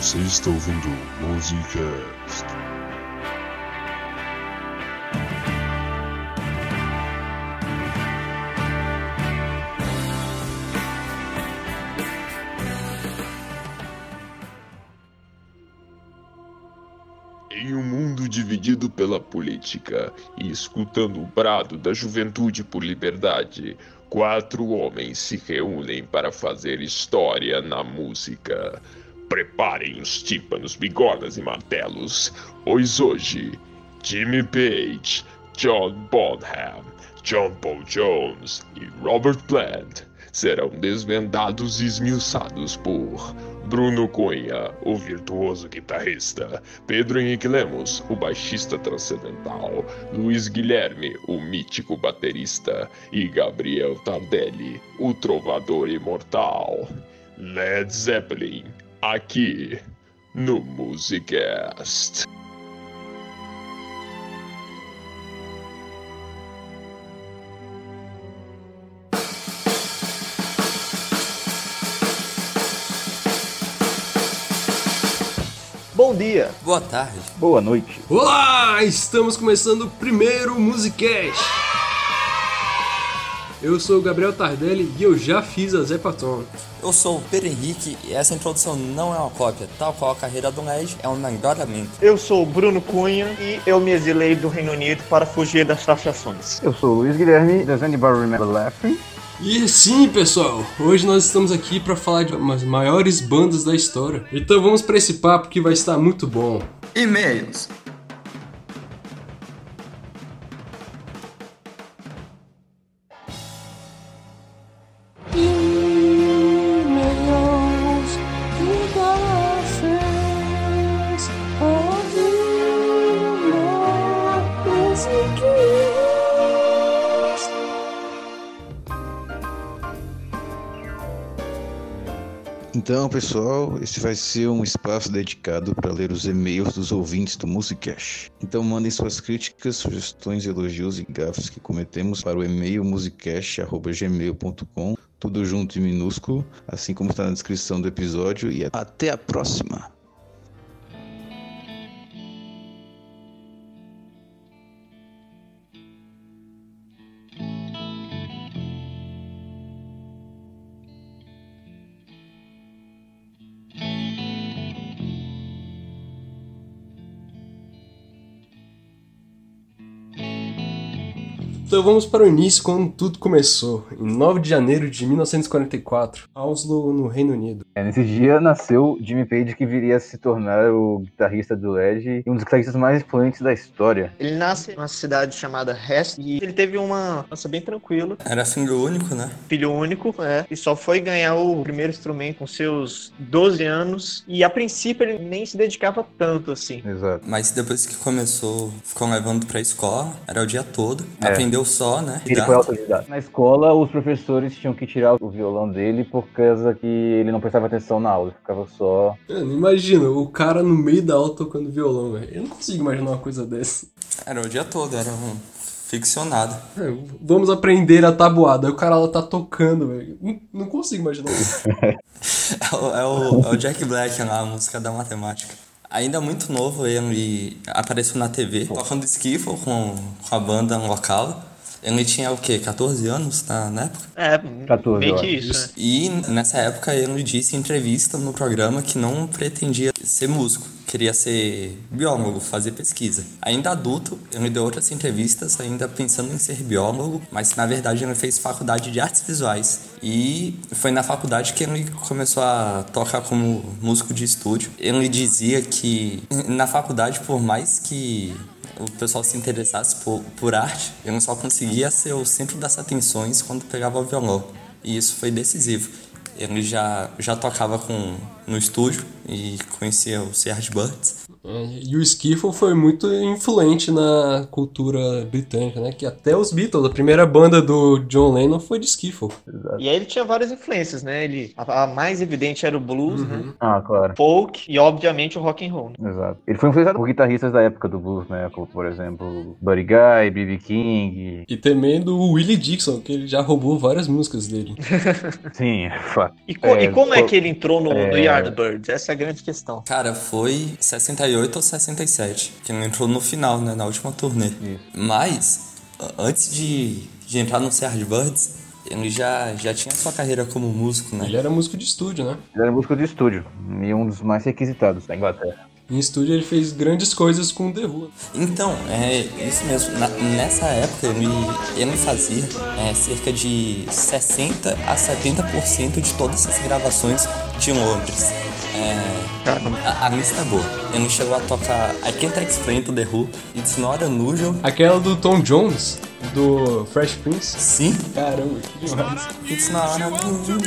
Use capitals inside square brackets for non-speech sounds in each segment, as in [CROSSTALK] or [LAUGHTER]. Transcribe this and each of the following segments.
Você está ouvindo Musicast. Em um mundo dividido pela política e escutando o brado da juventude por liberdade, quatro homens se reúnem para fazer história na música. Preparem os tímpanos, bigonas e martelos, pois hoje Jimmy Page, John Bonham, John Paul Jones e Robert Plant serão desvendados e esmiuçados por Bruno Cunha, o virtuoso guitarrista, Pedro Henrique Lemos, o baixista transcendental, Luiz Guilherme, o mítico baterista, e Gabriel Tardelli, o trovador imortal. Led Zeppelin, aqui no Musicast. Bom dia, Boa tarde. Boa noite. Olá! Estamos começando o primeiro Musicast. Eu sou o Gabriel Tardelli e eu já fiz a Zepaton. Eu sou o Pedro Henrique e essa introdução não é uma cópia, tal qual a carreira do LED é um melhoramento. eu sou o Bruno Cunha e eu me exilei do Reino Unido para fugir das taxações. Eu sou o Luiz Guilherme, Does Anybody Remember Laughing? E sim, pessoal, hoje nós estamos aqui para falar de umas maiores bandas da história. Então vamos para esse papo que vai estar muito bom. E-mails. Então, pessoal, esse vai ser um espaço dedicado para ler os e-mails dos ouvintes do Musicast. Então, mandem suas críticas, sugestões, elogios e gafes que cometemos para o e-mail musicast@gmail.com, tudo junto e minúsculo, assim como está na descrição do episódio e até a próxima. Então vamos para o início, quando tudo começou. Em 9 de janeiro de 1944, Oslo, no Reino Unido. É, nesse dia nasceu Jimmy Page, que viria a se tornar o guitarrista do LED e um dos guitarristas mais influentes da história. Ele nasce numa cidade chamada Hest e ele teve uma nossa bem tranquila, Era filho único, né? filho único, é, e só foi ganhar o primeiro instrumento com seus 12 anos e a princípio ele nem se dedicava tanto assim. Exato. Mas depois que começou, ficou levando pra escola, era o dia todo. É. Aprendeu só, né? Ele foi autodidata. Na escola, os professores tinham que tirar o violão dele por causa que ele não prestava atenção na aula, ficava só. Mano, imagina, o cara no meio da aula tocando violão, velho. Eu não consigo imaginar uma coisa dessa. Era o dia todo, era um ficcionado. É, vamos aprender a tabuada. Aí o cara lá tá tocando, velho. Não, não consigo imaginar isso. [LAUGHS] É o, é o- é o Jack Black lá, a música da matemática. Ainda muito novo, ele apareceu na TV, tocando skiffle com, com a banda local. Ele tinha o quê? 14 anos na, na época? É, 14, meio que isso, né? E nessa época ele disse em entrevista no programa que não pretendia ser músico, queria ser biólogo, fazer pesquisa. Ainda adulto, ele deu outras entrevistas ainda pensando em ser biólogo, mas na verdade ele fez faculdade de artes visuais. E foi na faculdade que ele começou a tocar como músico de estúdio. Ele dizia que na faculdade, por mais que o pessoal se interessasse por, por arte, ele só conseguia ser o centro das atenções quando pegava o violão. E isso foi decisivo. Ele já, já tocava com, no estúdio e conhecia o Serge Burtz. É, e o skiffle foi muito influente na cultura britânica, né? Que até os Beatles, a primeira banda do John Lennon foi de skiffle. E aí ele tinha várias influências, né? Ele, a, a mais evidente era o blues, né? Ah, claro. Folk e, obviamente, o rock and roll. né? Exato. Ele foi influenciado por guitarristas da época do blues, né? Como, por exemplo, Buddy Guy, B.B. King. E também do Willie Dixon, que ele já roubou várias músicas dele. [LAUGHS] Sim, é fato. E, co- É, e como é que ele entrou no, no é. Yardbirds? Essa é a grande questão. Cara, foi 68 ou 67, que ele entrou no final, né, na última turnê. Mas, a- antes de, de entrar no Serge Birds, ele já, já tinha sua carreira como músico, né? Ele era músico de estúdio, né? Ele era músico de estúdio e um dos mais requisitados da Inglaterra. Em estúdio ele fez grandes coisas com The Who. Então, é isso mesmo. Na- nessa época, ele, ele fazia é, cerca de 60 a 70% de todas as gravações de Londres. É, a, a é boa. Ele chegou a tocar I Can't Explain to The Who, It's Not Unusual. Aquela do Tom Jones, do Fresh Prince. Sim, Caramba, que demais. It's Not Unusual.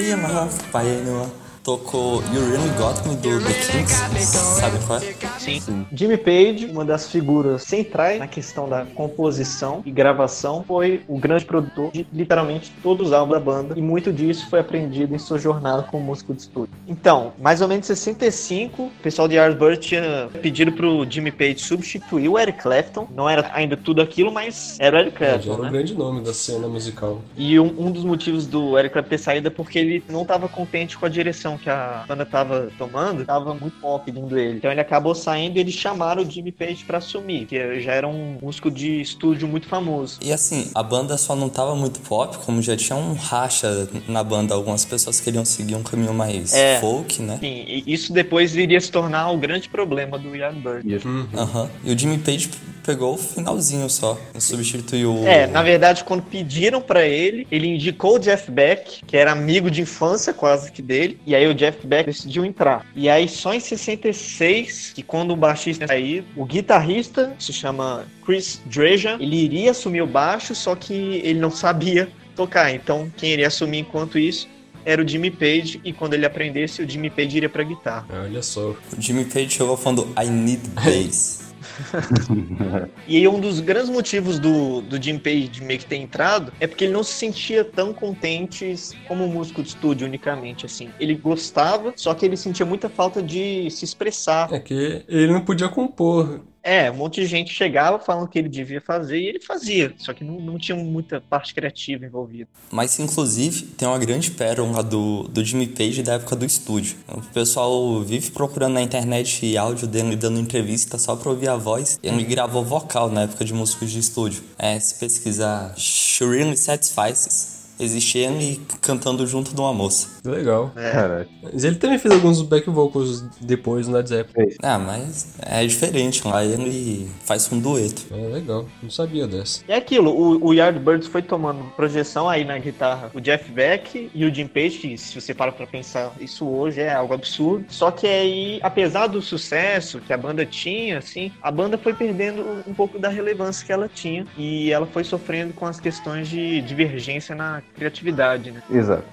Tocou You Really Got Me do The Kings, sabe qual é? Sim. Jimmy Page, uma das figuras centrais na questão da composição e gravação, foi o grande produtor de literalmente todos os álbuns da banda, e muito disso foi aprendido em sua jornada como músico de estúdio. Então, mais ou menos em 65, o pessoal de Yardbird tinha pedido pro Jimmy Page substituir o Eric Clapton. Não era ainda tudo aquilo, mas era o Eric É, Clapton, era um né? grande nome da cena musical. E um, um dos motivos do Eric Clapton ter saído é porque ele não estava contente com a direção que a banda estava tomando, estava muito pop segundo ele. Então ele acabou saindo e eles chamaram o Jimmy Page para assumir, que já era um músico de estúdio muito famoso. E assim, a banda só não tava muito pop, como já tinha um racha na banda, algumas pessoas queriam seguir um caminho mais É. folk, né? Enfim, e isso depois iria se tornar o grande problema do Yardbird. Aham. E o Jimmy Page pegou o finalzinho só, e substituiu É, na verdade, quando pediram pra ele, ele indicou o Jeff Beck, que era amigo de infância quase que dele, e aí o Jeff Beck decidiu entrar. E aí só em 66, que quando o baixista saiu, o guitarrista, que se chama Chris Dreja, ele iria assumir o baixo, só que ele não sabia tocar. Então, quem iria assumir enquanto isso era o Jimmy Page, e quando ele aprendesse, o Jimmy Page iria pra guitarra. Olha só. O Jimmy Page chegou falando I need bass. [LAUGHS] [LAUGHS] E aí um dos grandes motivos do, do Jim Page meio que ter entrado é porque ele não se sentia tão contente como músico de estúdio unicamente, assim. Ele gostava, só que ele sentia muita falta de se expressar. É que ele não podia compor. É, um monte de gente chegava falando que ele devia fazer e ele fazia, só que não, não tinha muita parte criativa envolvida. Mas inclusive tem uma grande pérola do, do Jimmy Page da época do estúdio. O pessoal vive procurando na internet áudio dele dando entrevista só pra ouvir a voz. Ele gravou vocal na época de músicos de estúdio. É, se pesquisar She Really Satisfies, existe ele cantando junto de uma moça. Legal. Caraca. Mas ele também fez alguns back vocals depois no Led Zeppelin. Ah, mas é diferente, lá ele faz um dueto. É legal. Não sabia dessa. E é aquilo, o, o Yardbirds foi tomando projeção aí na guitarra, o Jeff Beck e o Jim Page, que se você para pra pensar, isso hoje é algo absurdo. Só que aí, apesar do sucesso que a banda tinha, assim, a banda foi perdendo um pouco da relevância que ela tinha e ela foi sofrendo com as questões de divergência na criatividade, né? Exato.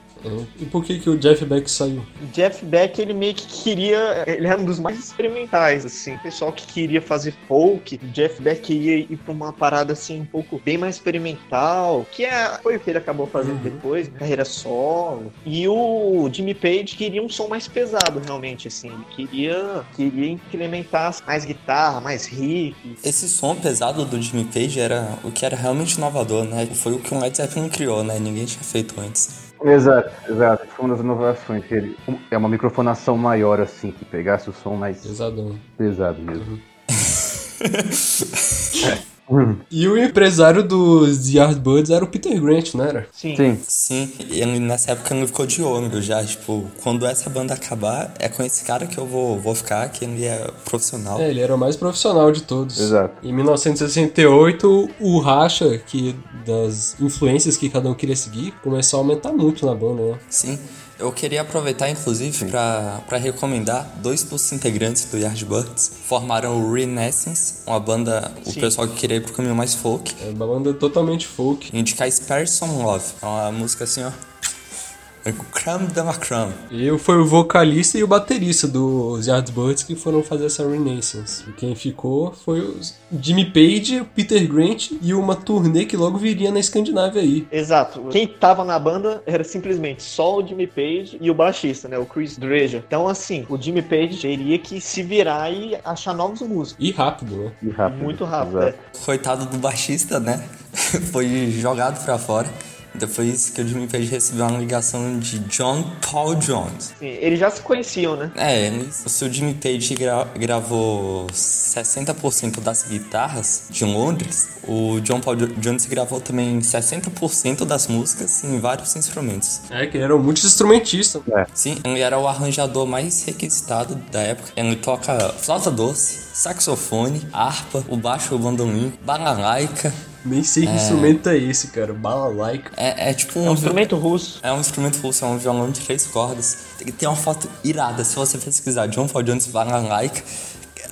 E por que, que o Jeff Beck saiu? O Jeff Beck, ele meio que queria. Ele era um dos mais experimentais, assim. O pessoal que queria fazer folk, o Jeff Beck queria ir pra uma parada, assim, um pouco bem mais experimental, que é, foi o que ele acabou fazendo depois, né? carreira solo. E o Jimmy Page queria um som mais pesado, realmente, assim. Ele queria, queria incrementar mais guitarra, mais riff. Esse som pesado do Jimmy Page era o que era realmente inovador, né? Foi o que o Led Zeppelin criou, né? Ninguém tinha feito antes. Exato, exato. Foi uma das inovações. Ele, é uma microfonação maior, assim, que pegasse o som mais Pesadão. pesado mesmo. [LAUGHS] E o empresário dos Yardbirds era o Peter Grant, não era? Sim. Sim, Sim, e ele, nessa época ele ficou de olho já, tipo, quando essa banda acabar, é com esse cara que eu vou, vou ficar, que ele é profissional. É, ele era o mais profissional de todos. Exato. Em 1968, o racha que das influências que cada um queria seguir começou a aumentar muito na banda, né? Sim, eu queria aproveitar, inclusive, pra pra recomendar dois dos integrantes do Yardbirds. Formaram o Renaissance, uma banda, o Sim. pessoal que queria ir pro caminho mais folk. É uma banda totalmente folk. Indicar Spare Some Love, é uma música assim, ó. É de la creme. Eu foi o vocalista e o baterista dos Yardbirds que foram fazer essa Renaissance. E quem ficou foi o Jimmy Page, o Peter Grant e uma turnê que logo viria na Escandinávia aí. Exato. Quem tava na banda era simplesmente só o Jimmy Page e o baixista, né? O Chris Dreja. Então, assim, o Jimmy Page teria que se virar e achar novos músicos. E rápido, né? E rápido. Muito rápido, Exato. é. Coitado do baixista, né? [LAUGHS] Foi jogado pra fora. Depois que o Jimmy Page recebeu uma ligação de John Paul Jones. Sim, eles já se conheciam, né? É, eles- o seu Jimmy Page gra- gravou 60% das guitarras de Londres. O John Paul Jo- Jones gravou também 60% das músicas em vários instrumentos. É, que eram muitos instrumentistas. Sim, ele era o arranjador mais requisitado da época. Ele toca flauta doce, saxofone, harpa, o baixo, o bandolim, balalaika. Nem sei que instrumento é esse, cara. Balalaika. É, é tipo É um, um instrumento russo. É um instrumento russo, é um violão de três cordas. Tem, tem uma foto irada. Se você pesquisar John Paul Jones balalaika,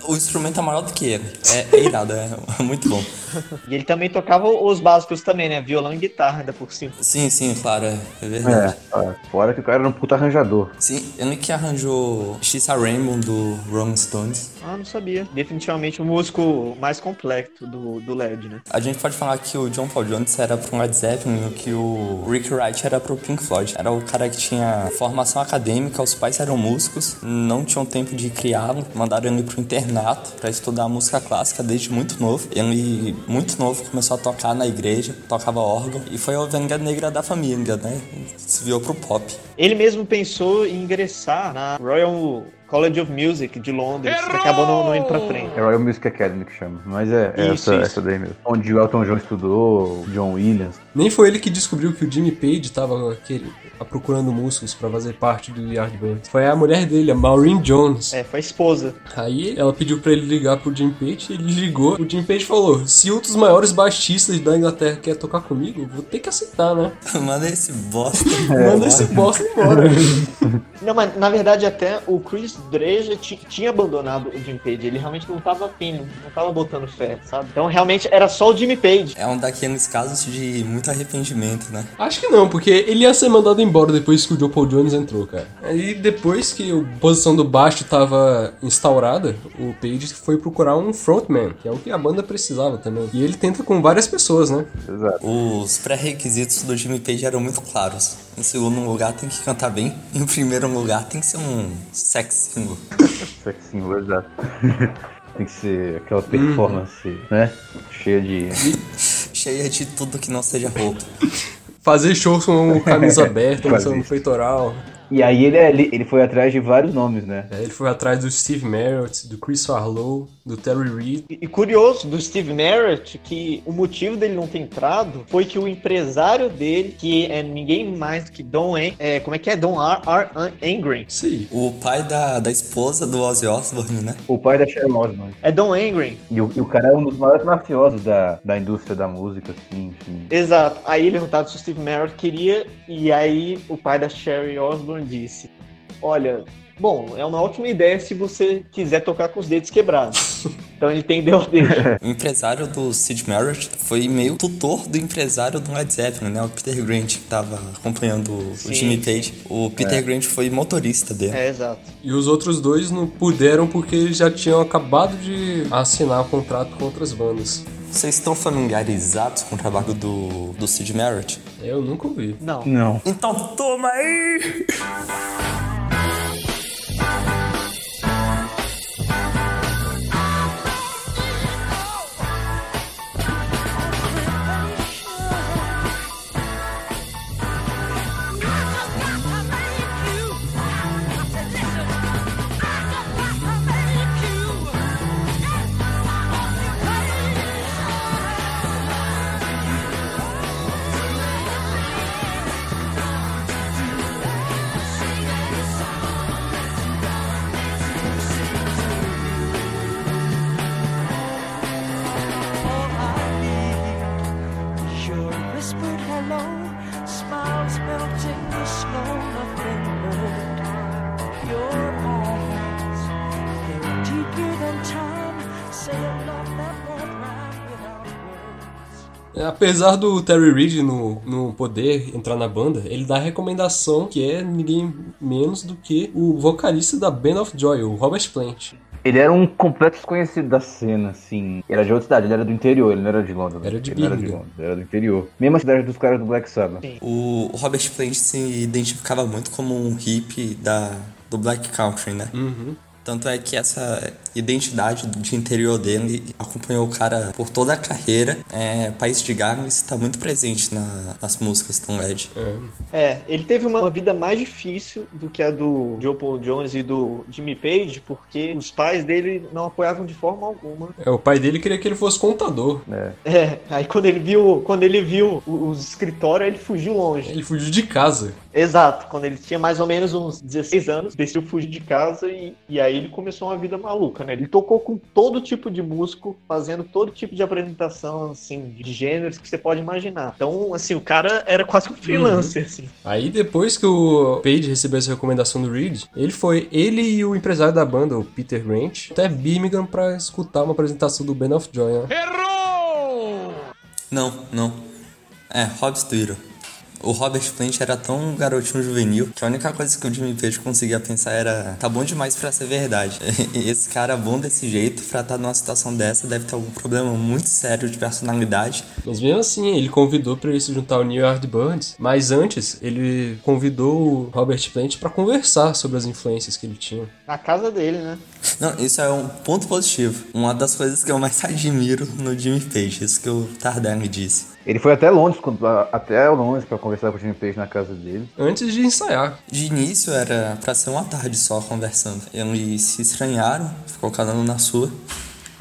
o instrumento é maior do que ele. É, é irado, é, [LAUGHS] muito bom. E ele também tocava os básicos também, né? Violão e guitarra, ainda por cima. Sim, sim, claro, é, é verdade. É, fora que o cara era um puta arranjador. Sim, ele que arranjou X.A. Rainbow do Rolling Stones. Ah, não sabia. Definitivamente o músico mais complexo do, do LED, né? A gente pode falar que o John Paul Jones era pro Led Zeppelin e que o Rick Wright era pro Pink Floyd. Era o cara que tinha formação acadêmica, os pais eram músicos, não tinham tempo de criá-lo, mandaram ele pro internato pra estudar música clássica desde muito novo. Ele, muito novo, começou a tocar na igreja, tocava órgão e foi a ovelha negra da família, né? Se viu pro pop. Ele mesmo pensou em ingressar na Royal College of Music de Londres, que acabou não, não indo pra frente. É Royal Music Academy que chama. Mas é, é Isso, essa, isso. essa daí mesmo. Onde o Elton John estudou, o John Williams. Nem foi ele que descobriu que o Jimmy Page tava aquele, a procurando músicos pra fazer parte do Yardbirds. Foi a mulher dele, a Maureen Jones. É, foi a esposa. Aí ela pediu pra ele ligar pro Jimmy Page, ele ligou. O Jimmy Page falou: Se um dos maiores baixistas da Inglaterra quer tocar comigo, vou ter que aceitar, né? [LAUGHS] Manda esse bosta. Manda esse bosta embora. Não, mas na verdade até o Chris Dreja ti- tinha abandonado o Jimmy Page. Ele realmente não tava afim, não não tava botando fé, sabe? Então realmente era só o Jimmy Page. É um daqueles casos de muito arrependimento, né? Acho que não, porque ele ia ser mandado embora depois que o Joe Paul Jones entrou, cara. Aí depois que a posição do baixo tava instaurada, o Page foi procurar um frontman, que é o que a banda precisava também. E ele tenta com várias pessoas, né? Exato. Os pré-requisitos do Jimmy Page eram muito claros. Em segundo lugar, tem que cantar bem. Em primeiro lugar, tem que ser um sex symbol. [LAUGHS] Sex symbol, exato. [LAUGHS] Tem que ser aquela performance, né? Cheia de. [LAUGHS] Cheia de tudo que não seja roupa. Fazer shows com camisa aberta, Quase mostrando o isso. peitoral. E aí ele, ele, ele foi atrás de vários nomes, né? Aí ele foi atrás do Steve Merritt, do Chris Farlow, do Terry Reid. E, e curioso do Steve Merritt que o motivo dele não ter entrado foi que o empresário dele, que é ninguém mais do que Don, é, como é que é? Don R. R. An- Angren. Aí. O pai da, da esposa do Ozzy Osbourne, né? O pai da Sharon Osbourne. É Don Angren. E o, e o cara é um dos maiores mafiosos da, da indústria da música, assim, enfim. Exato. Aí ele perguntaram se o Steve Merritt queria, e aí o pai da Sherry Osbourne disse: Olha, bom, é uma ótima ideia se você quiser tocar com os dedos quebrados. [LAUGHS] então ele entendeu dele. [LAUGHS] O empresário do Sid Merritt foi meio tutor do empresário do Led Zeppelin, né? O Peter Grant, que tava acompanhando o Sim, Jimmy sim. Page. O Peter Grant foi motorista dele. É, exato. E os outros dois não puderam porque eles já tinham acabado de assinar o contrato com outras bandas. Vocês estão familiarizados com o trabalho do, do Sid Merritt? Eu nunca ouvi. Não. Não. Então toma aí! Apesar do Terry Reid no, no poder entrar na banda, ele dá a recomendação que é ninguém menos do que o vocalista da Band of Joy, o Robert Plant. Ele era um completo desconhecido da cena, assim. Ele era de outra cidade, ele era do interior, ele não era de Londres. Era de ele era de Birmingham. Londres, ele era do interior. Mesma cidade dos caras do Black Sabbath. O, o Robert Plant se identificava muito como um hippie da, do Black Country, né? Uhum. Tanto é que essa identidade de interior dele acompanhou o cara por toda a carreira. É, País de Gales está muito presente na- nas músicas do Led. É, ele teve uma vida mais difícil do que a do Joe Paul Jones e do Jimmy Page, porque os pais dele não apoiavam de forma alguma. É, o pai dele queria que ele fosse contador. É, aí quando ele viu, quando ele viu o- os escritórios, ele fugiu longe. Ele fugiu de casa. Exato, quando ele tinha mais ou menos uns 16 anos, decidiu fugir de casa e, e aí ele começou uma vida maluca, né? Ele tocou com todo tipo de músico, fazendo todo tipo de apresentação, assim, de gêneros que você pode imaginar. Então, assim, o cara era quase um freelancer, assim. Aí depois que o Page recebeu essa recomendação do Reed, ele foi, ele e o empresário da banda, o Peter Grant, até Birmingham pra escutar uma apresentação do Band of Joy, né? Não, não. É, Rob Stewart. O Robert Plant era tão um garotinho juvenil que a única coisa que o Jimmy Page conseguia pensar era tá bom demais pra ser verdade. [LAUGHS] Esse cara bom desse jeito, pra estar numa situação dessa, deve ter algum problema muito sério de personalidade. Mas mesmo assim, ele convidou pra ele se juntar ao New Yardbirds. Mas antes, ele convidou o Robert Plant pra conversar sobre as influências que ele tinha. Na casa dele, né? Não, isso é um ponto positivo. Uma das coisas que eu mais [LAUGHS] admiro no Jimmy Page, isso que o Tardelli disse. Ele foi até Londres, quando- até Londres pra conversar com o Jimmy Page na casa dele. Antes de ensaiar. De início era pra ser uma tarde só conversando. Eles se estranharam, ficou cada um na sua.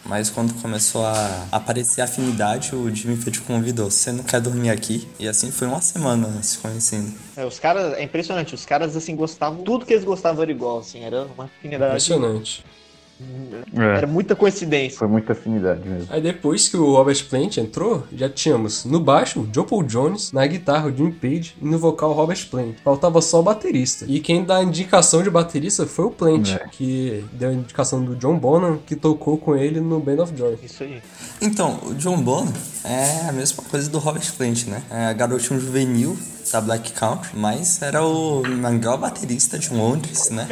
Mas quando começou a aparecer afinidade, o Jimmy Page convidou: Você não quer dormir aqui? E assim foi uma semana se conhecendo. É, os caras, é impressionante, os caras, assim, gostavam, tudo que eles gostavam era igual, assim, era uma afinidade, Impressionante. Era muita coincidência. Foi muita afinidade mesmo. Aí depois que o Robert Plant entrou, já tínhamos no baixo o Joe Paul Jones, na guitarra o Jimmy Page e no vocal o Robert Plant. Faltava só o baterista. E quem dá a indicação de baterista foi o Plant, É. que deu a indicação do John Bonham, que tocou com ele no Band of Joy. Isso aí. Então, o John Bonham é a mesma coisa do Robert Plant, né? É garotinho juvenil da Black Country, mas era o melhor baterista de Londres, né?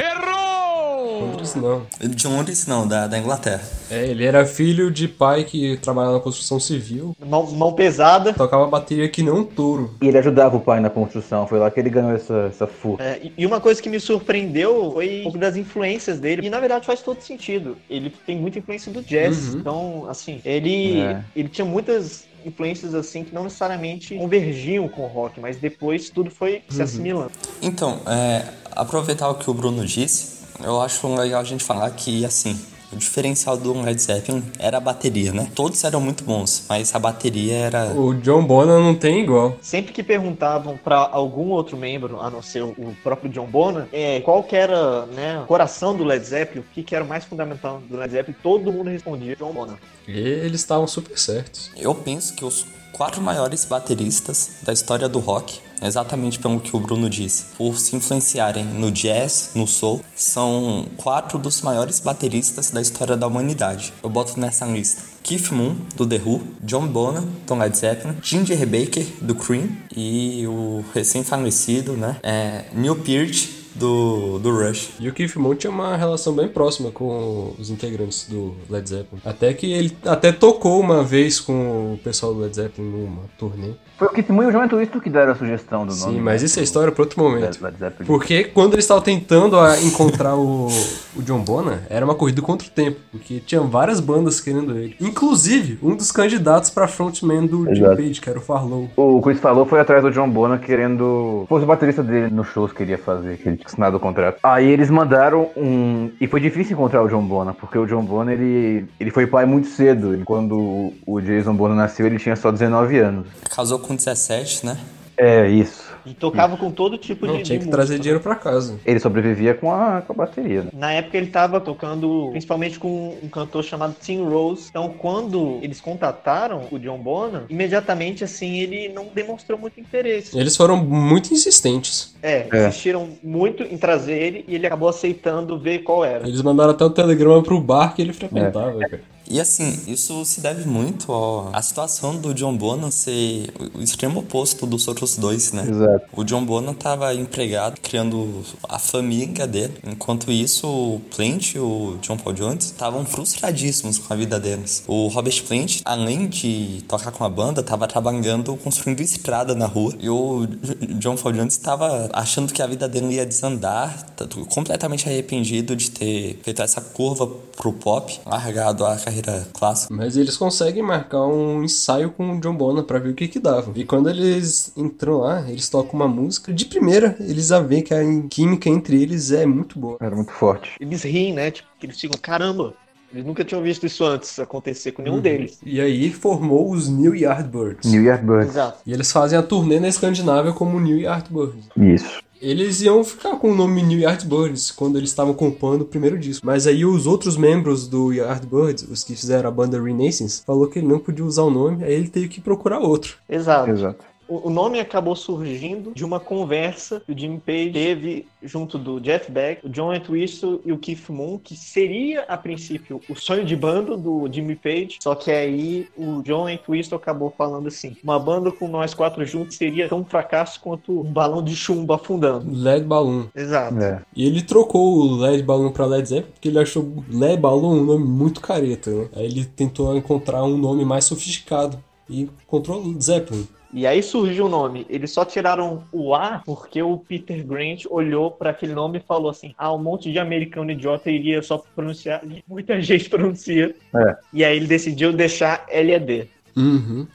Londres não. De Londres não, da, da Inglaterra. É, ele era filho de pai que trabalhava na construção civil, Mão, mão pesada. tocava bateria que nem um touro. E ele ajudava o pai na construção, foi lá que ele ganhou essa, essa furta. É, e- uma coisa que me surpreendeu foi um pouco das influências dele. E na verdade faz todo sentido. Ele tem muita influência do jazz. Uhum. Então, assim, ele, É. ele tinha muitas influências assim que não necessariamente convergiam com o rock, mas depois tudo foi se assimilando. Então, é, aproveitar o que o Bruno disse, eu acho legal a gente falar que, assim, o diferencial do Led Zeppelin era a bateria, né? Todos eram muito bons, mas a bateria era... O John Bonham não tem igual. Sempre que perguntavam pra algum outro membro, a não ser o próprio John Bonham, é, qual que era né, o coração do Led Zeppelin, o que, que era o mais fundamental do Led Zeppelin, todo mundo respondia John Bonham. E eles estavam super certos. Eu penso que os quatro maiores bateristas da história do rock, exatamente pelo que o Bruno disse, por se influenciarem no jazz, no soul, são quatro dos maiores bateristas da história da humanidade. Eu boto nessa lista Keith Moon, do The Who, John Bonham, do Led Zeppelin, Ginger Baker, do Cream, e o recém-falecido, né, é, Neil Peart, do, do Rush. E o Keith Moon tinha uma relação bem próxima com os integrantes do Led Zeppelin. Até que ele até tocou uma vez com o pessoal do Led Zeppelin numa turnê. Foi o Keith Moon e o João Twist que deram a sugestão do nome. Sim, mas né, isso é história para outro momento. Porque quando eles estavam tentando a- encontrar o, o John Bonham, era uma corrida contra o tempo, porque tinha várias bandas querendo ele. Inclusive, um dos candidatos para frontman do Jim. Page, que era o Farlow. O Chris falou foi atrás do John Bonham querendo. Fosse o baterista dele nos shows que ele ia fazer, que ele tinha assinado o contrato. Aí eles mandaram um. E foi difícil encontrar o John Bonham, porque o John Bonham ele, ele foi pai muito cedo. Ele- Quando o- o Jason Bonham nasceu, ele tinha só 19 anos. Casou com 17, né? É, isso. E tocava com todo tipo Não, de, tinha de que trazer música, dinheiro para casa. Ele sobrevivia com a, com a bateria, né? Na época ele tava tocando principalmente com um cantor chamado Tim Rose. Então quando eles contataram o John Bonham, imediatamente assim ele não demonstrou muito interesse. Eles foram muito insistentes. É, É. insistiram muito em trazer ele e ele acabou aceitando ver qual era. Eles mandaram até um telegrama pro bar que ele frequentava, cara. E assim, isso se deve muito ó, à situação do John Bonham ser o extremo oposto dos outros dois, né? Exato. O John Bonham estava empregado, criando a família dele. Enquanto isso, o Plant e o John Paul Jones estavam frustradíssimos com a vida deles. O Robert Plant, além de tocar com a banda, estava trabalhando construindo estrada na rua. E o John Paul Jones estava achando que a vida dele ia desandar, tá completamente arrependido de ter feito essa curva pro pop, largado a carreira clássica. Mas eles conseguem marcar um ensaio com o John Bonham pra ver o que que dava. E quando eles entram lá, eles tocam uma música. De primeira, eles já veem que a química entre eles é muito boa. Era muito forte. Eles riem, né? Tipo, que eles ficam, caramba, eles nunca tinham visto isso antes acontecer com nenhum deles. E aí formou os New Yardbirds. New Yardbirds. Exato. E eles fazem a turnê na Escandinávia como New Yardbirds. Isso. Eles iam ficar com o nome New Yardbirds quando eles estavam compondo o primeiro disco. Mas aí os outros membros do Yardbirds, os que fizeram a banda Renaissance, falou que ele não podia usar o nome, aí ele teve que procurar outro. Exato. Exato. O nome acabou surgindo de uma conversa que o Jimmy Page teve junto do Jeff Beck, o John Entwistle e o Keith Moon, que seria, a princípio, o sonho de banda do Jimmy Page, só que aí o John Entwistle acabou falando assim, uma banda com nós quatro juntos seria tão fracasso quanto um balão de chumbo afundando. Led Balloon. Exato. É. E ele trocou o Led Balloon pra Led Zeppelin porque ele achou Led Balloon um nome muito careta, né? Aí ele tentou encontrar um nome mais sofisticado e encontrou Zeppelin. E aí surgiu o nome. Eles só tiraram o A porque o Peter Grant olhou para aquele nome e falou assim: ah, um monte de americano idiota iria só pronunciar. Muita [LAUGHS] gente pronuncia. É. E aí ele decidiu deixar LED. Uhum.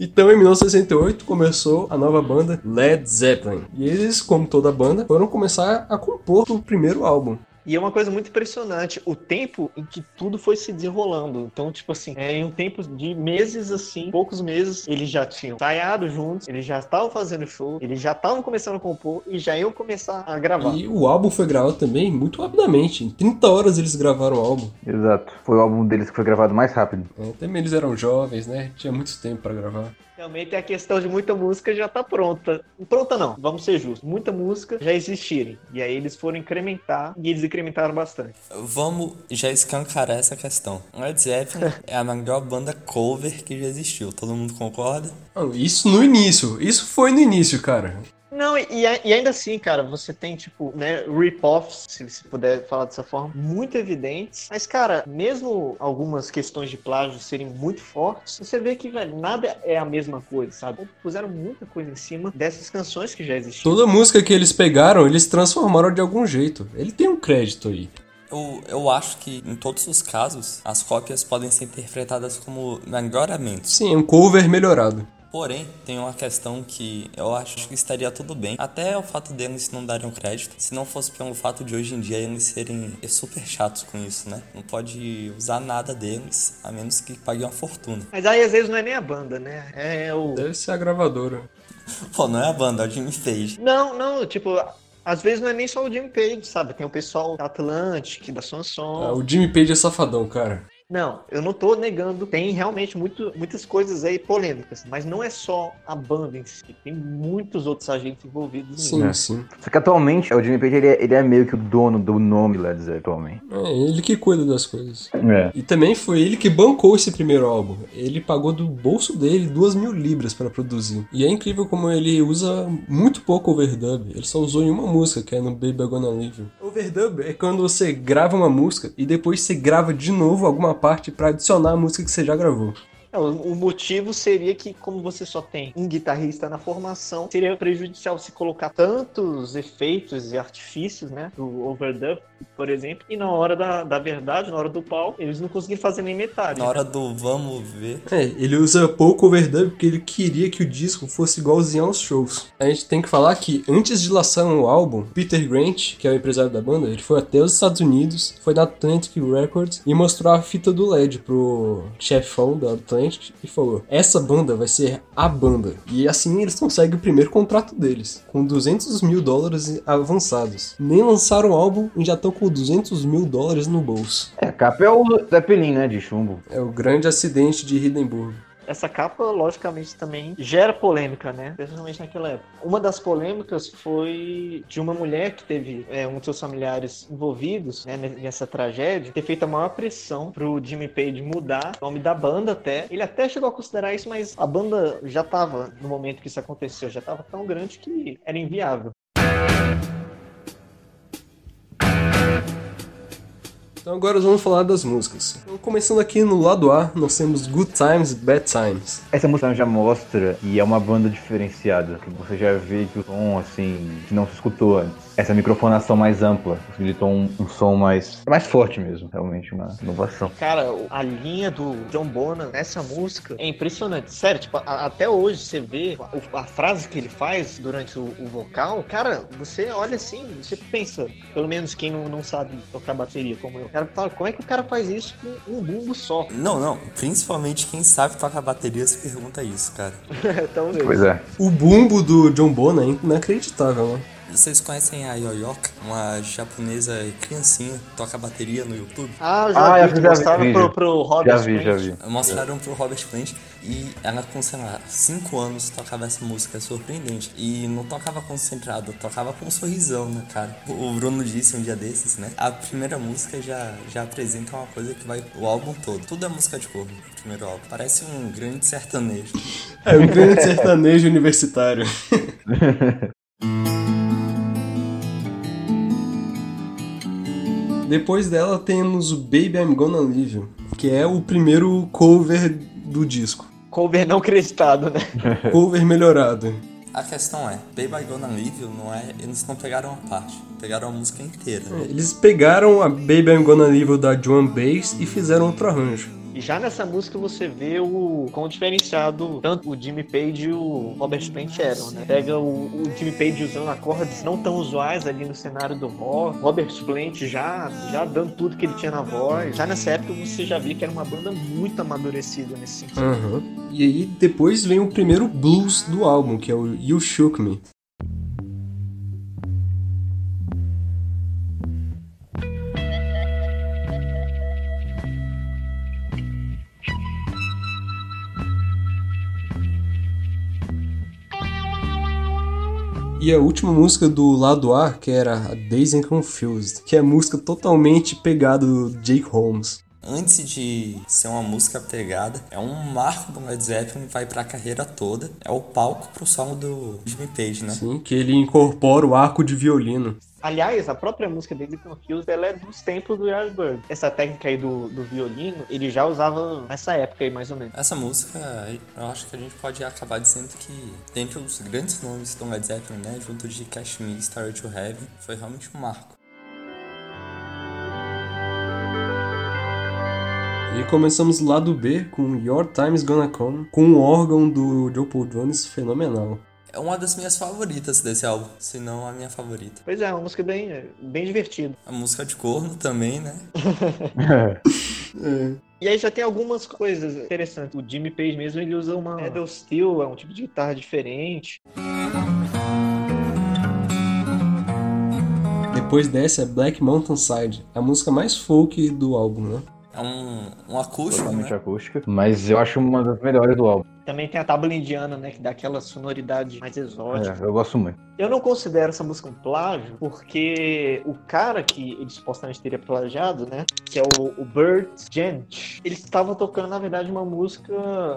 Então, em 1968, começou a nova banda Led Zeppelin. E eles, como toda banda, foram começar a compor o primeiro álbum. E é uma coisa muito impressionante o tempo em que tudo foi se desenrolando. Então, tipo assim, é, em um tempo de meses assim, poucos meses, eles já tinham ensaiado juntos, eles já estavam fazendo show, eles já estavam começando a compor e já iam começar a gravar. E o álbum foi gravado também muito rapidamente. Em 30 horas eles gravaram o álbum. Exato. Foi o álbum deles que foi gravado mais rápido. É, também eles eram jovens, né? Tinha muito tempo pra gravar. Realmente a questão de muita música já tá pronta. Pronta não, vamos ser justos. Muita música já existirem. E aí eles foram incrementar e eles incrementaram bastante. Vamos já escancarar essa questão. Led Zeppelin [LAUGHS] é a melhor banda cover que já existiu. Todo mundo concorda? Isso no início. Isso foi no início, cara. Não, e, e ainda assim, cara, você tem, tipo, né, rip-offs, se se puder falar dessa forma, muito evidentes. Mas, cara, mesmo algumas questões de plágio serem muito fortes, você vê que, velho, nada é a mesma coisa, sabe? Puseram muita coisa em cima dessas canções que já existiam. Toda música que eles pegaram, eles transformaram de algum jeito. Ele tem um crédito aí. Eu, eu acho que em todos os casos, as cópias podem ser interpretadas como melhoramentos. Sim, um cover melhorado. Porém, tem uma questão que eu acho que estaria tudo bem. Até o fato deles não darem um crédito. Se não fosse pelo fato de hoje em dia eles serem super chatos com isso, né? Não pode usar nada deles, a menos que pague uma fortuna. Mas aí, às vezes, não é nem a banda, né? É o... Deve ser a gravadora. [LAUGHS] Pô, não é a banda, é o Jimmy Page. Não, não, tipo... Às vezes não é nem só o Jimmy Page, sabe? Tem o pessoal da Atlantic, da Ah, Sanson. o Jimmy Page é safadão, cara. Não, eu não tô negando. Tem realmente muito, muitas coisas aí polêmicas, mas não é só a banda em si. Tem muitos outros agentes envolvidos. Sim, É. sim. Só que atualmente, o Jimmy Page ele é, ele é meio que o dono do nome Led Zeppelin atualmente. É ele que cuida das coisas. É. E também foi ele que bancou esse primeiro álbum. Ele pagou do bolso dele duas mil libras para produzir. E é incrível como ele usa muito pouco overdub. Ele só usou em uma música, que é no Baby I'm Gonna Leave You. Overdub é quando você grava uma música e depois você grava de novo alguma parte para adicionar a música que você já gravou. É, o motivo seria que, como você só tem um guitarrista na formação, seria prejudicial se colocar tantos efeitos e artifícios, né? Do overdub, por exemplo, e na hora da, da verdade, na hora do pau, eles não conseguiram fazer nem metade. Na hora do vamos ver. É, ele usa pouco overdub porque ele queria que o disco fosse igualzinho aos shows. A gente tem que falar que antes de lançar o álbum, Peter Grant, que é o empresário da banda, ele foi até os Estados Unidos, foi na Atlantic Records e mostrou a fita do LED pro chefão da Atlantic e falou: Essa banda vai ser a banda. E assim eles conseguem o primeiro contrato deles, com 200 mil dólares avançados. Nem lançaram o álbum e já estão com 200 mil dólares no bolso. É, a capa é o Zeppelin, né? De chumbo. É o grande acidente de Hindenburg. Essa capa, logicamente, também gera polêmica, né? Principalmente naquela época. Uma das polêmicas foi de uma mulher que teve é, um dos seus familiares envolvidos né, nessa tragédia, ter feito a maior pressão pro Jimmy Page mudar o nome da banda até. Ele até chegou a considerar isso, mas a banda já tava, no momento que isso aconteceu, já tava tão grande que era inviável. Então agora vamos falar das músicas. Então, começando aqui no lado A, nós temos Good Times, Bad Times. Essa música já mostra e é uma banda diferenciada, que você já vê que o som, assim, que não se escutou antes. Essa microfonação mais ampla, possibilitou um, um som mais, mais forte mesmo, realmente, uma inovação. Cara, a linha do John Bonham nessa música é impressionante. Sério, tipo, a, até hoje você vê a, a, frase que ele faz durante o, o, vocal, cara, você olha assim, você pensa, pelo menos quem não, não sabe tocar bateria como eu, cara fala, como é que o cara faz isso com um bumbo só? Não, não, principalmente quem sabe tocar bateria se pergunta isso, cara. [LAUGHS] então, pois é. O bumbo do John Bonham é inacreditável, né? Vocês conhecem a Yoyoka, uma japonesa criancinha, toca bateria no YouTube? Ah, já ah, vi, já mostraram vi, pro, pro Robert Já vi, já vi. Mostraram pro Robert Plant e ela com, sei lá, 5 anos tocava essa música, é surpreendente. E não tocava concentrado, tocava com um sorrisão, né, cara? O Bruno disse um dia desses, né? A primeira música já, já apresenta uma coisa que vai o álbum todo. Tudo é música de corpo, o primeiro álbum. Parece um grande sertanejo. É, um grande sertanejo universitário. [LAUGHS] Depois dela temos o Baby I'm Gonna Leave You, que é o primeiro cover do disco. Cover não acreditado, né? [LAUGHS] cover melhorado. A questão é, Baby I'm Gonna Leave You não é, eles não pegaram a parte, pegaram a música inteira. É, eles pegaram a Baby I'm Gonna Leave You da Joan Bass e fizeram outro arranjo. E já nessa música você vê o quão diferenciado tanto o Jimmy Page e o Robert Plant eram, né? Pega o, o Jimmy Page usando acordes não tão usuais ali no cenário do rock, Robert Plant já, já dando tudo que ele tinha na voz. Já nessa época você já via que era uma banda muito amadurecida nesse sentido. Uhum. E aí depois vem o primeiro blues do álbum, que é o You Shook Me. E a última música do lado A, que era a Days and Confused, que é música totalmente pegada do Jake Holmes. Antes de ser uma música pegada, é um marco do Led Zeppelin, vai pra carreira toda. É o palco pro som do Jimmy Page, né? Sim, que ele incorpora o arco de violino. Aliás, a própria música dele, Confused, ela é dos tempos do Yardbird. Essa técnica aí do, do violino, ele já usava nessa época aí, mais ou menos. Essa música, eu acho que a gente pode acabar dizendo que, dentre os grandes nomes do Led Zeppelin, né, junto de Kashmir, Star to Heaven, foi realmente um marco. E começamos lado B com Your Time's Gonna Come, com um órgão do Joe Paul Jones fenomenal é uma das minhas favoritas desse álbum, se não a minha favorita. Pois é, uma música bem, bem divertida. A música de corno também, né? [LAUGHS] [LAUGHS] é. E aí já tem algumas coisas interessantes. O Jimmy Page mesmo, ele usa uma pedal steel, é um tipo de guitarra diferente. Depois dessa é Black Mountain Side, a música mais folk do álbum, né? É um, um acústico, Totalmente né? acústica, mas eu acho uma das melhores do álbum. Também tem a tábua indiana, né? Que dá aquela sonoridade mais exótica. É, eu gosto muito. Eu não considero essa música um plágio, porque o cara que ele supostamente teria plagiado, né? Que é o, o Bert Gent, ele estava tocando, na verdade, uma música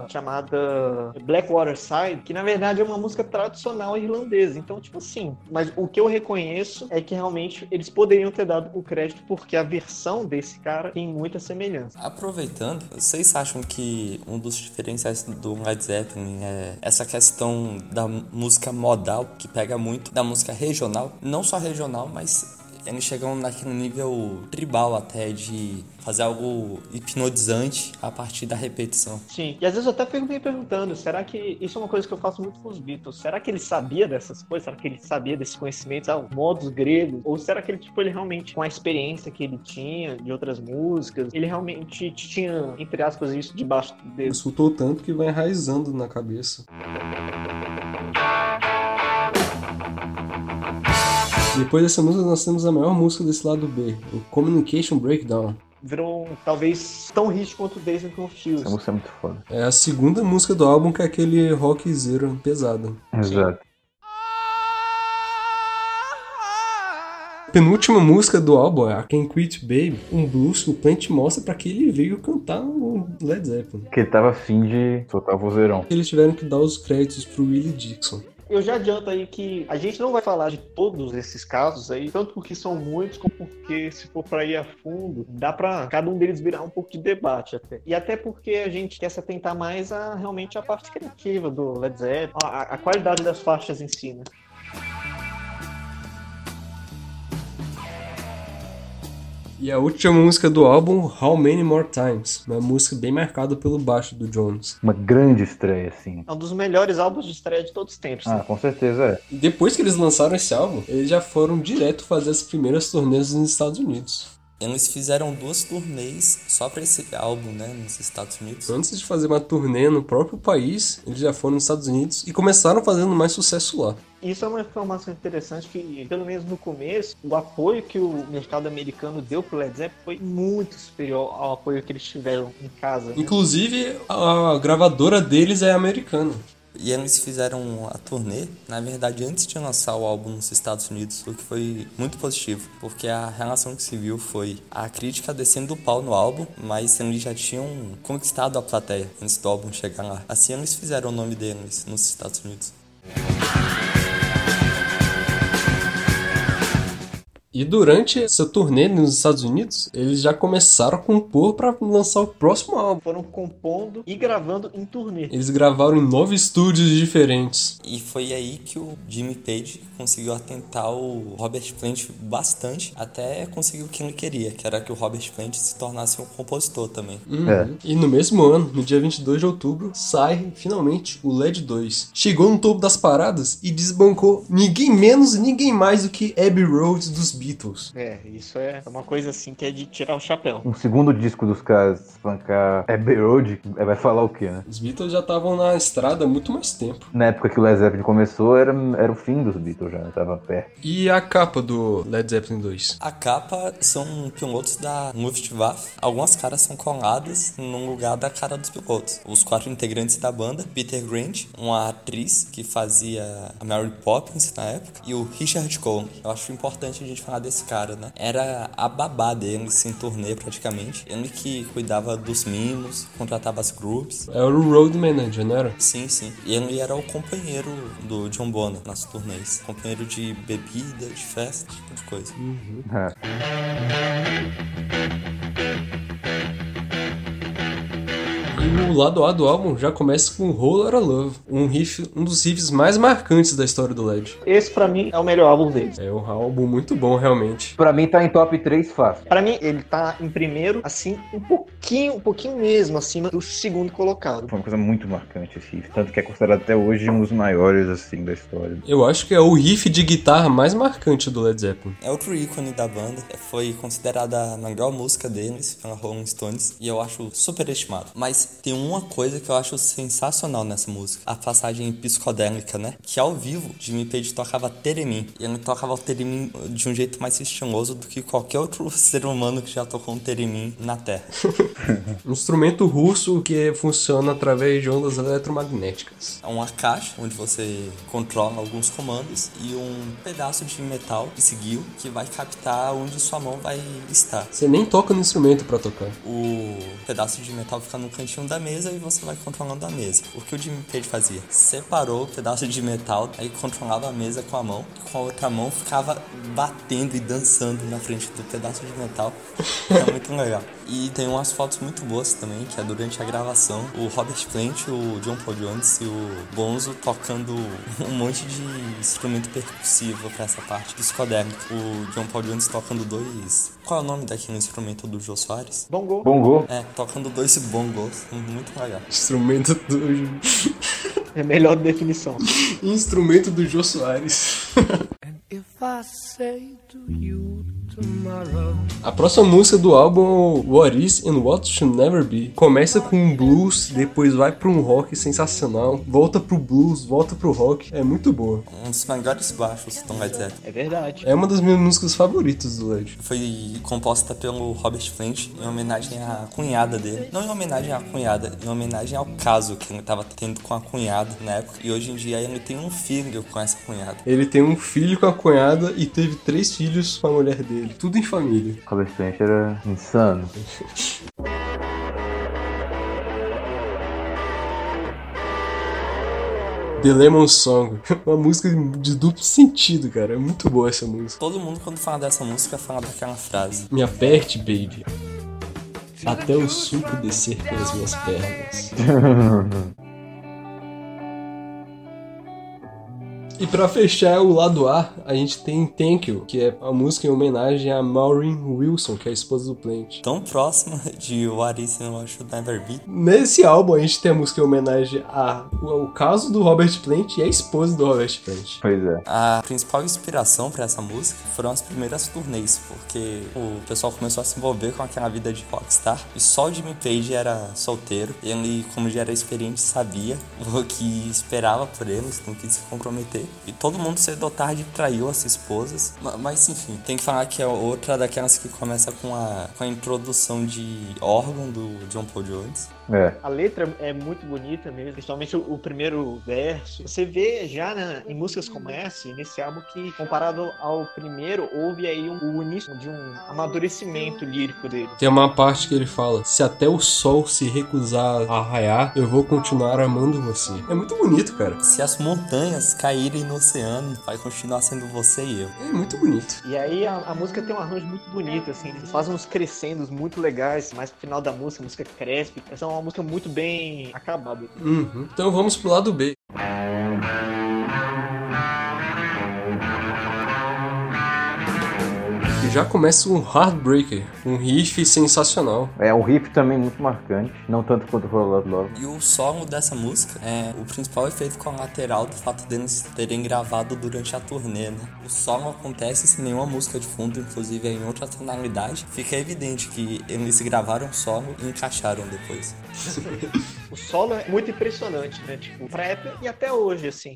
chamada Blackwater Side, que na verdade é uma música tradicional irlandesa. Então, tipo assim, mas o que eu reconheço é que realmente eles poderiam ter dado o crédito porque a versão desse cara tem muita semelhança. Aproveitando, vocês acham que um dos diferenciais do Led Zeppelin é essa questão da música modal que pega muito da música regional, não só regional, mas eles chegam naquele nível tribal até de fazer algo hipnotizante a partir da repetição. Sim, e às vezes eu até fico me perguntando, será que isso é uma coisa que eu faço muito com os Beatles? Será que ele sabia dessas coisas? Será que ele sabia desses conhecimentos, ah, modos gregos? Ou será que ele, tipo, ele realmente, com a experiência que ele tinha de outras músicas, ele realmente tinha, entre aspas, isso debaixo dele? Escutou tanto que vai enraizando na cabeça. Depois dessa música, nós temos a maior música desse lado B, o Communication Breakdown. virou talvez tão hit quanto o Days and Confused. Essa música é muito foda. É a segunda música do álbum que é aquele rockzero pesado. Exato. Penúltima música do álbum é a Can't Quit Baby, um blues que o Plant mostra pra que ele veio cantar no Led Zeppelin. Que ele tava afim de soltar o vozeirão. Eles tiveram que dar os créditos pro Willie Dixon. Eu já adianto aí que a gente não vai falar de todos esses casos aí, tanto porque são muitos, como porque se for pra ir a fundo, dá pra cada um deles virar um pouco de debate até. E até porque a gente quer se atentar mais a realmente a parte criativa do Led Zeppelin, a, a qualidade das faixas em si, né? E a última música do álbum, How Many More Times, uma música bem marcada pelo baixo do Jones. Uma grande estreia, assim. É um dos melhores álbuns de estreia de todos os tempos. Ah, né? com certeza é. E depois que eles lançaram esse álbum, eles já foram direto fazer as primeiras turnês nos Estados Unidos. Eles fizeram duas turnês só pra esse álbum, né, nos Estados Unidos. Antes de fazer uma turnê no próprio país, eles já foram nos Estados Unidos e começaram fazendo mais sucesso lá. Isso é uma informação interessante que, pelo menos no começo, o apoio que o mercado americano deu pro Led Zeppelin foi muito superior ao apoio que eles tiveram em casa. né? Inclusive, a gravadora deles é americana. E eles fizeram a turnê, na verdade, antes de lançar o álbum nos Estados Unidos, o que foi muito positivo, porque a relação que se viu foi a crítica descendo o pau no álbum, mas eles já tinham conquistado a plateia antes do álbum chegar lá. Assim eles fizeram o nome deles nos Estados Unidos. E durante essa turnê nos Estados Unidos, eles já começaram a compor para lançar o próximo álbum. Foram compondo e gravando em turnê. Eles gravaram em nove estúdios diferentes. E foi aí que o Jimmy Page conseguiu atentar o Robert Plant bastante, até conseguir o que ele queria, que era que o Robert Plant se tornasse um compositor também. Uhum. É. E no mesmo ano, no dia 22 de outubro, sai finalmente o LED 2. Chegou no topo das paradas e desbancou ninguém menos e ninguém mais do que Abbey Road dos Beatles. É, isso é uma coisa assim que é de tirar o chapéu. Um segundo disco dos caras bancar Abbey Road, é, vai falar o quê, né? Os Beatles já estavam na estrada há muito mais tempo. Na época que o Led Zeppelin começou, era, era o fim dos Beatles já, tava perto. E a capa do Led Zeppelin 2? A capa são pilotos da Luftwaffe. Algumas caras são coladas no lugar da cara dos pilotos. Os quatro integrantes da banda, Peter Grant, uma atriz que fazia a Mary Poppins na época, e o Richard Cole. Eu acho importante a gente falar desse cara, né? Era a babá deles em turnê praticamente. Ele que cuidava dos mimos, contratava as groups. Era o Road Manager, não era? Sim, sim. E ele era o companheiro do John Bonham nas turnês. Companheiro de bebida, de festa, tipo de coisa. É. E o lado A do álbum já começa com Whole Lotta Love, um riff, um dos riffs mais marcantes da história do LED. Esse pra mim é o melhor álbum deles. É um álbum muito bom, realmente. Pra mim tá em top 3 fácil. Pra mim ele tá em primeiro, assim, um pouquinho, um pouquinho mesmo acima do segundo colocado. Foi uma coisa muito marcante esse riff. Tanto que é considerado até hoje um dos maiores, assim, da história. Eu acho que é o riff de guitarra mais marcante do Led Zeppelin. É outro ícone da banda. Foi considerada a melhor música deles pela Rolling Stones. E eu acho super estimado. Mas tem uma coisa que eu acho sensacional nessa música. A passagem psicodélica, né? Que ao vivo, Jimmy Page tocava Teremin. E ele tocava o Teremin de um jeito mais estiloso do que qualquer outro [LAUGHS] ser humano que já tocou um Teremin na Terra. [LAUGHS] Um instrumento russo que funciona através de ondas eletromagnéticas. É uma caixa onde você controla alguns comandos e um pedaço de metal seguiu que vai captar onde sua mão vai estar. Você nem toca no instrumento pra tocar. O pedaço de metal fica no cantinho da mesa e você vai controlando a mesa. O que o Jimmy Page fazia? Separou o pedaço de metal, aí controlava a mesa com a mão, e com a outra mão ficava batendo e dançando na frente do pedaço de metal. É muito legal. E tem umas fotos muito boas também, que é durante a gravação, o Robert Plant, o John Paul Jones e o Bonzo tocando [LAUGHS] um monte de instrumento percussivo pra essa parte psicodélica. O John Paul Jones tocando dois... Qual é o nome daquele instrumento do Jô Soares? Bongo. Bongo. É, tocando dois bongos. Muito legal. Instrumento do. [LAUGHS] É a melhor definição. Instrumento do Jô Soares. [LAUGHS] If I say to you A próxima música do álbum What Is and What Should Never Be começa com um blues, depois vai para um rock sensacional, volta pro blues, volta pro rock. É muito boa. Um dos melhores baixos do Led Zeppelin. É verdade. É uma das minhas músicas favoritas do Led. Foi composta pelo Robert Plant em homenagem à cunhada dele. Não em homenagem à cunhada, em homenagem ao caso que ele estava tendo com a cunhada na época. E hoje em dia ele tem um filho com essa cunhada. Ele tem um filho com a cunhada e teve três filhos com a mulher dele. Tudo em família. Robert Plant era insano. [LAUGHS] The Lemon Song. [LAUGHS] Uma música de duplo sentido, cara. É muito boa essa música. Todo mundo, quando fala dessa música, fala daquela frase. Me aperte, baby. Até o suco descer pelas minhas pernas. [LAUGHS] E pra fechar o lado A, a gente tem Thank You, que é a música em homenagem a Maureen Wilson, que é a esposa do Plant. Tão próxima de What Is What Should Never Be. Nesse álbum a gente tem a música em homenagem ao caso do Robert Plant e a esposa do Robert Plant. Pois é. A principal inspiração para essa música foram as primeiras turnês, porque o pessoal começou a se envolver com aquela vida de rockstar e só o Jimmy Page era solteiro. Ele, como já era experiente, sabia o que esperava por eles, não quis se comprometer. E todo mundo cedo ou tarde traiu as esposas. Mas enfim, tem que falar que é outra daquelas que começa com a, com a introdução de órgão do John Paul Jones. É. A letra é muito bonita mesmo, principalmente o, o primeiro verso. Você vê já né, em músicas como essa, nesse álbum, que comparado ao primeiro, houve aí um, o início de um amadurecimento lírico dele. Tem uma parte que ele fala: Se até o sol se recusar a raiar, eu vou continuar amando você. É muito bonito, cara. Se as montanhas caírem no oceano, vai continuar sendo você e eu. É muito bonito. E aí a, a música tem um arranjo muito bonito, assim, eles fazem uns crescendos muito legais, mas no final da música, a música cresce. É uma música muito bem acabada. Uhum. Então vamos pro lado B. já começa um Heartbreaker, um riff sensacional. É um riff também muito marcante, não tanto quanto o Out Love. E o solo dessa música é o principal efeito colateral do fato deles terem gravado durante a turnê, né? O solo acontece sem nenhuma música de fundo, inclusive é em outra tonalidade. Fica evidente que eles gravaram o solo e encaixaram depois. [LAUGHS] o solo é muito impressionante, né? Tipo, pra época e até hoje, assim.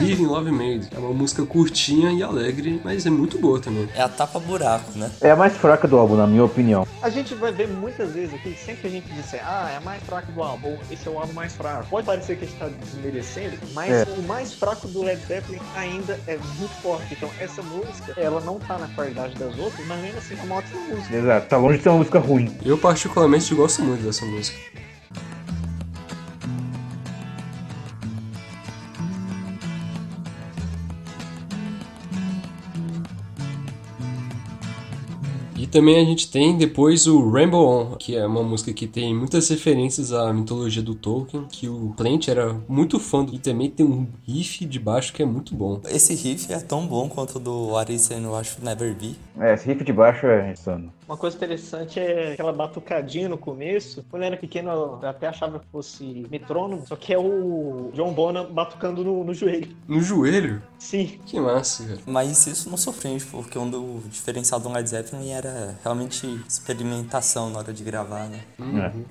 Living Love Made é uma música curtinha e alegre, mas é muito boa também. É a tapa buraco, né? É a mais fraca do álbum, na minha opinião. A gente vai ver muitas vezes aqui, sempre que a gente disser, ah, é a mais fraca do álbum, esse é o álbum mais fraco. Pode parecer que a gente tá desmerecendo, mas É. o mais fraco do Led Zeppelin ainda é muito forte. Então, essa música, ela não tá na qualidade das outras, mas ainda assim é uma ótima música. Exato, tá longe de ser uma música ruim. Eu particularmente gosto muito dessa música. Também a gente tem depois o Rainbow On, que é uma música que tem muitas referências à mitologia do Tolkien, que o Plant era muito fã do, e também tem um riff de baixo que é muito bom. Esse riff é tão bom quanto o do and What Should Never Be. É, esse riff de baixo é insano. Uma coisa interessante é aquela batucadinha no começo. Quando eu era pequeno, eu até achava que fosse metrônomo, só que é o John Bonham batucando no, no joelho. No joelho? Sim. Que massa, cara. Mas isso não surpreende, porque um do diferencial do Led Zeppelin era realmente experimentação na hora de gravar, né?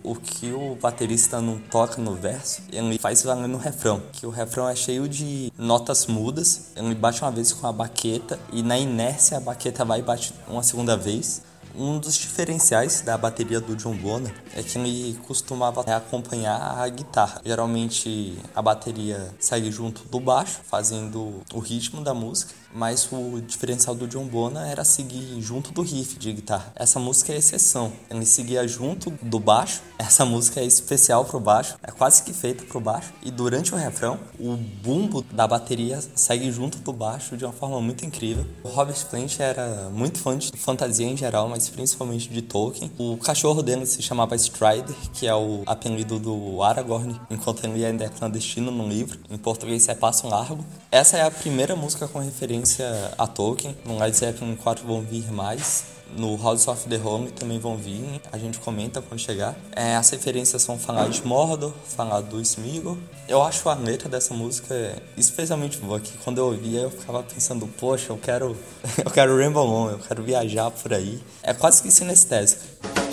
O que o baterista não toca no verso, ele faz valer no refrão. Que o refrão é cheio de notas mudas, ele bate uma vez com a baqueta e na inércia a baqueta vai e bate uma segunda vez. Um dos diferenciais da bateria do John Bonham é que ele costumava acompanhar a guitarra. Geralmente a bateria segue junto do baixo, fazendo o ritmo da música, mas o diferencial do John Bonham era seguir junto do riff de guitarra. Essa música é exceção. Ele seguia junto do baixo. Essa música é especial pro baixo, é quase que feita pro baixo. E durante o refrão, o bumbo da bateria segue junto do baixo de uma forma muito incrível. O Robert Plant era muito fã de fantasia em geral, mas principalmente de Tolkien. O cachorro dele se chamava Strider, que é o apelido do Aragorn, enquanto ele ainda é clandestino no livro. Em português é Passo Largo. Essa é a primeira música com referência a Tolkien. No Led Zeppelin 4 vão vir mais. No House of the Home também vão vir, a gente comenta quando chegar. É, as referências são falar de Mordor, falar do Smeagol. Eu acho a letra dessa música especialmente boa, que quando eu ouvia eu ficava pensando, poxa, eu quero, [LAUGHS] eu quero Rainbow On, eu quero viajar por aí. É quase que sinestésica.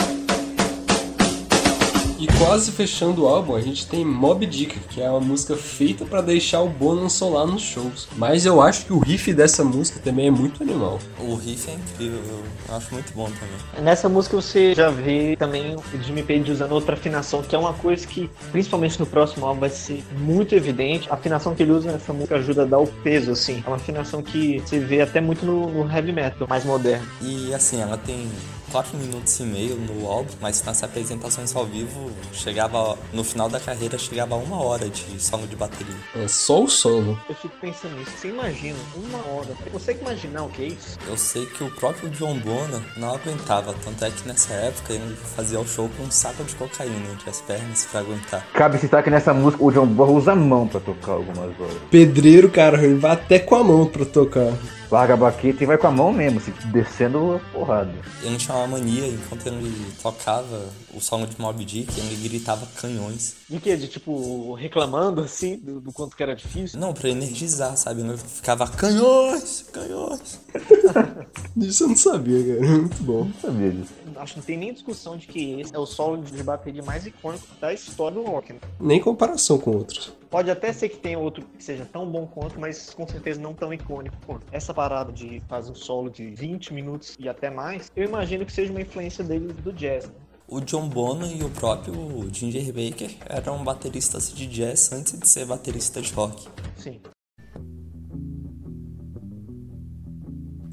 E quase fechando o álbum, a gente tem Mob Dick, que é uma música feita para deixar o Bono solar nos shows. Mas eu acho que o riff dessa música também é muito animal. O riff é incrível, eu acho muito bom também. Nessa música você já vê também o Jimmy Page usando outra afinação, que é uma coisa que, principalmente no próximo álbum, vai ser muito evidente. A afinação que ele usa nessa música ajuda a dar o peso, assim. É uma afinação que você vê até muito no, no heavy metal mais moderno. E assim, ela tem 4 minutos e meio no álbum, mas nas apresentações ao vivo chegava no final da carreira chegava a uma hora de solo de bateria. É só o solo. Eu fico pensando nisso. Você imagina uma hora? Você consegue imaginar o que é isso? Eu sei que o próprio John Bonham não aguentava, tanto é que nessa época ele fazia o show com um saco de cocaína entre as pernas pra aguentar. Cabe citar que nessa música o John Bonham usa a mão pra tocar algumas horas. Pedreiro, cara, ele vai até com a mão pra tocar. Larga a baqueta e vai com a mão mesmo, assim, descendo a porrada. Ele tinha uma mania, enquanto ele tocava o solo de Mob Dick, ele gritava canhões. De que? De tipo, reclamando assim, do, do quanto que era difícil? Não, pra energizar, sabe? Ele ficava canhões, canhões. [LAUGHS] Isso eu não sabia, cara. Muito bom. Não sabia disso. Acho que não tem nem discussão de que esse é o solo de bateria mais icônico da história do rock. Né? Nem comparação com outros. Pode até ser que tenha outro que seja tão bom quanto, mas com certeza não tão icônico quanto. Essa parada de fazer um solo de 20 minutos e até mais, eu imagino que seja uma influência dele do jazz. Né? O John Bonham e o próprio Ginger Baker eram bateristas de jazz antes de ser baterista de rock. Sim.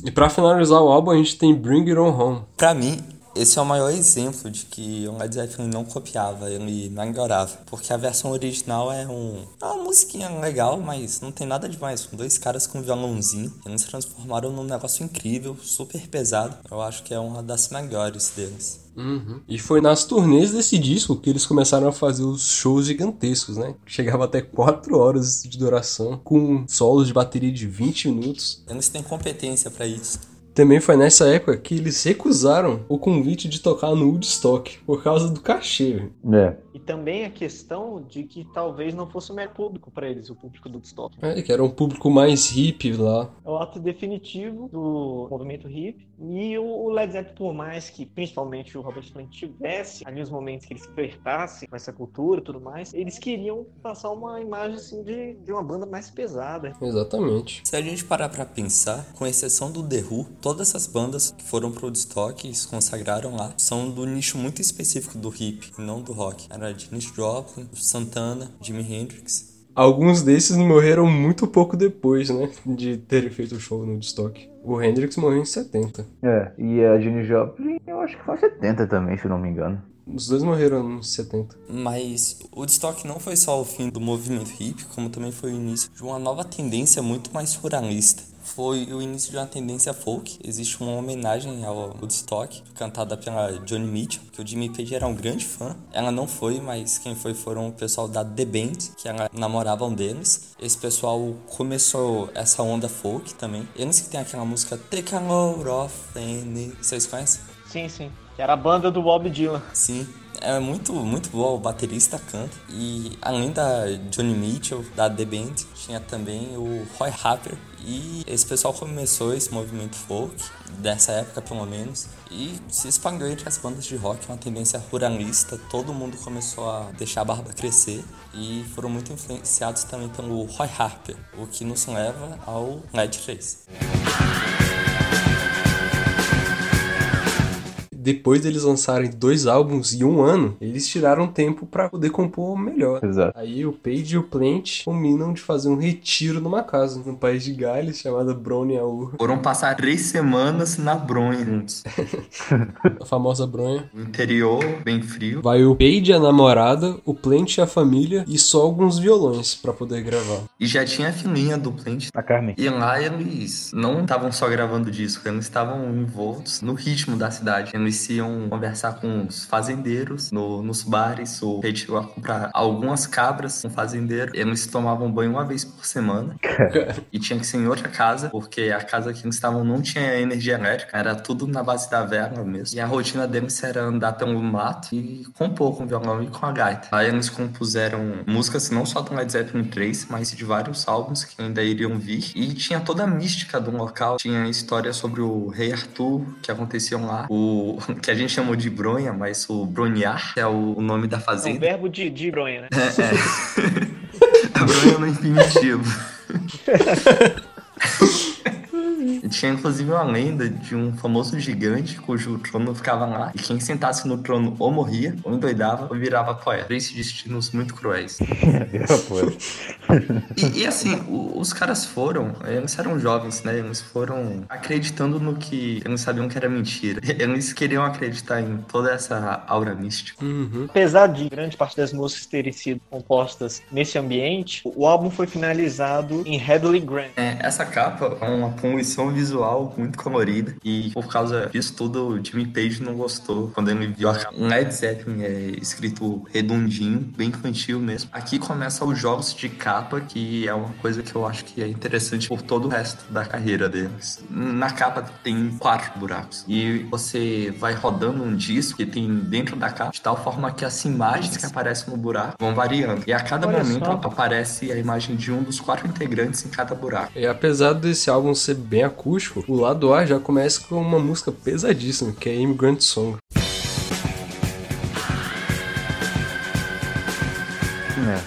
E pra finalizar o álbum, a gente tem Bring It On Home. Pra mim, esse é o maior exemplo de que o Led Zeppelin não copiava, ele melhorava. Porque a versão original é, um, é uma musiquinha legal, mas não tem nada demais. Com dois caras com violãozinho, eles transformaram num negócio incrível, super pesado. Eu acho que é uma das melhores deles. Uhum. E foi nas turnês desse disco que eles começaram a fazer os shows gigantescos, né? Chegava até 4 horas de duração, com solos de bateria de 20 minutos. Eles têm competência para isso. Também foi nessa época que eles recusaram o convite de tocar no Woodstock por causa do cachê. É. E também a questão de que talvez não fosse o melhor público para eles, o público do Woodstock. É, que era um público mais hippie lá. É o ato definitivo do movimento hippie. E o Led Zeppelin, por mais que principalmente o Robert Plant tivesse ali os momentos que eles flertassem com essa cultura e tudo mais, eles queriam passar uma imagem assim de, de uma banda mais pesada. Exatamente. Se a gente parar pra pensar, com exceção do The Who, todas essas bandas que foram pro Woodstock e se consagraram lá são do nicho muito específico do hip, não do rock. Era Janis Joplin, Santana, Jimi Hendrix. Alguns desses morreram muito pouco depois, né? De terem feito o show no Woodstock. O Hendrix morreu em 70. É, e a Jenny Joplin, eu acho que foi 70 também, se não me engano. Os dois morreram em 70. Mas o Woodstock não foi só o fim do movimento hip, como também foi o início de uma nova tendência muito mais ruralista. Foi o início de uma tendência folk. Existe uma homenagem ao Woodstock, cantada pela Johnny Mitchell, que o Jimmy Page era um grande fã. Ela não foi, mas quem foi foram o pessoal da The Band, que ela namoravam deles. Esse pessoal começou essa onda folk também. Eles que tem aquela música Take a Load Off. Vocês conhecem? Sim, sim. Que era a banda do Bob Dylan. Sim, é muito, muito boa, o baterista canta. E além da Johnny Mitchell, da The Band, tinha também o Roy Harper. E esse pessoal começou esse movimento folk, dessa época pelo menos, e se espalhou entre as bandas de rock, uma tendência ruralista. Todo mundo começou a deixar a barba crescer e foram muito influenciados também pelo Roy Harper, o que nos leva ao Led 3. Depois deles lançarem dois álbuns em um ano, eles tiraram tempo para poder compor melhor. Exato. Aí o Page e o Plant combinam de fazer um retiro numa casa, num país de Gales, chamada Bronhaur. Foram passar três semanas na Bronha juntos. [LAUGHS] A famosa Bronha. Interior, bem frio. Vai o Page, a namorada, o Plant e a família e só alguns violões para poder gravar. E já tinha a filhinha do Plant. A Carmen. E lá eles não estavam só gravando disco, eles estavam envoltos no ritmo da cidade. Eles eles iam conversar com os fazendeiros no, nos bares, ou eles iam comprar algumas cabras com um fazendeiro. Eles tomavam banho uma vez por semana [LAUGHS] e tinha que ser em outra casa, porque a casa que eles estavam não tinha energia elétrica, era tudo na base da vela mesmo. E a rotina deles era andar pelo mato e compor com violão e com a gaita. Aí eles compuseram músicas não só do Led Zeppelin 3, mas de vários álbuns que ainda iriam vir. E tinha toda a mística do local, tinha história sobre o rei Arthur, que aconteciam lá, o que a gente chamou de bronha, mas o bronhar, é o, o nome da É um fazenda. verbo de, de bronha, né? É. [LAUGHS] a bronha no infinitivo. [LAUGHS] Tinha inclusive uma lenda de um famoso gigante cujo trono ficava lá, e quem sentasse no trono ou morria, ou endoidava, ou virava poeta. Três destinos muito cruéis. [LAUGHS] E, e, assim, o- os caras foram, eles eram jovens, né? Eles foram acreditando no que eles sabiam que era mentira. [LAUGHS] Eles queriam acreditar em toda essa aura mística. Uhum. Apesar de grande parte das músicas terem sido compostas nesse ambiente, o álbum foi finalizado em Headley Grant. É, essa capa é uma poluição visual muito colorida e por causa disso tudo o Jimmy Page não gostou quando ele viu. Um Led Zeppelin é escrito redondinho, bem infantil mesmo. Aqui começa os jogos de capa, que é uma coisa que eu acho que é interessante por todo o resto da carreira deles. Na capa tem quatro buracos e você vai rodando um disco que tem dentro da capa de tal forma que as imagens que aparecem no buraco vão variando. E a cada Olha momento só. aparece a imagem de um dos quatro integrantes em cada buraco. E apesar desse álbum ser bem acústico, o lado A já começa com uma música pesadíssima, que é Immigrant Song.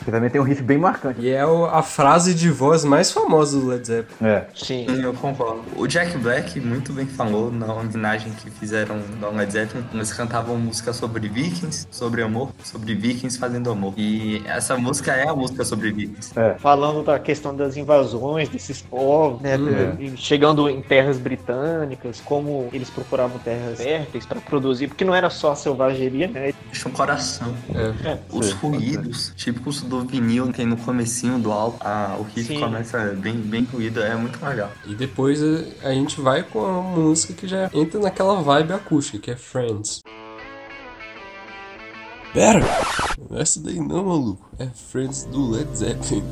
É, porque também tem um riff bem marcante. E é o- a frase de voz mais famosa do Led Zeppelin. É. Sim. Sim, eu concordo. O Jack Black muito bem falou na homenagem que fizeram da Led Zeppelin. Eles cantavam música sobre vikings, sobre amor, sobre vikings fazendo amor. E essa música é a música sobre vikings. Falando da questão das invasões desses povos, né? E Chegando em terras britânicas, como eles procuravam terras férteis para produzir, porque não era só a selvageria, né? Deixa um coração. É. É, Os Sim, ruídos, típicos do vinil, tem no comecinho do álbum. Ah, o riff Sim. começa bem, bem ruído, é muito legal. E depois a, a gente vai com a música que já entra naquela vibe acústica, que é Friends. Pera! Essa daí não, maluco. É Friends do Led Zeppelin.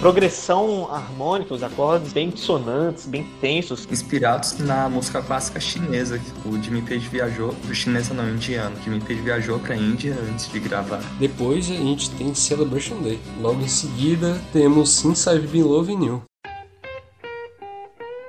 Progressão harmônica, os acordes bem dissonantes, bem tensos. Inspirados na música clássica chinesa, que o Jimmy Page viajou, o chinesa não, indiano. Jimmy Page viajou pra Índia antes de gravar. Depois a gente tem Celebration Day. Logo em seguida temos Since I've Been Loving You.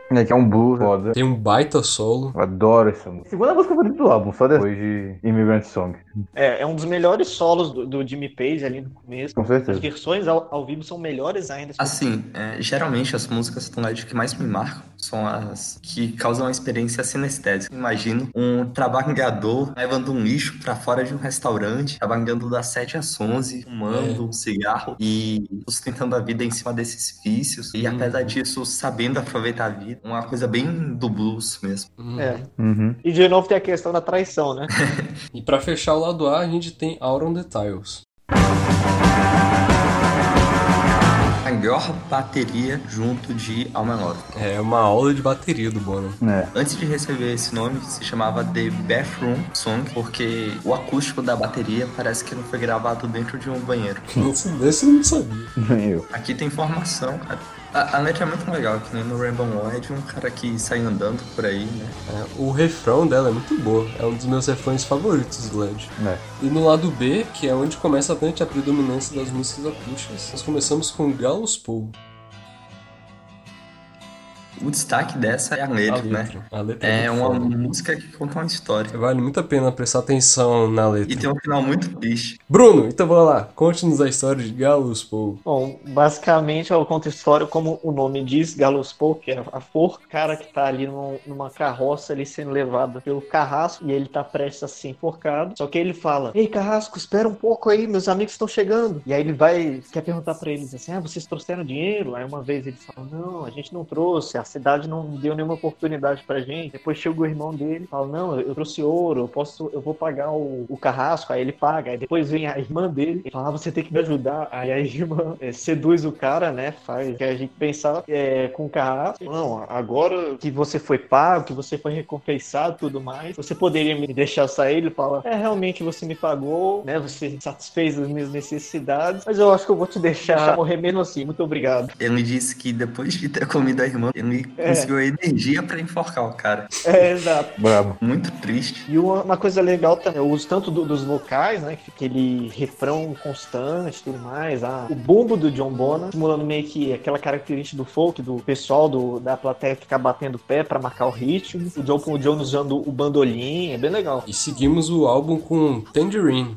É, que é um blues foda. Tem um baita solo. Eu adoro essa música. Segunda música favorita do álbum, só depois de Immigrant Song. É, é um dos melhores solos do, do Jimmy Page ali no começo. Com As certeza. versões ao, ao vivo são melhores ainda. Assim, é, geralmente as músicas do Led que mais me marcam são as que causam uma experiência sinestésica. Imagino um trabalhador levando um lixo pra fora de um restaurante, trabalhando das 7 às 11, fumando um cigarro e sustentando a vida em cima desses vícios. E apesar disso, sabendo aproveitar a vida. Uma coisa bem do blues mesmo. Hum. É. Uhum. E de novo tem a questão da traição, né? [LAUGHS] E pra fechar o lado A, a gente tem Out on melhor bateria junto de Alma Love. É uma aula de bateria do Bono. É. Antes de receber esse nome, se chamava The Bathroom Song, porque o acústico da bateria parece que não foi gravado dentro de um banheiro. Esse desse eu não sabia. Nem eu. Aqui tem informação, cara. A, a letra é muito legal, que nem no Rainbow Lord, um cara que sai andando por aí, né? É, o refrão dela é muito boa. É um dos meus refrões favoritos do Led. É. E no lado B, que é onde começa a a predominância das músicas acústicas, nós começamos com Gallows Pole. O destaque dessa é a letra, A né? letra. A letra É muito uma foda. música que conta uma história. Vale muito a pena prestar atenção na E letra. tem um final muito triste. Bruno, então vamos lá. Conte-nos a história de Gallows Pole. Bom, basicamente ela conta a história como o nome diz, Gallows Pole, que é a forca, cara que tá ali num- numa carroça ali sendo levado pelo carrasco e ele tá prestes a ser enforcado. Só que ele fala: Ei, carrasco, espera um pouco aí, meus amigos estão chegando. E aí ele vai, quer perguntar pra eles assim: Ah, vocês trouxeram dinheiro? Aí uma vez ele fala: Não, a gente não trouxe, a cidade não deu nenhuma oportunidade pra gente. Depois chega o irmão dele, fala, não, eu trouxe ouro, eu posso, eu vou pagar o, o carrasco, aí ele paga. Aí depois vem a irmã dele e fala, ah, você tem que me ajudar. Aí a irmã é, seduz o cara, né? Faz que a gente pensar é, com o carrasco. Não, agora que você foi pago, que você foi recompensado e tudo mais, você poderia me deixar sair? Ele fala, é, realmente você me pagou, né? Você satisfez as minhas necessidades, mas eu acho que eu vou te deixar morrer mesmo assim. Muito obrigado. Ele disse que depois de ter comido a irmã, ele É. conseguiu energia pra enforcar o cara. É, exato. Brabo. Muito triste. E uma, uma coisa legal também, eu uso tanto do- dos vocais, né? que Aquele refrão constante e tudo mais. ah, o bumbo do John Bonham, simulando meio que aquela característica do folk, do pessoal do, da plateia ficar batendo pé pra marcar o ritmo. O John Paul Jones usando o bandolim, é bem legal. E seguimos o álbum com Tangerine.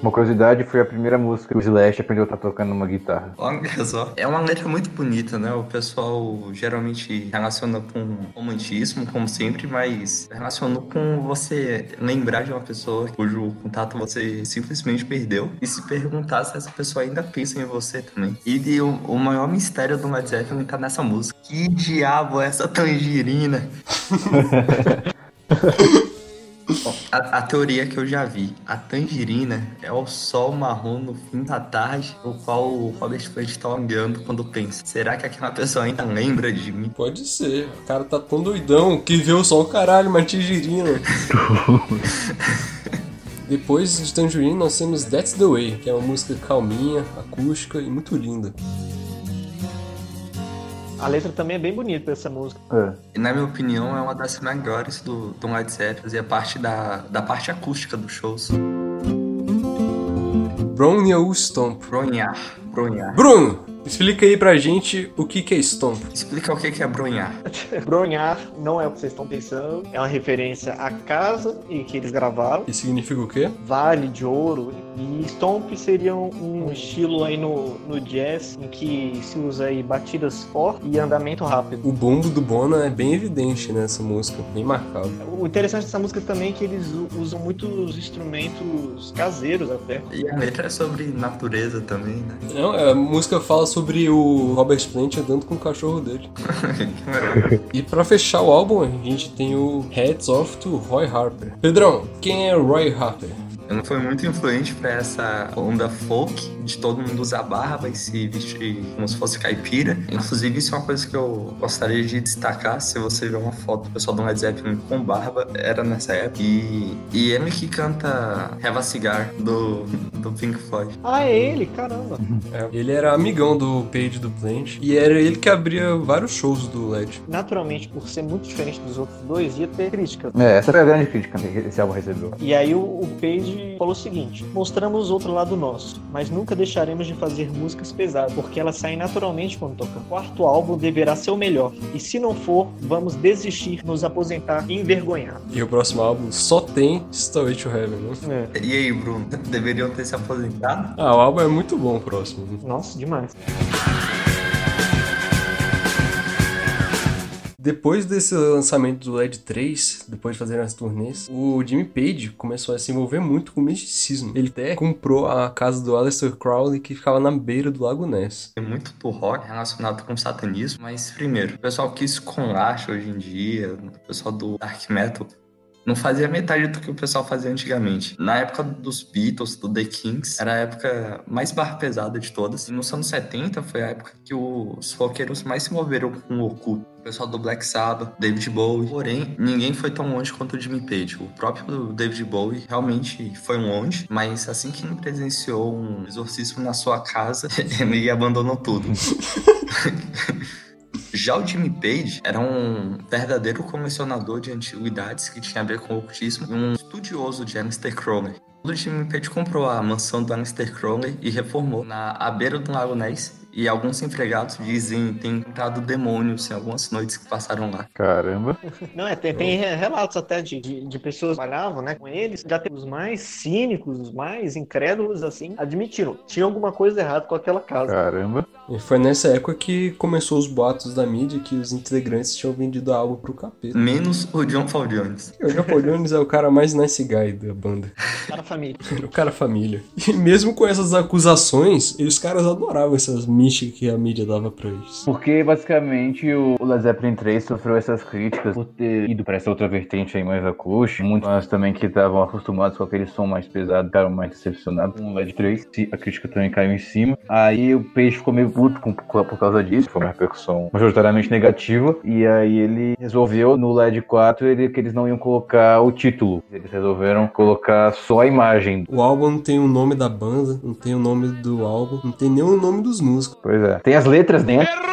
Uma curiosidade foi a primeira música que o Slash aprendeu a estar tocando uma guitarra. Olha só. É uma letra muito bonita, né? O pessoal geralmente relaciona com romantismo, como sempre, mas relacionou com você lembrar de uma pessoa cujo contato você simplesmente perdeu e se perguntar se essa pessoa ainda pensa em você também. E o, o maior mistério do Led Zeppelin tá nessa música. Que diabo é essa tangerina? [LAUGHS] A, a teoria que eu já vi, a tangerina é o sol marrom no fim da tarde, o qual o Robert Plant está olhando quando pensa. Será que aquela pessoa ainda lembra de mim? Pode ser. O cara tá tão doidão que vê o sol, caralho, uma tangerina. [LAUGHS] Depois de Tangerine, nós temos That's the Way, que é uma música calminha, acústica e muito linda. A letra também é bem bonita dessa música. É. E na minha opinião é uma das melhores do, do Led Zeppelin, fazia parte da, da parte acústica dos shows. Brown Stomp. Bronhar, bronhar. Bruno, explica aí pra gente o que que é Stomp. Explica o que que é bronhar. [LAUGHS] Bronhar não é o que vocês estão pensando, é uma referência à casa em que eles gravaram. E significa o quê? Vale de Ouro e Stomp seria um estilo aí no, no jazz em que se usa aí batidas fortes e andamento rápido. O bumbo do Bona é bem evidente nessa música, bem marcado. O interessante dessa música também é que eles usam muitos instrumentos caseiros até. E a letra é sobre natureza também, né? Não, a música fala sobre o Robert Plant andando com o cachorro dele. [LAUGHS] E pra fechar o álbum, a gente tem o Heads Off to Roy Harper. Pedrão, quem é Roy Harper? Não fui muito influente pra essa onda folk de todo mundo usar barba e se vestir como se fosse caipira. Inclusive, isso é uma coisa que eu gostaria de destacar. Se você ver uma foto do pessoal do Led Zeppelin com barba, era nessa época. E, e ele que canta Have a Cigar do, do Pink Floyd. Ah, é ele, caramba. É, ele era amigão do Page do Plant e era ele que abria vários shows do LED. Naturalmente, por ser muito diferente dos outros dois, ia ter críticas. É, essa foi a grande crítica que esse álbum recebeu. E aí o, o Page falou o seguinte: mostramos outro lado nosso, mas nunca deixaremos de fazer músicas pesadas, porque elas saem naturalmente quando tocam. O quarto álbum deverá ser o melhor, e se não for, vamos desistir, nos aposentar e envergonhar. E o próximo álbum só tem Stairway to Heaven, né? É. E aí, Bruno? Deveriam ter se aposentado? Ah, o álbum é muito bom o próximo. né? Nossa, demais. Depois desse lançamento do LED 3, depois de fazer as turnês, o Jimmy Page começou a se envolver muito com o misticismo. Ele até comprou a casa do Aleister Crowley que ficava na beira do Lago Ness. Tem muito do rock relacionado com satanismo, mas primeiro, o pessoal que esculacha hoje em dia, o pessoal do dark metal, não fazia metade do que o pessoal fazia antigamente. Na época dos Beatles, do The Kings, era a época mais barra pesada de todas. E nos anos 70 foi a época que os roqueiros mais se moveram com o oculto. O pessoal do Black Sabbath, David Bowie. Porém, ninguém foi tão longe quanto o Jimmy Page. O próprio David Bowie realmente foi longe, mas assim que ele presenciou um exorcismo na sua casa, [LAUGHS] ele abandonou tudo. [LAUGHS] Já o Jimmy Page era um verdadeiro colecionador de antiguidades que tinha a ver com o ocultismo e um estudioso de Aleister Crowley. O Jimmy Page comprou a mansão do Aleister Crowley e reformou na à beira do Lago Ness e alguns empregados dizem ter encontrado demônios em algumas noites que passaram lá. Caramba. Não, é, tem, tem relatos até de, de, de pessoas que trabalhavam né, com eles, já tem os mais cínicos, os mais incrédulos, assim, admitiram. Tinha alguma coisa errada com aquela casa. Caramba. E foi nessa época que começou os boatos da mídia que os integrantes tinham vendido a álbum pro capeta. Menos o John Paul Jones. O John Paul Jones é o cara mais nice guy da banda. Para a família. [LAUGHS] O cara família. E mesmo com essas acusações, os caras adoravam essas mídias que a mídia dava pra eles. Porque basicamente o Led Zeppelin 3 sofreu essas críticas por ter ido pra essa outra vertente aí mais acústica. Muitos fãs também que estavam acostumados com aquele som mais pesado ficaram mais decepcionados com o Led 3. A crítica também caiu em cima. Aí o Page ficou meio puto por causa disso. Foi uma repercussão majoritariamente negativa. E aí ele resolveu no LED 4 ele, que eles não iam colocar o título. Eles resolveram colocar só a imagem. O álbum não tem o nome da banda, não tem o nome do álbum, não tem nem o nome dos músicos. Pois é. Tem as letras dentro.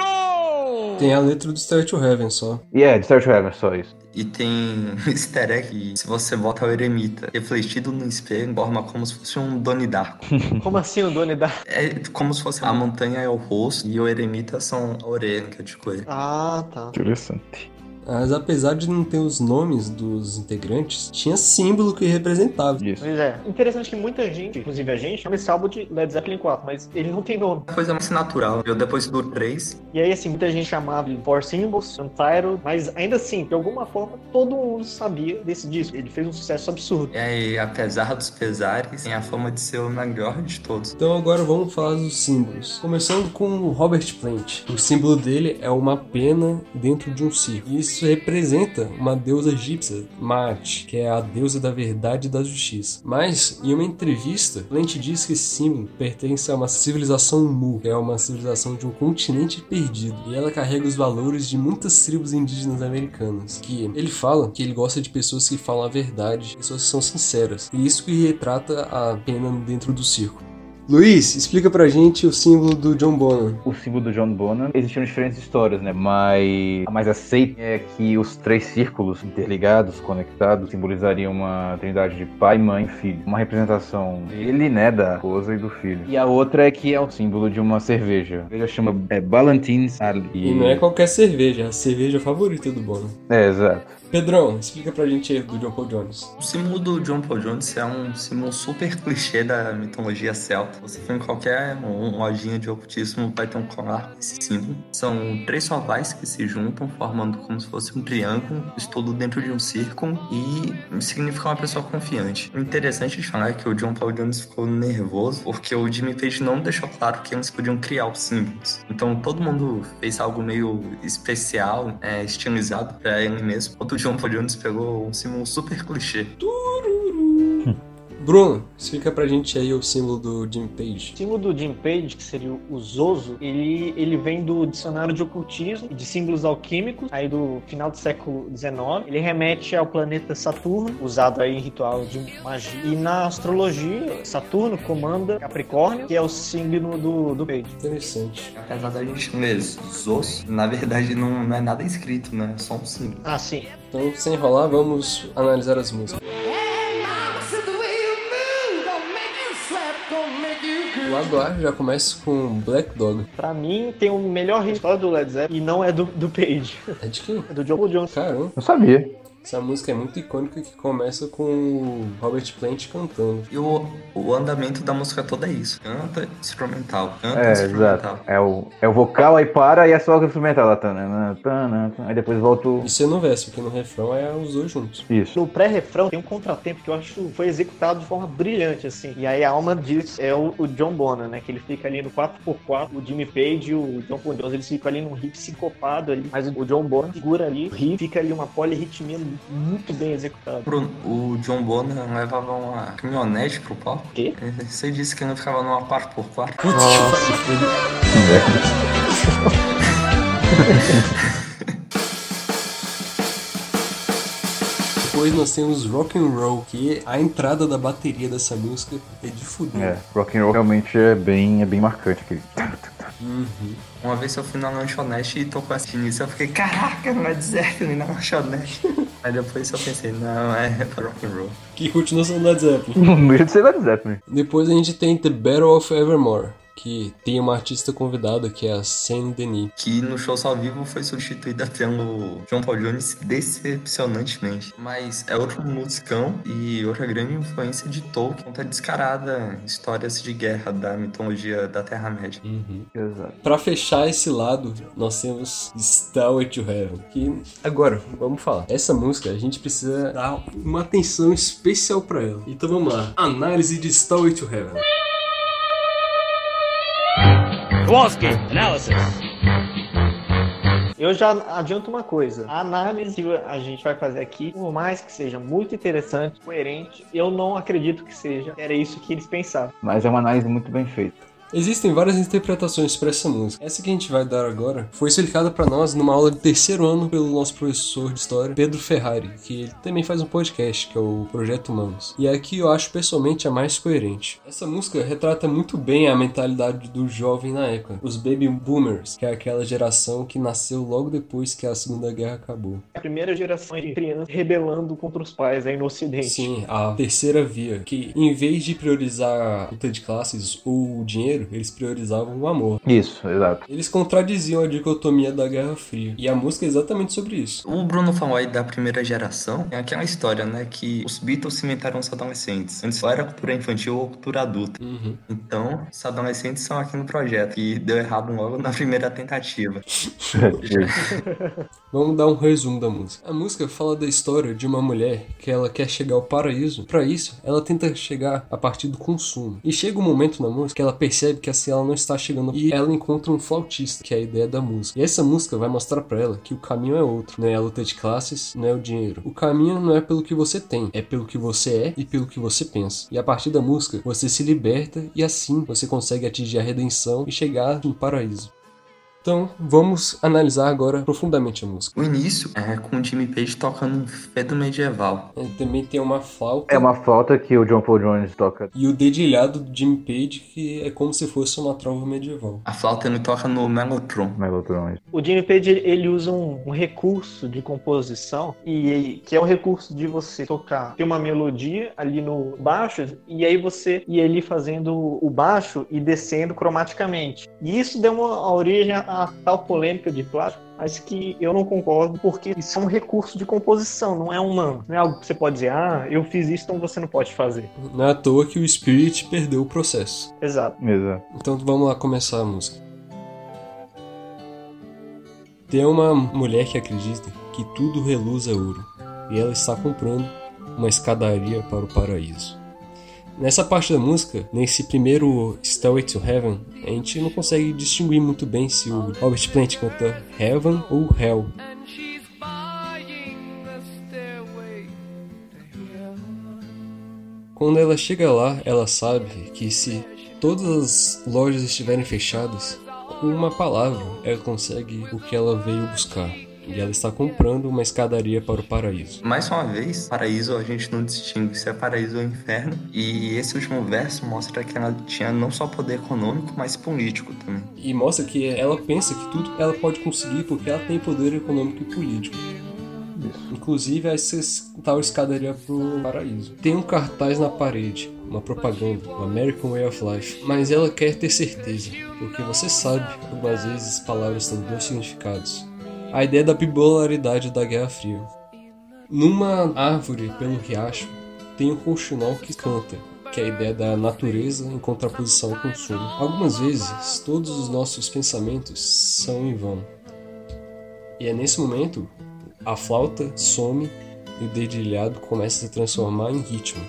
Tem a letra do Start to Heaven só. E é, de Start to Heaven, só isso. E tem um [LAUGHS] easter egg, se você bota o eremita refletido no espelho, forma como se fosse um Doni Darko. [LAUGHS] Como assim o Doni Darko? É como se fosse a montanha é o rosto e o eremita são a orelha, que é de coisa. Ah, tá. Interessante. Mas apesar de não ter os nomes dos integrantes, tinha símbolo que representava. Isso. Pois é. Interessante que muita gente, inclusive a gente, chama esse álbum de Led Zeppelin 4, mas ele não tem nome. Coisa mais natural. Eu depois do 3, E aí, assim, muita gente chamava de Four Symbols, Untitled, mas ainda assim, de alguma forma, todo mundo sabia desse disco. Ele fez um sucesso absurdo. e aí, apesar dos pesares, tem a fama de ser o melhor de todos. Então agora vamos falar dos símbolos. Começando com o Robert Plant. O símbolo dele é uma pena dentro de um círculo. E isso representa uma deusa egípcia, Maat, que é a deusa da verdade e da justiça. Mas, em uma entrevista, Plant diz que esse símbolo pertence a uma civilização Mu, que é uma civilização de um continente perdido. E ela carrega os valores de muitas tribos indígenas americanas. Que ele fala que ele gosta de pessoas que falam a verdade, pessoas que são sinceras. E isso que retrata a pena dentro do círculo. Luiz, explica pra gente o símbolo do John Bonham. O símbolo do John Bonham existiam diferentes histórias, né? Mas a mais aceita é que os três círculos interligados, conectados, simbolizariam uma trindade de pai, mãe e filho. Uma representação dele, né? Da esposa e do filho. E a outra é que é o símbolo de uma cerveja. A cerveja chama é, Ballantines Ali. E não é qualquer cerveja, é a cerveja favorita do Bonham. É, exato. Pedrão, explica pra gente aí do John Paul Jones. O símbolo do John Paul Jones é um símbolo super [LAUGHS] clichê da mitologia celta. Você for em qualquer lojinha de ocultismo, vai ter um colar com esse símbolo. São três ovais que se juntam, formando como se fosse um triângulo, isso tudo dentro de um círculo, e significa uma pessoa confiante. O interessante de falar é que o John Paul Jones ficou nervoso, porque o Jimmy Page não deixou claro que eles podiam criar os símbolos. Então todo mundo fez algo meio especial, é, estilizado pra ele mesmo. Outro John Paul Jones pegou um símbolo super clichê. Bruno, explica pra gente aí o símbolo do Jim Page. O símbolo do Jim Page, que seria o Zoso, ele, ele vem do dicionário de ocultismo e de símbolos alquímicos, aí do final do século XIX. Ele remete ao planeta Saturno, usado aí em ritual de magia. E na astrologia, Saturno comanda Capricórnio, que é o símbolo do, do Page. Interessante. Apesar da gente ler Zos, na verdade não, não é nada escrito, né? É só um símbolo. Ah, sim. Então, sem enrolar, vamos analisar as músicas. O lado A já começa com Black Dog. Pra mim, tem o melhor hit do Led Zeppelin e não é do, do Page. É de quem? É do John Paul Jones. Caramba, Eu sabia. Essa música é muito icônica que começa com o Robert Plant cantando. E o, o andamento da música toda é isso. Canta, instrumental. Canta, É, instrumental. exato. É o, é o vocal, aí para e é só o instrumental lá. Tanana, tanana, Aí depois volta o... Isso é no verso, porque no refrão é os dois juntos. Isso. No pré-refrão tem um contratempo que eu acho que foi executado de forma brilhante, assim. E aí a alma disso é o, o John Bonham, né? Que ele fica ali no 4x4, o Jimmy Page e o John Paul Jones, eles ficam ali num riff sincopado ali. Mas o John Bonham segura ali, o riff, fica ali uma polirritmia muito bem executada. Bruno, o John Bonham levava uma caminhonete pro palco. Quê? Você disse que ele ficava numa 4x4. [LAUGHS] Depois nós temos Rock and Roll, que a entrada da bateria dessa música é de fuder. É, rock and roll realmente é bem, é bem marcante aquele. Uma vez eu fui na lanchonete e tocou essa início, eu fiquei, caraca, não é Zeppelin na lanchonete. [LAUGHS] Aí depois eu pensei, não, é pra rock and roll. Que continua sendo Led Zeppelin. [LAUGHS] Não deixa de ser Led Zeppelin. Depois a gente tem The Battle of Evermore, que tem uma artista convidada que é a Saint Denis. Que no show ao vivo foi substituída pelo John Paul Jones decepcionantemente. Mas é outro musicão e outra grande influência de Tolkien. Conta descarada histórias de guerra da mitologia da Terra-média. Exato. Pra fechar esse lado, nós temos Stairway to Heaven. Que agora, vamos falar. Essa música a gente precisa dar uma atenção especial pra ela. Então vamos lá. Análise de Stairway to Heaven. Kowalski, analysis. Eu já adianto uma coisa. A análise que a gente vai fazer aqui, por mais que seja muito interessante, coerente, eu não acredito que seja. Era isso que eles pensavam. Mas é uma análise muito bem feita. Existem várias interpretações para essa música. Essa que a gente vai dar agora foi explicada para nós numa aula de terceiro ano pelo nosso professor de história, Pedro Ferrari, que ele também faz um podcast, que é o Projeto Humanos. E aqui eu acho pessoalmente a mais coerente. Essa música retrata muito bem a mentalidade do jovem na época, os baby boomers, que é aquela geração que nasceu logo depois que a Segunda Guerra acabou. A primeira geração de crianças rebelando contra os pais aí no ocidente. Sim, a terceira via, que em vez de priorizar a luta de classes ou o dinheiro, eles priorizavam o amor. Isso, exato. Eles contradiziam a dicotomia da Guerra Fria. E a música é exatamente sobre isso. O Bruno falou aí da primeira geração. É aquela história, né? Que os Beatles cimentaram os adolescentes. Antes só era cultura infantil ou cultura adulta. Uhum. Então, os adolescentes são aqui no projeto. E deu errado logo na primeira tentativa. [LAUGHS] Vamos dar um resumo da música. A música fala da história de uma mulher que ela quer chegar ao paraíso. Para isso, ela tenta chegar a partir do consumo. E chega um momento na música que ela percebe que assim ela não está chegando e ela encontra um flautista, que é a ideia da música. E essa música vai mostrar para ela que o caminho é outro. Não é a luta de classes, não é o dinheiro. O caminho não é pelo que você tem, é pelo que você é e pelo que você pensa. E a partir da música, você se liberta e assim você consegue atingir a redenção e chegar no paraíso. Então, vamos analisar agora profundamente a música. O início é com o Jimmy Page tocando Fedo Medieval. Ele também tem uma flauta. É uma flauta que o John Paul Jones toca. E o dedilhado do Jimmy Page, que é como se fosse uma trova medieval. A flauta ele toca no Mellotron. Mellotron. O Jimmy Page ele usa um, um, recurso de composição e que é o recurso de você tocar tem uma melodia ali no baixo e aí você e ele fazendo o baixo e descendo cromaticamente. E isso deu uma origem a a tal polêmica de plástico, mas que eu não concordo, porque isso é um recurso de composição, não é uma, não é algo que você pode dizer, ah, eu fiz isso, então você não pode fazer. Não é à toa que o Spirit perdeu o processo. Exato. Exato. Então vamos lá começar a música. Tem uma mulher que acredita que tudo reluz é ouro, e ela está comprando uma escadaria para o paraíso. Nessa parte da música, nesse primeiro Stairway to Heaven, a gente não consegue distinguir muito bem se o Robert Plant canta Heaven ou Hell. Quando ela chega lá, ela sabe que se todas as lojas estiverem fechadas, com uma palavra ela consegue o que ela veio buscar. E ela está comprando uma escadaria para o paraíso. Mais uma vez, paraíso a gente não distingue se é paraíso ou inferno. E esse último verso mostra que ela tinha não só poder econômico, mas político também. E mostra que ela pensa que tudo ela pode conseguir porque ela tem poder econômico e político. Isso. Inclusive essa tal escadaria para o paraíso. Tem um cartaz na parede, uma propaganda, o American Way of Life. Mas ela quer ter certeza, porque você sabe, algumas vezes palavras têm dois significados a ideia da bipolaridade da Guerra Fria. Numa árvore pelo riacho, tem um rouxinol que canta, que é a ideia da natureza em contraposição ao consumo. Algumas vezes, todos os nossos pensamentos são em vão. E é nesse momento, a flauta some e o dedilhado começa a se transformar em ritmo.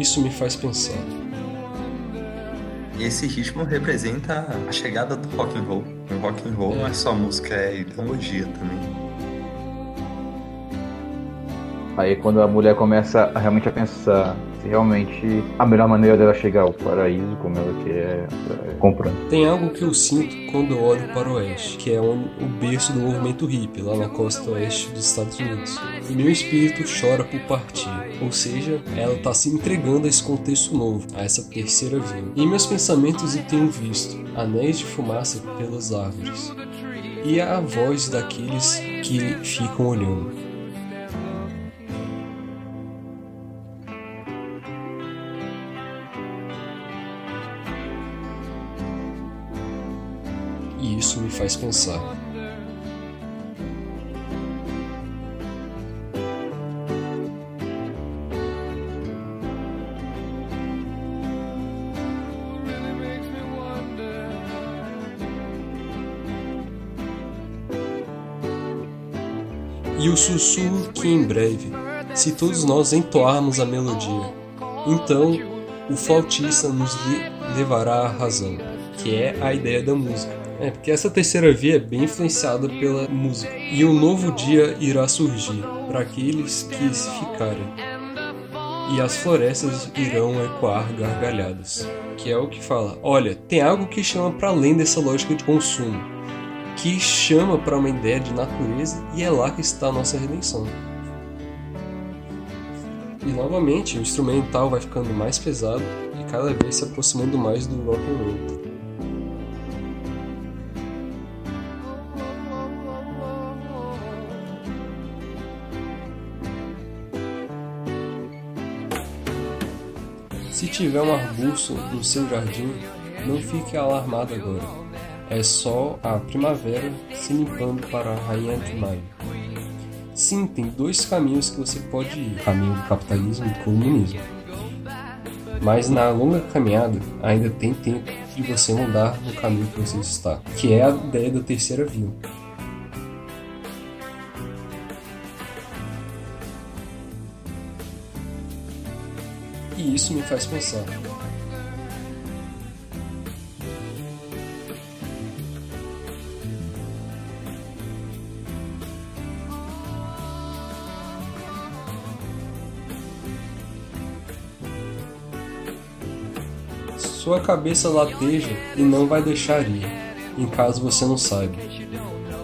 Isso me faz pensar. E esse ritmo representa a chegada do rock and roll. O rock and roll não é só música, é ideologia também. Aí quando a mulher começa realmente a pensar realmente a melhor maneira dela chegar ao paraíso, como ela quer, é comprando. Tem algo que eu sinto quando olho para o oeste, que é o berço do movimento hippie, lá na costa oeste dos Estados Unidos. E meu espírito chora por partir, ou seja, ela está se entregando a esse contexto novo, a essa terceira via. E meus pensamentos eu tenho visto anéis de fumaça pelas árvores. E a voz daqueles que ficam olhando. isso me faz pensar. E o sussurro que em breve, se todos nós entoarmos a melodia, então o flautista nos levará à razão, que é a ideia da música. É, porque essa terceira via é bem influenciada pela música. E um novo dia irá surgir para aqueles que se ficarem. E as florestas irão ecoar gargalhadas. Que é o que fala: olha, tem algo que chama para além dessa lógica de consumo, que chama para uma ideia de natureza e é lá que está a nossa redenção. E novamente o instrumental vai ficando mais pesado e cada vez se aproximando mais do rock and roll. Se tiver um arbusto no seu jardim, não fique alarmado agora. É só a primavera se limpando para a rainha de maio. Sim, tem dois caminhos que você pode ir: caminho do capitalismo e do comunismo. Mas na longa caminhada ainda tem tempo de você mudar no caminho que você está, que é a ideia da terceira via. Isso me faz pensar. Sua cabeça lateja e não vai deixar ir, em caso você não saiba.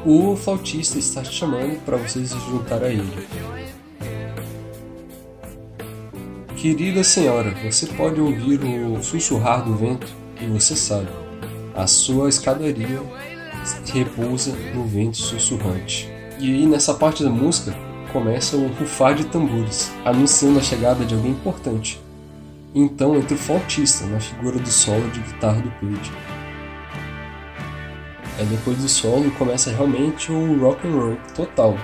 O flautista está te chamando para você se juntar a ele. Querida senhora, você pode ouvir o sussurrar do vento e você sabe, a sua escadaria repousa no vento sussurrante. E aí nessa parte da música começa o rufar de tambores, anunciando a chegada de alguém importante. Então entra o flautista na figura do solo de guitarra do Page. Aí depois do solo começa realmente o rock and roll total,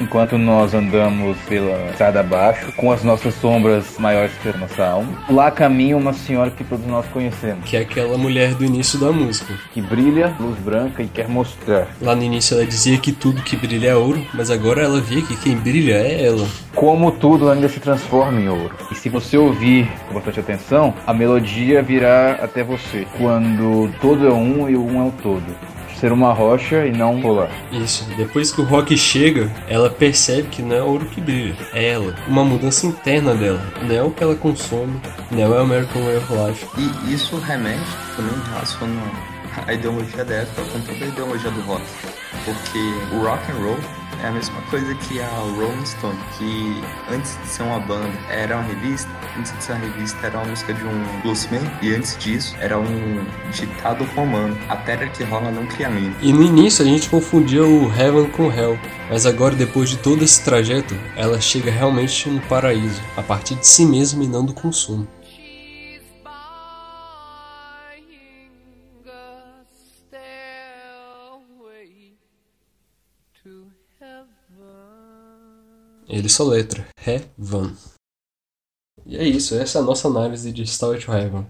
enquanto nós andamos pela estrada abaixo, com as nossas sombras maiores que a nossa alma. Lá caminha uma senhora que todos nós conhecemos. Que é aquela mulher do início da música. Que brilha, luz branca e quer mostrar. Lá no início ela dizia que tudo que brilha é ouro, mas agora ela vê que quem brilha é ela. Como tudo ainda se transforma em ouro. E se você ouvir com bastante atenção, a melodia virá até você. Quando todo é um e o um é o todo ser uma rocha e não rolar. Isso. Depois que o Rock chega, ela percebe que não é ouro que brilha, é ela. Uma mudança interna dela. Não é o que ela consome, não é o American Way of Life. E isso remete também relaciona a ideologia da época com toda a ideologia do rock. Porque o rock and roll é a mesma coisa que a Rolling Stone, que antes de ser uma banda era uma revista, antes de ser uma revista era uma música de um bluesman, e antes disso era um ditado romano, a terra que rola não cria milho. E no início a gente confundia o Heaven com Hell, mas agora depois de todo esse trajeto, ela chega realmente no paraíso, a partir de si mesma e não do consumo. Ele soletra Heaven. E é isso, essa é a nossa análise de Star to Heaven.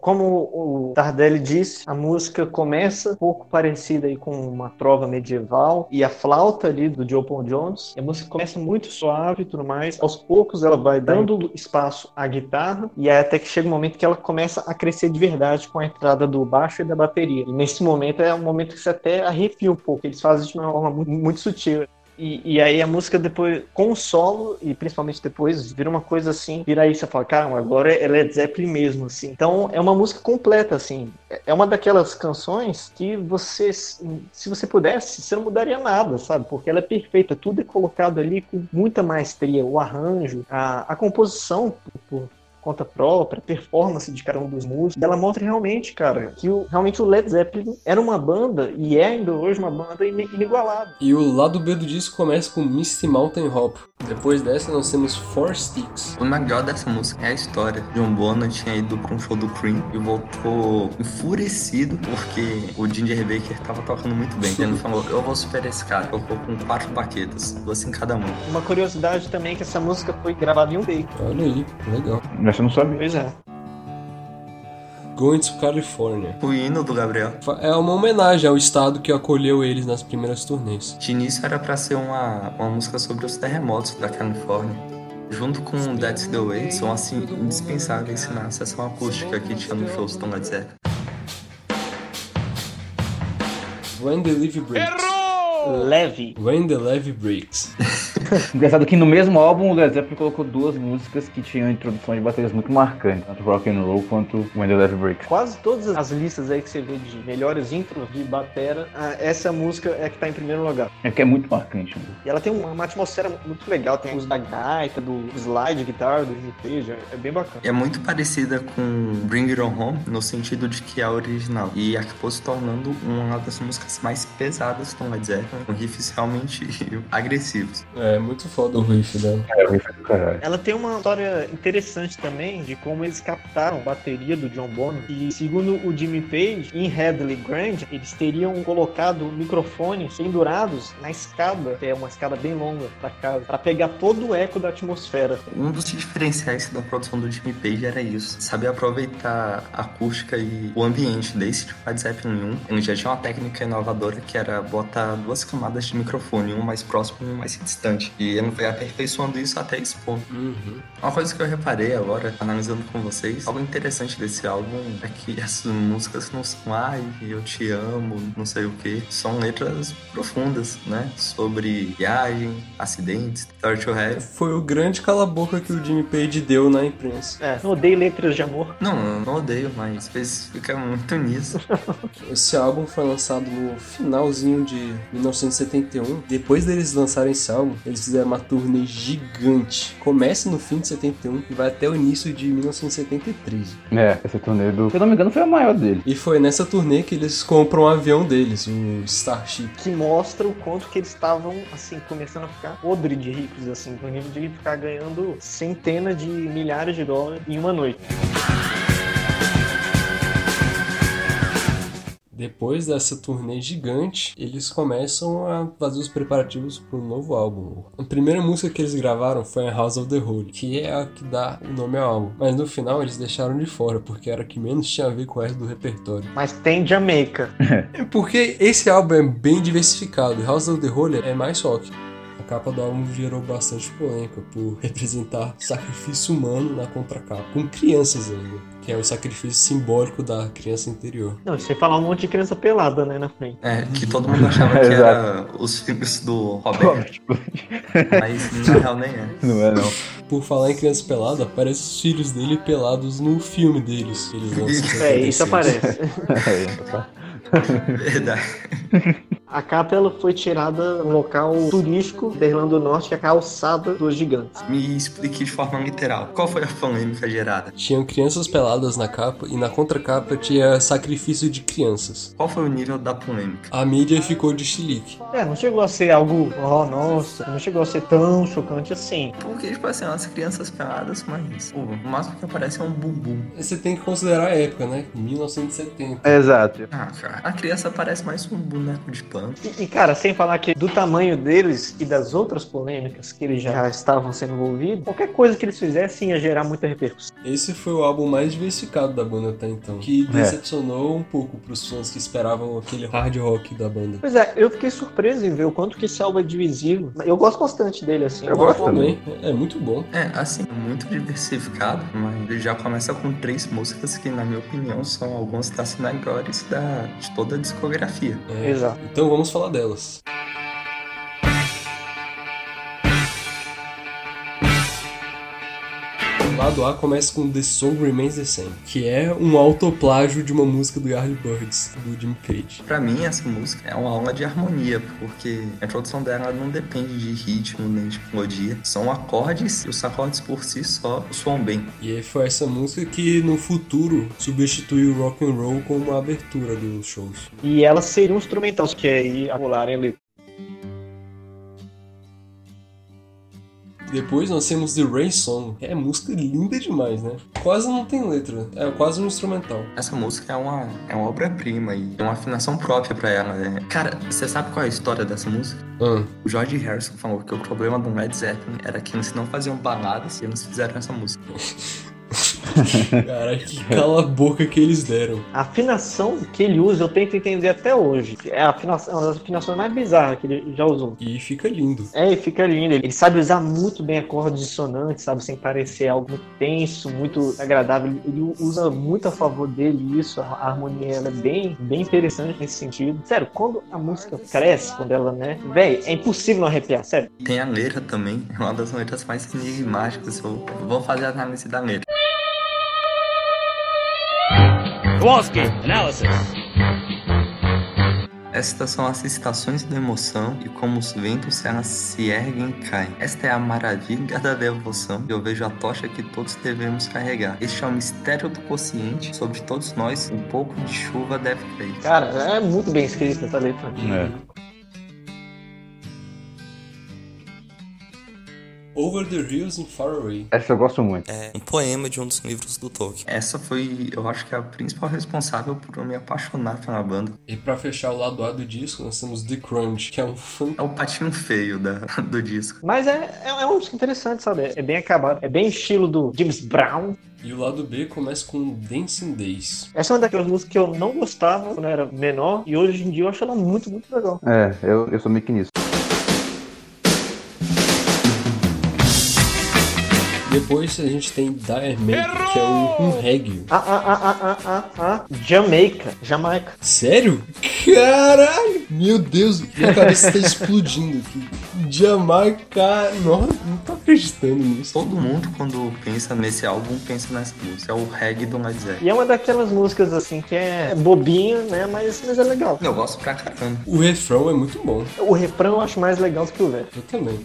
Como o Tardelli disse, a música começa um pouco parecida aí com uma trova medieval e a flauta ali do Joe Paul Jones. a música começa muito suave e tudo mais. Aos poucos ela vai dando espaço à guitarra e aí até que chega um momento que ela começa a crescer de verdade com a entrada do baixo e da bateria. E nesse momento é um momento que você até arrepia um pouco. Eles fazem de uma forma muito, muito sutil. E, e aí a música depois, com o solo, e principalmente depois, vira uma coisa assim, vira aí você fala, caramba, agora é Led Zeppelin mesmo, assim. Então é uma música completa, assim. É uma daquelas canções que você, se você pudesse, você não mudaria nada, sabe? Porque ela é perfeita, tudo é colocado ali com muita maestria, o arranjo, a, a composição, por conta própria, performance de cada um dos músicos. Ela mostra realmente, cara, que o, realmente o Led Zeppelin era uma banda, e é ainda hoje uma banda inigualável. E o lado B do disco começa com Misty Mountain Hop. Depois dessa nós temos Four Sticks. O melhor dessa música é a história. John Bonham tinha ido pra um show do Cream e voltou enfurecido porque o Ginger Baker tava tocando muito bem. Ele falou, eu vou superar esse cara. Tocou com quatro baquetas, duas em cada mão. Uma curiosidade também é que essa música foi gravada em um take. Olha aí, legal. Essa eu não sabia. Pois é. Going to California. O hino do Gabriel. É uma homenagem ao estado que acolheu eles nas primeiras turnês. De início era pra ser uma, uma música sobre os terremotos da Califórnia. Junto com That's the Way, são assim indispensáveis na sessão acústica que tinha no show do Led Zeppelin. When the Levy Breaks. Leve. When the Levy Breaks. [LAUGHS] Engraçado que no mesmo álbum o Led Zeppelin colocou duas músicas que tinham introduções de baterias muito marcantes, tanto Rock and Roll quanto When the Levy Breaks. Quase todas as listas aí que você vê de melhores intros de batera, ah, essa música é que tá em primeiro lugar. É que é muito marcante. Né? E ela tem uma, uma atmosfera muito legal, tem os da gaita, do slide guitar, do RPG, é bem bacana. É muito parecida com Bring It On Home, no sentido de que é a original. E acabou se tornando uma das músicas mais pesadas do Led Zeppelin, com riffs realmente [LAUGHS] agressivos. É muito foda o riff dela. É, o riff do caralho. Ela tem uma história interessante também de como eles captaram a bateria do John Bonham. E segundo o Jimmy Page, em Headley Grand, eles teriam colocado microfones pendurados na escada, que é uma escada bem longa da casa, para pegar todo o eco da atmosfera. Um dos diferenciais da produção do Jimmy Page era isso, saber aproveitar a acústica e o ambiente. Desde tipo, Led Zeppelin 1, ele já tinha uma técnica inovadora que era botar duas camadas de microfone, um mais próximo e um mais distante. E ele foi aperfeiçoando isso até esse ponto. Uhum. Uma coisa que eu reparei agora, analisando com vocês, algo interessante desse álbum é que essas músicas não são ai, eu te amo, não sei o que. São letras profundas, né? Sobre viagem, acidentes, start to have. Foi o grande cala-boca que o Jimmy Page deu na imprensa. É, eu odeio letras de amor. Não, eu não odeio, mas às vezes fica muito nisso. [LAUGHS] Esse álbum foi lançado no finalzinho de 1971. Depois deles lançarem esse álbum, eles fizeram uma turnê gigante. Começa no fim de 71 e vai até o início de 1973. É, essa turnê do. Se eu não me engano, foi a maior dele. E foi nessa turnê que eles compram o avião deles, o Starship. Que mostra o quanto que eles estavam, assim, começando a ficar podre de ricos, assim, no nível de ficar ganhando centenas de milhares de dólares em uma noite. Depois dessa turnê gigante, eles começam a fazer os preparativos para um novo álbum. A primeira música que eles gravaram foi a House of the Holy, que é a que dá o nome ao álbum. Mas no final eles deixaram de fora, porque era a que menos tinha a ver com o resto do repertório. Mas tem Jamaica. [LAUGHS] É porque esse álbum é bem diversificado. House of the Holy é mais rock. A capa do álbum gerou bastante polêmica por representar sacrifício humano na contracapa, com crianças ainda, que é o sacrifício simbólico da criança interior. Não, você falar um monte de criança pelada, né, na frente. É, que todo mundo achava que [LAUGHS] era os filmes do Roberto, mas na real nem é. Não é, não. Por falar em criança pelada, aparecem os filhos dele pelados no filme deles. Eles É, isso 76. aparece. [LAUGHS] É, [LAUGHS] Verdade. A capa ela foi tirada no local turístico da Irlanda do Norte, que é a calçada dos gigantes. Me explique de forma literal. Qual foi a polêmica gerada? Tinham crianças peladas na capa e na contracapa tinha sacrifício de crianças. Qual foi o nível da polêmica? A mídia ficou de chilique. É, não chegou a ser algo, oh, nossa, não chegou a ser tão chocante assim. Porque, tipo assim, umas crianças peladas, mas pô, o máximo que aparece é um bumbum. Você tem que considerar a época, né? 1970. Exato. Ah, cara, a criança parece mais um boneco de pano. E, e, cara, sem falar que do tamanho deles e das outras polêmicas que eles já estavam sendo envolvidos, qualquer coisa que eles fizessem ia gerar muita repercussão. Esse foi o álbum mais diversificado da banda até então, que decepcionou um pouco pros fãs que esperavam aquele hard rock da banda. Pois é, eu fiquei surpreso em ver o quanto que esse álbum é divisivo. Eu gosto bastante dele, assim. Eu gosto Também, é muito bom. É, assim, muito diversificado, mas ele já começa com três músicas que, na minha opinião, são algumas das melhores da, de toda a discografia. É, Exato. Então vamos falar delas. Lado A começa com The Song Remains the Same, que é um autoplágio de uma música do Yardbirds, do Jimmy Page. Pra mim, essa música é uma aula de harmonia, porque a introdução dela não depende de ritmo nem de melodia. São acordes e os acordes por si só soam bem. E aí foi essa música que no futuro substituiu o rock and roll como a abertura dos shows. E ela seria um instrumental, que aí anularem ali. Depois nós temos The Rain Song, é música linda demais, né? Quase não tem letra, é quase um instrumental. Essa música é uma, é uma obra-prima e tem uma afinação própria pra ela, né? Cara, você sabe qual é a história dessa música? Ah, O George Harrison falou que o problema do Led Zeppelin era que eles não faziam baladas e eles fizeram essa música. [LAUGHS] [LAUGHS] Caralho, que cala a boca que eles deram. A afinação que ele usa, eu tento entender até hoje. É a afinação, é uma das afinações mais bizarras que ele já usou. E fica lindo. É, e fica lindo. Ele sabe usar muito bem acordes dissonantes, sabe? Sem parecer algo tenso, muito agradável. Ele usa muito a favor dele isso. A harmonia ela é bem, bem interessante nesse sentido. Sério, quando a música cresce, quando ela, né? Véi, é impossível não arrepiar, sério. Tem a letra também, é uma das letras mais enigmáticas. Vou fazer a análise da letra. Kowalski, analysis. Estas são as estações da emoção e como os ventos elas se erguem e caem. Esta é a maravilha da devoção e eu vejo a tocha que todos devemos carregar. Este é o mistério do consciente. Sobre todos nós, um pouco de chuva deve cair. Cara, é muito bem escrita essa letra. É. Over the Hills and Far Away. Essa eu gosto muito. É um poema de um dos livros do Tolkien. Essa foi, eu acho que a principal responsável por eu me apaixonar pela banda. E pra fechar o lado A do disco, nós temos The Crunch, que é um fã. É o patinho feio da, [LAUGHS] do disco. Mas é, é, é uma música interessante, sabe? É bem acabado. É bem estilo do James Brown. E o lado B começa com Dancing Days. Essa é uma daquelas músicas que eu não gostava quando eu era menor. E hoje em dia eu acho ela muito, muito legal. É, eu, eu sou meio que nisso. Depois a gente tem Dire Maker, que é um, um reggae. Ah, ah, ah, ah, ah, ah, ah. Jamaica. Jamaica. Sério? Caralho! Meu Deus, minha cabeça tá explodindo aqui. Jamaica. Nossa, não tô acreditando nisso. Todo mundo, quando pensa nesse álbum, pensa nessa música. É o reggae do Led Zeppelin. E é uma daquelas músicas assim que é bobinha, né? Mas, mas é legal. Eu gosto pra caramba. O refrão é muito bom. O refrão eu acho mais legal do que o verso. Eu também.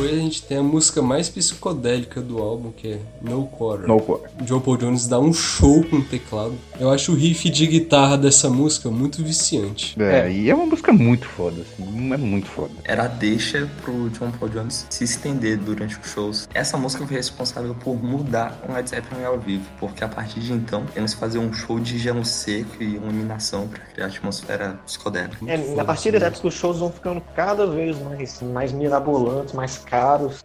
Depois a gente tem a música mais psicodélica do álbum, que é No Quarter. No Core. O Joe Paul Jones dá um show com o teclado. Eu acho o riff de guitarra dessa música muito viciante. É, e é uma música muito foda, assim. É muito foda. Era a deixa pro John Paul Jones se estender durante os shows. Essa música foi responsável por mudar o Led Zeppelin ao vivo, porque a partir de então eles faziam um show de gelo seco e iluminação pra criar atmosfera psicodélica. É, a partir dessa época os shows vão ficando cada vez mais, mais mirabolantes, mais caros.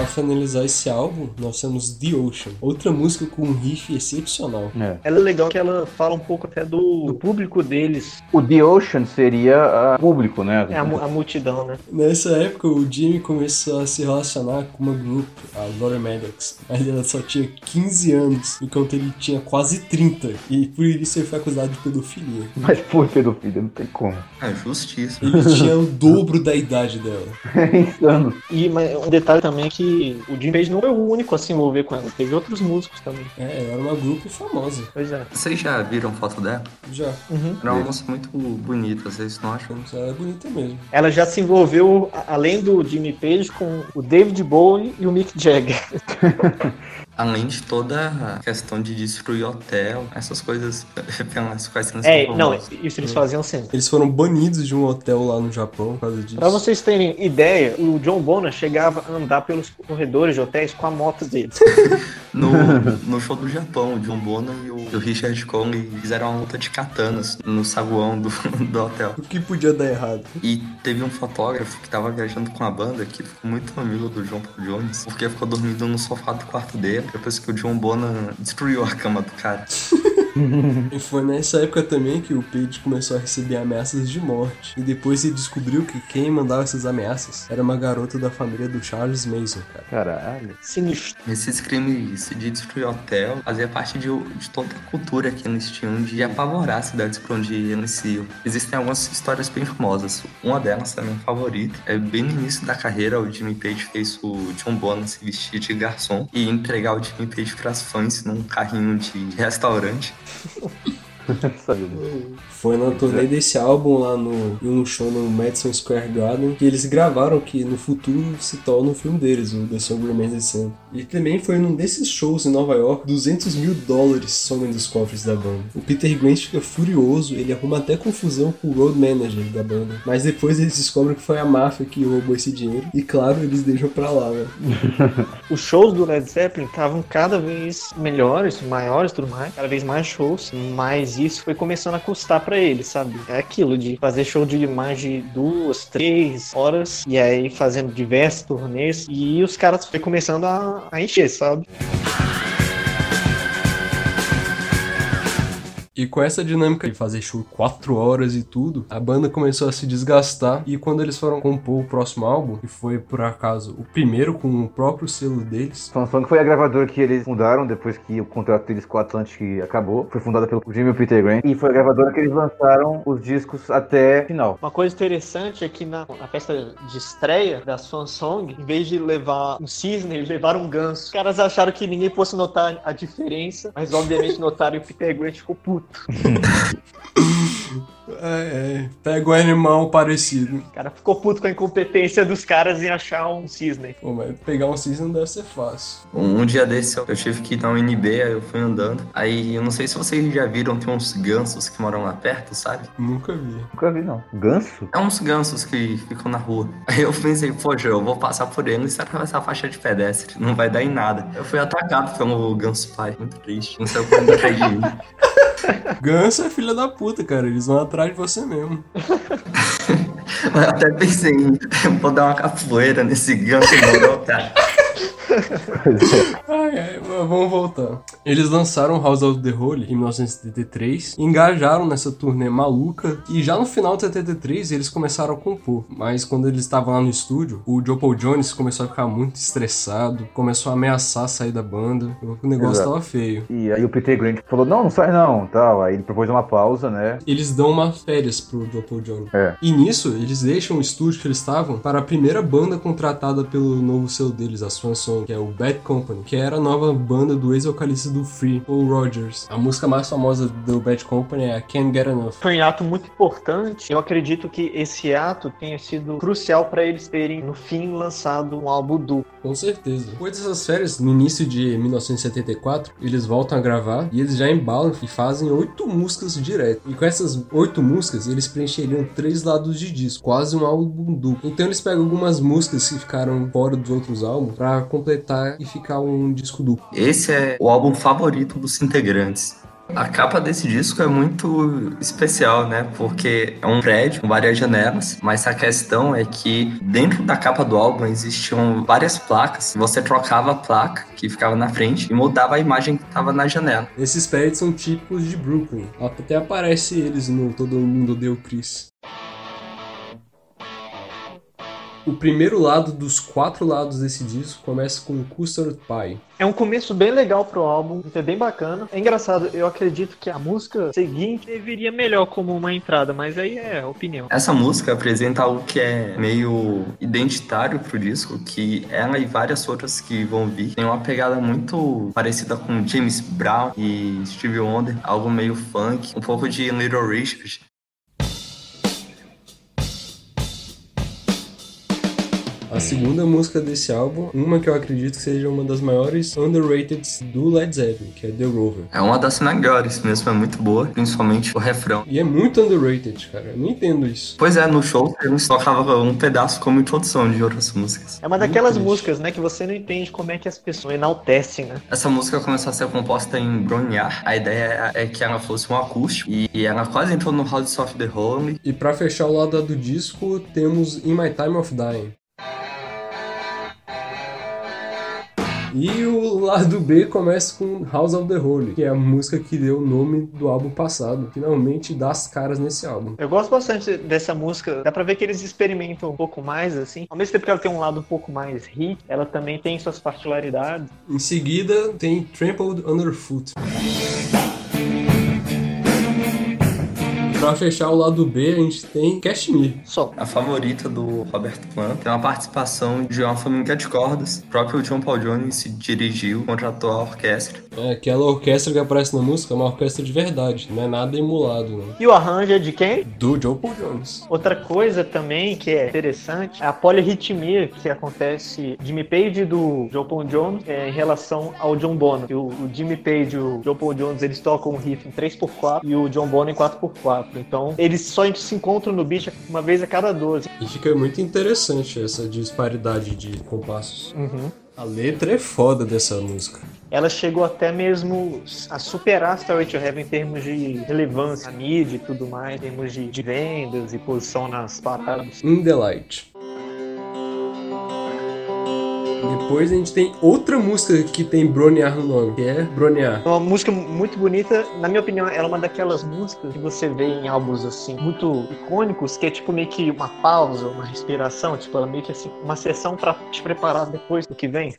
Pra finalizar esse álbum, nós temos The Ocean, outra música com um riff excepcional. É. Ela é legal que ela fala um pouco até do, do público deles. O The Ocean seria uh, público, né? É a, a multidão, né? Nessa época, o Jimmy começou a se relacionar com uma grupo, a Gloria Maddox. Mas ela só tinha 15 anos, enquanto ele tinha quase 30. E por isso ele foi acusado de pedofilia. [LAUGHS] Mas por pedofilia, não tem como. É justiça. Ele tinha o dobro da idade dela. [LAUGHS] É insano. E mas, um detalhe também é que o Jim Page não foi o único a se envolver com ela. Teve outros músicos também. É, ela era uma grupo famosa. Pois é. Vocês já viram foto dela? Já. Uhum. Era uma moça muito bonita, vocês não acham? Ela é bonita mesmo. Ela já se envolveu, além do Jimmy Page, com o David Bowie e o Mick Jagger. [LAUGHS] Além de toda a questão de destruir hotel, essas coisas [LAUGHS] pelas quais eles É, são não, isso eles faziam sempre. Eles foram banidos de um hotel lá no Japão por causa disso. Pra vocês terem ideia, o John Bonham chegava a andar pelos corredores de hotéis com a moto dele. [LAUGHS] No, no show do Japão, o John Bonham e o, e o Richard Cole fizeram uma luta de katanas no saguão do, [LAUGHS] do hotel. O que podia dar errado? E teve um fotógrafo que tava viajando com a banda que ficou muito amigo do John Paul Jones, porque ficou dormindo no sofá do quarto dele, depois que o John Bonham destruiu a cama do cara. [LAUGHS] E foi nessa época também que o Page começou a receber ameaças de morte. E depois ele descobriu que quem mandava essas ameaças era uma garota da família do Charles Mason, cara. Caralho. Sinistro. Esses crimes de destruir hotel fazia parte de, de toda a cultura que eles tinham de apavorar as cidades por onde eles iam. Existem algumas histórias bem famosas. Uma delas, a minha favorita, é bem no início da carreira, o Jimmy Page fez o John Bonham se vestir de garçom e entregar Jimmy Page para as fãs num carrinho de restaurante. [LAUGHS] [LAUGHS] Foi na turnê desse álbum lá no, em um show no Madison Square Garden que eles gravaram que no futuro se torna um filme deles, o The Song Remains the Same. E também foi num desses shows em Nova York, 200 mil dólares somem dos cofres da banda. O Peter Grant fica furioso, ele arruma até confusão com o road manager da banda. Mas depois eles descobrem que foi a máfia que roubou esse dinheiro. E claro, eles deixam pra lá, né? [LAUGHS] Os shows do Led Zeppelin estavam cada vez melhores, maiores tudo mais, cada vez mais shows, mas isso foi começando a custar pra eles, sabe? É aquilo de fazer show de mais de duas, três horas e aí fazendo diversos turnês e os caras foi começando a, a encher, sabe? E com essa dinâmica de fazer show 4 horas e tudo, a banda começou a se desgastar. E quando eles foram compor o próximo álbum, que foi por acaso o primeiro com o próprio selo deles, Samsung foi a gravadora que eles fundaram depois que o contrato deles com a Atlantic acabou. Foi fundada pelo Jimmy e o Peter Grant. E foi a gravadora que eles lançaram os discos até o final. Uma coisa interessante é que na, na festa de estreia da Swan Song, em vez de levar um cisne, eles levaram um ganso. Os caras acharam que ninguém fosse notar a diferença, mas obviamente [LAUGHS] notaram e o Peter Grant ficou puto. 哼 [LAUGHS] 嗯 é, é, pega um animal parecido. O cara ficou puto com a incompetência dos caras em achar um cisne. Pô, mas pegar um cisne não deve ser fácil. Um, um dia desse eu tive que ir na UNB, aí eu fui andando. Aí eu não sei se vocês já viram, tem uns gansos que moram lá perto, sabe? Nunca vi. Nunca vi, não. Ganso? É uns gansos que ficam na rua. [LAUGHS] Aí eu pensei, poxa, eu vou passar por eles e atravessar a faixa de pedestre. Não vai dar em nada. Eu fui atacado pelo ganso pai. Muito triste. Não sei o que ainda de mim. Ganso é filha da puta, cara. Eles vão atrás de você mesmo. [LAUGHS] Eu até pensei em [LAUGHS] vou dar uma capoeira nesse ganso moral, cara. Pois é. Ai, ai, vamos voltar. Eles lançaram House of the Holy em 1973, engajaram nessa turnê maluca e já no final de 73 eles começaram a compor. Mas quando eles estavam lá no estúdio, o Joe Paul Jones começou a ficar muito estressado, começou a ameaçar sair da banda. O negócio Exato. tava feio. E aí o Peter Grant falou, não, não sai não, tal. Aí ele propôs uma pausa, né? Eles dão uma férias pro Joe Paul Jones. É. E nisso, eles deixam o estúdio que eles estavam para a primeira banda contratada pelo novo selo deles, a Swan Que é o Bad Company, que era a nova banda do ex-vocalista do Free, Paul Rogers. A música mais famosa do Bad Company é Can't Get Enough. Foi um ato muito importante. Eu acredito que esse ato tenha sido crucial para eles terem, no fim, lançado um álbum duplo. Com certeza. Depois dessas férias, no início de 1974, eles voltam a gravar e eles já embalam e fazem oito músicas direto. E com essas oito músicas, eles preencheriam três lados de disco, quase um álbum duplo. Então eles pegam algumas músicas que ficaram fora dos outros álbuns para completar e ficar um disco duplo. Esse é o álbum favorito dos integrantes. A capa desse disco é muito especial, né? Porque é um prédio com várias janelas, mas a questão é que dentro da capa do álbum existiam várias placas. Você trocava a placa que ficava na frente e mudava a imagem que estava na janela. Esses prédios são típicos de Brooklyn. Até aparece eles no Todo Mundo Deu Chris. O primeiro lado dos quatro lados desse disco começa com Custard Pie. É um começo bem legal pro álbum, é bem bacana. É engraçado, eu acredito que a música seguinte deveria melhor como uma entrada, mas aí é opinião. Essa música apresenta algo que é meio identitário pro disco, que ela e várias outras que vão vir tem uma pegada muito parecida com James Brown e Stevie Wonder, algo meio funk, um pouco de Little Richard. A segunda música desse álbum, uma que eu acredito que seja uma das maiores underrated do Led Zeppelin, que é The Rover. É uma das melhores mesmo, é muito boa, principalmente o refrão. E é muito underrated, cara. Eu não entendo isso. Pois é, no show eles tocavam um pedaço como introdução de outras músicas. É uma daquelas triste. músicas, né, que você não entende como é que as pessoas enaltecem, né? Essa música começou a ser composta em Bronyar. A ideia é que ela fosse um acústico e ela quase entrou no House of the Holy. E pra fechar o lado do disco, temos In My Time of Dying. E o lado B começa com House of the Holy, que é a música que deu o nome do álbum passado. Finalmente dá as caras nesse álbum. Eu gosto bastante dessa música. Dá pra ver que eles experimentam um pouco mais, assim. Ao mesmo tempo que ela tem um lado um pouco mais hit, ela também tem suas particularidades. Em seguida tem Trampled Underfoot. Pra fechar o lado B, a gente tem Cashmere. Só. A favorita do Robert Plant tem uma participação de uma família de cordas. O próprio John Paul Jones se dirigiu, contratou a orquestra. É, aquela orquestra que aparece na música é uma orquestra de verdade, não é nada emulado, não. E o arranjo é de quem? Do John Paul Jones. Outra coisa também que é interessante é a polirritmia que acontece Jimmy Page do John Paul Jones é, em relação ao John Bonham. O, o Jimmy Page e o John Paul Jones eles tocam um riff em 3x4 e o John Bonham em 4x4. Então eles só se encontram no beat uma vez a cada 12. E fica muito interessante essa disparidade de compassos. Uhum. A letra é foda dessa música. Ela chegou até mesmo a superar Starway to Heaven em termos de relevância, mídia e tudo mais, em termos de, de vendas e posição nas paradas. In the Light. Depois a gente tem outra música que tem Broniar no nome, que é Broniar. É uma música muito bonita, na minha opinião, ela é uma daquelas músicas que você vê em álbuns assim, muito icônicos, que é tipo meio que uma pausa, uma respiração, tipo, ela meio que assim, uma sessão pra te preparar depois do que vem.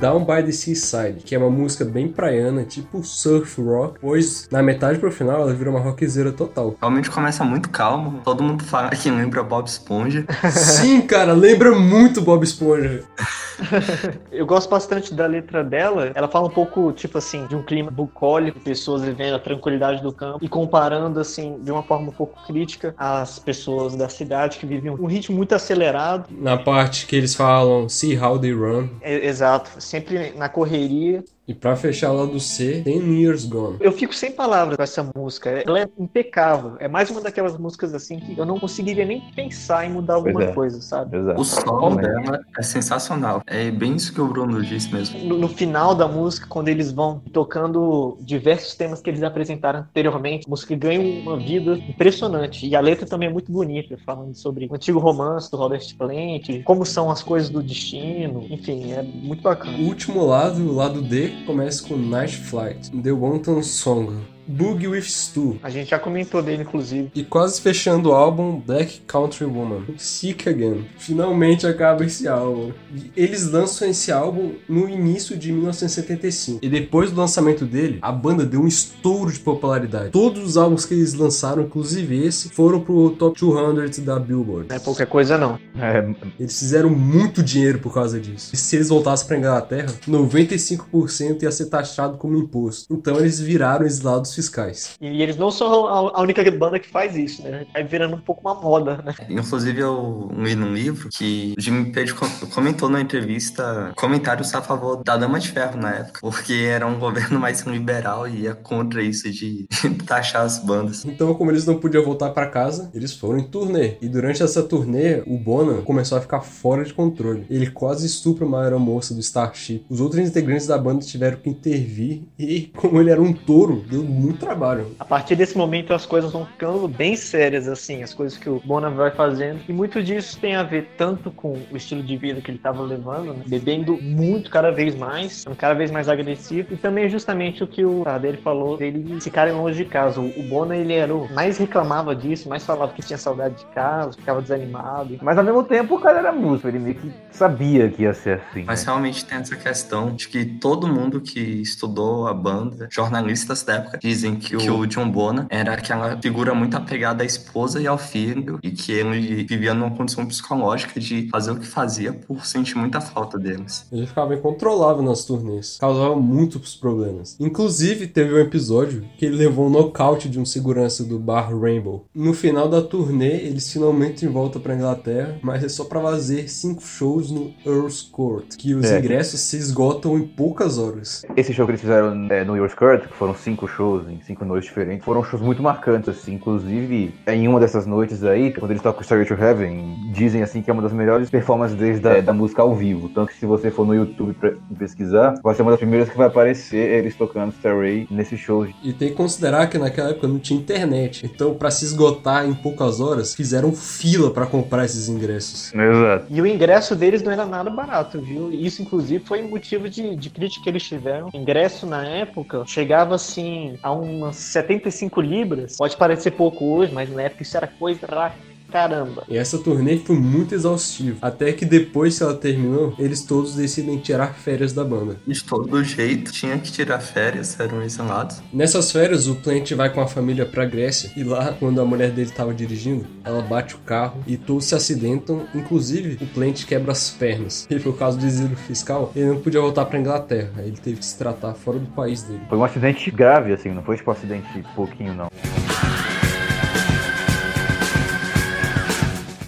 Down by the Seaside, que é uma música bem praiana, tipo surf rock, pois na metade pro final ela vira uma rockzeira total. Realmente começa muito calmo. Todo mundo fala que lembra Bob Esponja. Sim, cara, lembra muito Bob Esponja. [LAUGHS] [LAUGHS] Eu gosto bastante da letra dela. Ela fala um pouco, tipo assim, de um clima bucólico, pessoas vivendo a tranquilidade do campo e comparando, assim, de uma forma um pouco crítica as pessoas da cidade que vivem um ritmo muito acelerado. Na parte que eles falam See How They Run. É, exato, sempre na correria. E pra fechar lá do C, tem New Year's Gone. Eu fico sem palavras com essa música. Ela é impecável. É mais uma daquelas músicas assim que eu não conseguiria nem pensar em mudar alguma é. coisa, sabe? Exato. O solo Também. dela é sensacional. É bem isso que o Bruno disse mesmo. No, no final da música, quando eles vão tocando diversos temas que eles apresentaram anteriormente, a música ganha uma vida impressionante. E a letra também é muito bonita, falando sobre o antigo romance do Robert Plant, como são as coisas do destino. Enfim, é muito bacana. O último lado, o lado D, começa com Night Flight, The Wanton Song, Boogie with Stu. A gente já comentou dele, inclusive. E quase fechando o álbum, Black Country Woman, Sick Again. Finalmente acaba esse álbum. E eles lançam esse álbum no início de 1975. E depois do lançamento dele, a banda deu um estouro de popularidade. Todos os álbuns que eles lançaram, inclusive esse, foram pro top 200 da Billboard. Não é pouca coisa, não. É, Eles fizeram muito dinheiro por causa disso. E se eles voltassem pra Inglaterra, 95% ia ser taxado como imposto. Então eles viraram exilados fiscais. E eles não são a única banda que faz isso, né? Vai virando um pouco uma moda, né? Inclusive, eu li num livro que o Jimmy Page co- comentou na entrevista comentários a favor da Dama de Ferro na época, porque era um governo mais liberal e ia contra isso de taxar as bandas. Então, como eles não podiam voltar pra casa, eles foram em turnê. E durante essa turnê, o Bonham começou a ficar fora de controle. Ele quase estupra uma aeromoça do Starship. Os outros integrantes da banda tiveram que intervir e, [LAUGHS] como ele era um touro, deu muito trabalho. A partir desse momento as coisas vão ficando bem sérias, assim, as coisas que o Bonham vai fazendo. E muito disso tem a ver tanto com o estilo de vida que ele estava levando, né? bebendo muito cada vez mais, sendo cada vez mais agressivo. E também justamente o que o dele falou dele ficarem longe de casa. O Bonham, ele era o mais reclamava disso, mais falava que tinha saudade de casa, ficava desanimado. mas ao mesmo tempo o cara era músico, ele meio que sabia que ia ser assim. Mas né? realmente tem essa questão de que todo mundo que estudou a banda, jornalistas da época, dizem que o John Bonham era aquela figura muito apegada à esposa e ao filho, e que ele vivia numa condição psicológica de fazer o que fazia por sentir muita falta deles. Ele ficava incontrolável nas turnês, causava muitos problemas. Inclusive, teve um episódio que ele levou um nocaute de um segurança do bar Rainbow. No final da turnê, eles finalmente voltam pra Inglaterra, mas é só pra fazer cinco shows no Earl's Court, que os É. ingressos se esgotam em poucas horas. Esse show que eles fizeram é, no Your Skirt, que foram cinco shows shows em cinco noites diferentes. Foram shows muito marcantes, assim. Inclusive, em uma dessas noites aí, quando eles tocam Starry to Heaven, dizem assim que é uma das melhores performances deles da, da música ao vivo. Tanto que se você for no YouTube pra pesquisar, vai ser uma das primeiras que vai aparecer eles tocando Starry nesse show. E tem que considerar que naquela época não tinha internet. Então, pra se esgotar em poucas horas, fizeram fila pra comprar esses ingressos. Exato. E o ingresso deles não era nada barato, viu? Isso, inclusive, foi motivo de, de crítica que eles tiveram. O ingresso na época chegava assim a umas 75 libras. Pode parecer pouco hoje, mas na época isso era coisa pra caramba. E essa turnê foi muito exaustiva. Até que depois que ela terminou, eles todos decidem tirar férias da banda. De todo jeito, tinha que tirar férias, eram exilados. Nessas férias, o Plant vai com a família pra Grécia. E lá, quando a mulher dele tava dirigindo, ela bate o carro e todos se acidentam. Inclusive, o Plant quebra as pernas. [LAUGHS] E por causa do exílio fiscal, ele não podia voltar pra Inglaterra. Aí ele teve que se tratar fora do país dele. Foi um acidente grave, assim, não foi tipo um acidente pouquinho, não.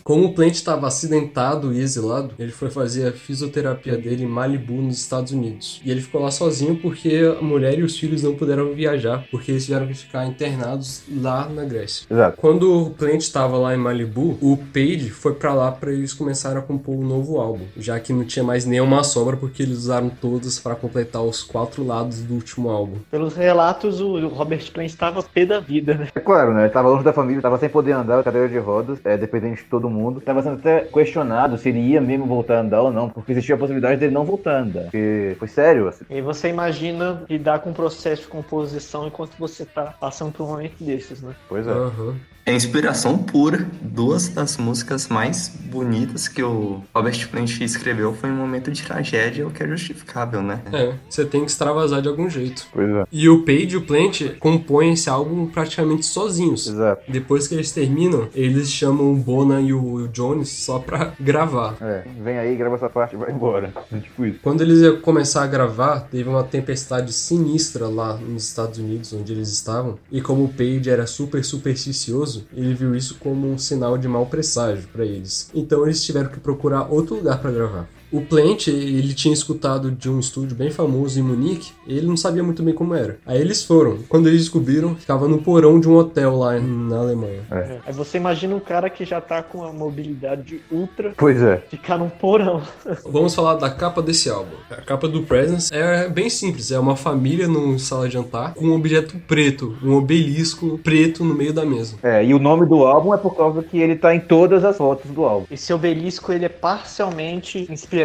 Como o Plant estava acidentado e exilado, ele foi fazer a fisioterapia dele em Malibu, nos Estados Unidos. E ele ficou lá sozinho porque a mulher e os filhos não puderam viajar, porque eles tiveram que ficar internados lá na Grécia. Exato. Quando o Plant estava lá em Malibu, o Page foi pra lá para eles começarem a compor um novo álbum, já que não tinha mais nenhuma sobra porque eles usaram todas para completar os quatro lados do último álbum. Pelos relatos, o Robert Plant estava pé da vida, né? É claro, né? Ele tava longe da família, tava sem poder andar, cadeira de rodas, é, dependente de todo mundo. Tava sendo até questionado se ele ia mesmo voltar a andar ou não, porque existia a possibilidade dele não voltar a andar. Porque foi sério, assim. E você imagina lidar com o processo de composição enquanto você tá passando por um momento desses, né? Pois é. Aham. É inspiração pura. Duas das músicas mais bonitas que o Robert Plant escreveu foi um momento de tragédia, o que é justificável, né? É, você tem que extravasar de algum jeito. Pois é. E o Page e o Plant compõem esse álbum praticamente sozinhos. Exato. Depois que eles terminam, eles chamam o Bona e o Jones só pra gravar. É, vem aí, grava essa parte e vai embora. É tipo isso. Quando eles iam começar a gravar, teve uma tempestade sinistra lá nos Estados Unidos, onde eles estavam. E como o Page era super supersticioso, ele viu isso como um sinal de mau presságio pra eles. Então eles tiveram que procurar outro lugar pra gravar. O Plant, ele tinha escutado de um estúdio bem famoso em Munique, e ele não sabia muito bem como era. Aí eles foram. Quando eles descobriram, ficava no porão de um hotel lá na Alemanha. É. Aí você imagina um cara que já tá com a mobilidade ultra Pois é. ficar num porão. [LAUGHS] Vamos falar da capa desse álbum. A capa do Presence é bem simples, é uma família numa sala de jantar com um objeto preto, um obelisco preto no meio da mesa. É, e o nome do álbum é por causa que ele tá em todas as fotos do álbum. Esse obelisco ele é parcialmente inspirado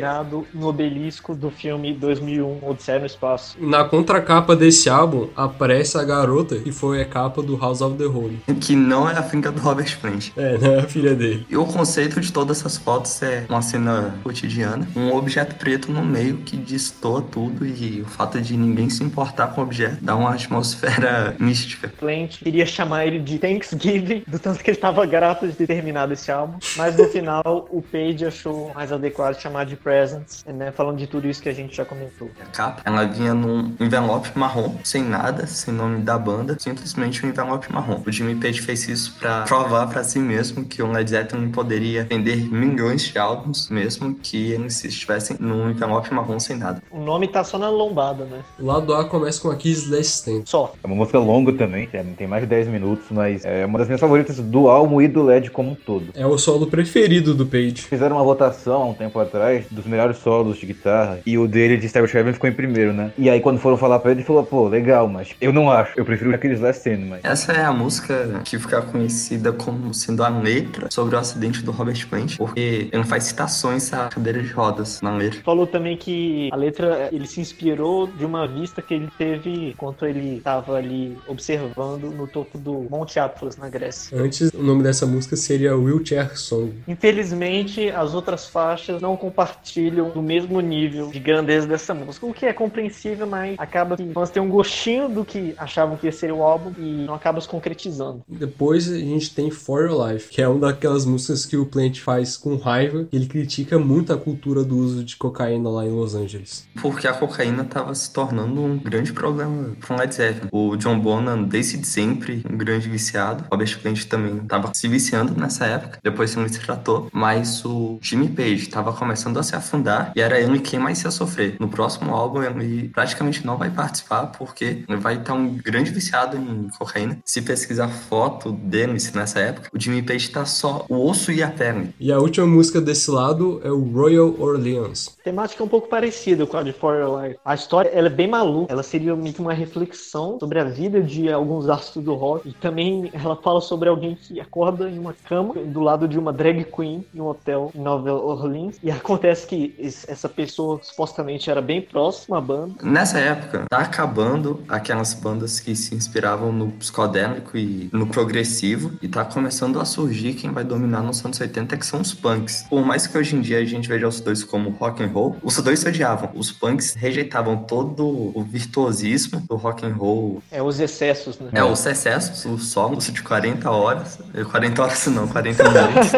no obelisco do filme 2001 Odisseia no Espaço. Na contracapa desse álbum aparece a garota que foi a capa do House of the Holy. Que não é a finca do Robert Plant. É, né? A filha dele. E o conceito de todas essas fotos é uma cena cotidiana, um objeto preto no meio que destoa tudo e o fato de ninguém se importar com o objeto dá uma atmosfera [LAUGHS] mística. Plant queria chamar ele de Thanksgiving, do tanto que ele estava grato de ter terminado esse álbum. Mas no final, o Page achou mais adequado chamar de Presents, né? Falando de tudo isso que a gente já comentou. A capa, ela vinha num envelope marrom, sem nada, sem nome da banda, simplesmente um envelope marrom. O Jimmy Page fez isso pra provar pra si mesmo que o Led Zeppelin poderia vender milhões de álbuns, mesmo que eles estivessem num envelope marrom sem nada. O nome tá só na lombada, né? O lado A começa com a Kiss Stand. Só. É uma música longa também, é, tem mais de 10 minutos, mas é uma das minhas favoritas do álbum e do LED como um todo. É o solo preferido do Page. Fizeram uma votação há um tempo atrás dos melhores solos de guitarra e o dele de Starboy Heaven ficou em primeiro, né? E aí quando foram falar pra ele, ele falou, pô, legal, mas eu não acho, eu prefiro aqueles Last Stand, mas... Essa é a música que fica conhecida como sendo a letra sobre o acidente do Robert Plant, porque ele faz citações à cadeira de rodas na letra. Falou também que a letra ele se inspirou de uma vista que ele teve enquanto ele estava ali observando no topo do Monte Atlas na Grécia. Antes, o nome dessa música seria Wheelchair Song. Infelizmente, as outras faixas não compartilham do mesmo nível de grandeza dessa música, o que é compreensível, mas acaba que nós temos um gostinho do que achavam que ia ser o álbum e não acaba se concretizando. Depois a gente tem For Your Life, que é uma daquelas músicas que o Plant faz com raiva. Ele critica muito a cultura do uso de cocaína lá em Los Angeles. Porque a cocaína estava se tornando um grande problema para o Led Zeppelin. O John Bonham, desde sempre, um grande viciado. O Robert Plant também estava se viciando nessa época. Depois ele se tratou. Mas o Jimmy Page estava começando a se afundar e era ele quem mais ia sofrer. No próximo álbum, ele praticamente não vai participar porque ele vai estar um grande viciado em cocaína. Se pesquisar foto dele nessa época, o Jimmy Page tá só o osso e a pele. E a última música desse lado é o Royal Orleans. A temática é um pouco parecida com a de For Your Life. A história ela é bem maluca. Ela seria meio que uma reflexão sobre a vida de alguns astros do rock. E também ela fala sobre alguém que acorda em uma cama do lado de uma drag queen em um hotel em Nova Orleans. E acontece que essa pessoa supostamente era bem próxima à banda. Nessa época, tá acabando aquelas bandas que se inspiravam no psicodélico e no progressivo. E tá começando a surgir quem vai dominar nos anos 80, que são os punks. Por mais que hoje em dia a gente veja os dois como rock and roll, os dois se odiavam. Os punks rejeitavam todo o virtuosismo do rock and roll. É, os excessos, né? É, os excessos, o solos de 40 horas. 40 horas não, 40 minutos.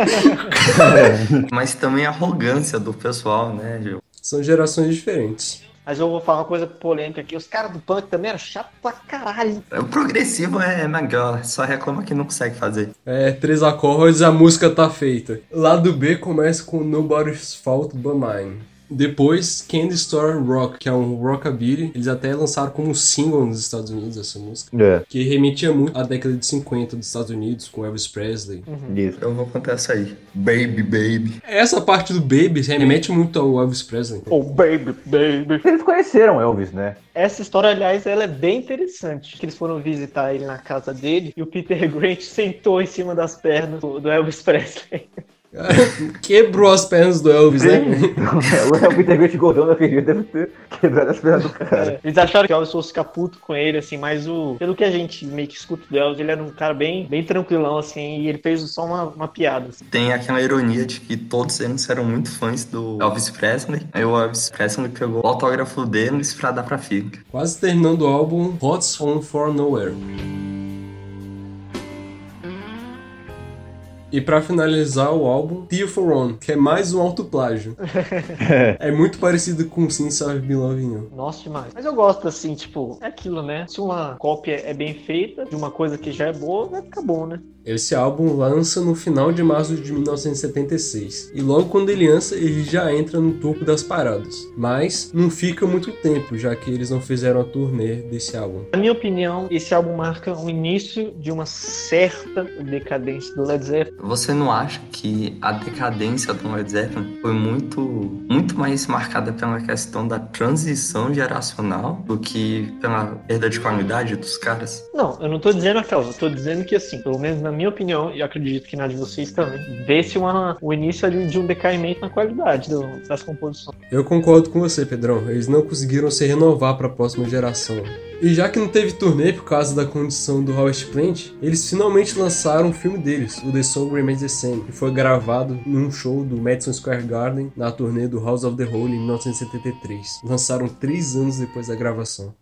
[LAUGHS] Mas também a arrogância do pessoal, né, Gil? São gerações diferentes. Mas eu vou falar uma coisa polêmica aqui. Os caras do punk também eram chato pra caralho. O progressivo é melhor, só reclama que não consegue fazer. É, três acordes a música tá feita. Lado B começa com Nobody's Fault But Mine. Depois, Candy Store Rock, que é um rockabilly. Eles até lançaram como single nos Estados Unidos essa música. É. Que remetia muito à década de 50 dos Estados Unidos, com Elvis Presley. Isso. Eu vou contar essa aí. Baby, baby. Essa parte do Baby remete muito ao Elvis Presley. Oh, baby, baby. Eles conheceram Elvis, né? Essa história, aliás, ela é bem interessante. Que eles foram visitar ele na casa dele e o Peter [LAUGHS] Grant sentou em cima das pernas do Elvis Presley. [LAUGHS] [LAUGHS] Quebrou as pernas do Elvis, né? [LAUGHS] o Peter Grant gordão daquele dia deve ter quebrado as pernas do cara. É, Eles acharam que o Elvis fosse ficar puto com ele, assim, mas o. Pelo que a gente meio que escuta do Elvis, ele era um cara bem, bem tranquilão, assim, e ele fez só uma, uma piada. assim. Tem aquela ironia de que todos eles eram muito fãs do Elvis Presley. Aí o Elvis Presley pegou o autógrafo deles pra dar pra filha. Quase terminando o álbum Hot's On For Nowhere. E pra finalizar o álbum, Tear for One, que é mais um autoplágio. [LAUGHS] é muito parecido com Since I've Been Loving You. Nossa, demais. Mas eu gosto, assim, tipo, é aquilo, né? Se uma cópia é bem feita de uma coisa que já é boa, vai ficar bom, né? Esse álbum lança no final de março de 1976. E logo quando ele lança, ele já entra no topo das paradas. Mas não fica muito tempo, já que eles não fizeram a turnê desse álbum. Na minha opinião, esse álbum marca o início de uma certa decadência do Led Zeppelin. Você não acha que a decadência do Led Zeppelin foi muito, muito mais marcada pela questão da transição geracional do que pela perda de qualidade dos caras? Não, eu não tô dizendo aquela, eu tô dizendo que assim, pelo menos na minha opinião, e acredito que na de vocês também, vê-se o início ali de um decaimento na qualidade do- das composições. Eu concordo com você, Pedrão. Eles não conseguiram se renovar para a próxima geração. E já que não teve turnê por causa da condição do Robert Plant, eles finalmente lançaram o filme deles, o The Song Remains the Same, que foi gravado num show do Madison Square Garden na turnê do House of the Holy em 1973. Lançaram três anos depois da gravação.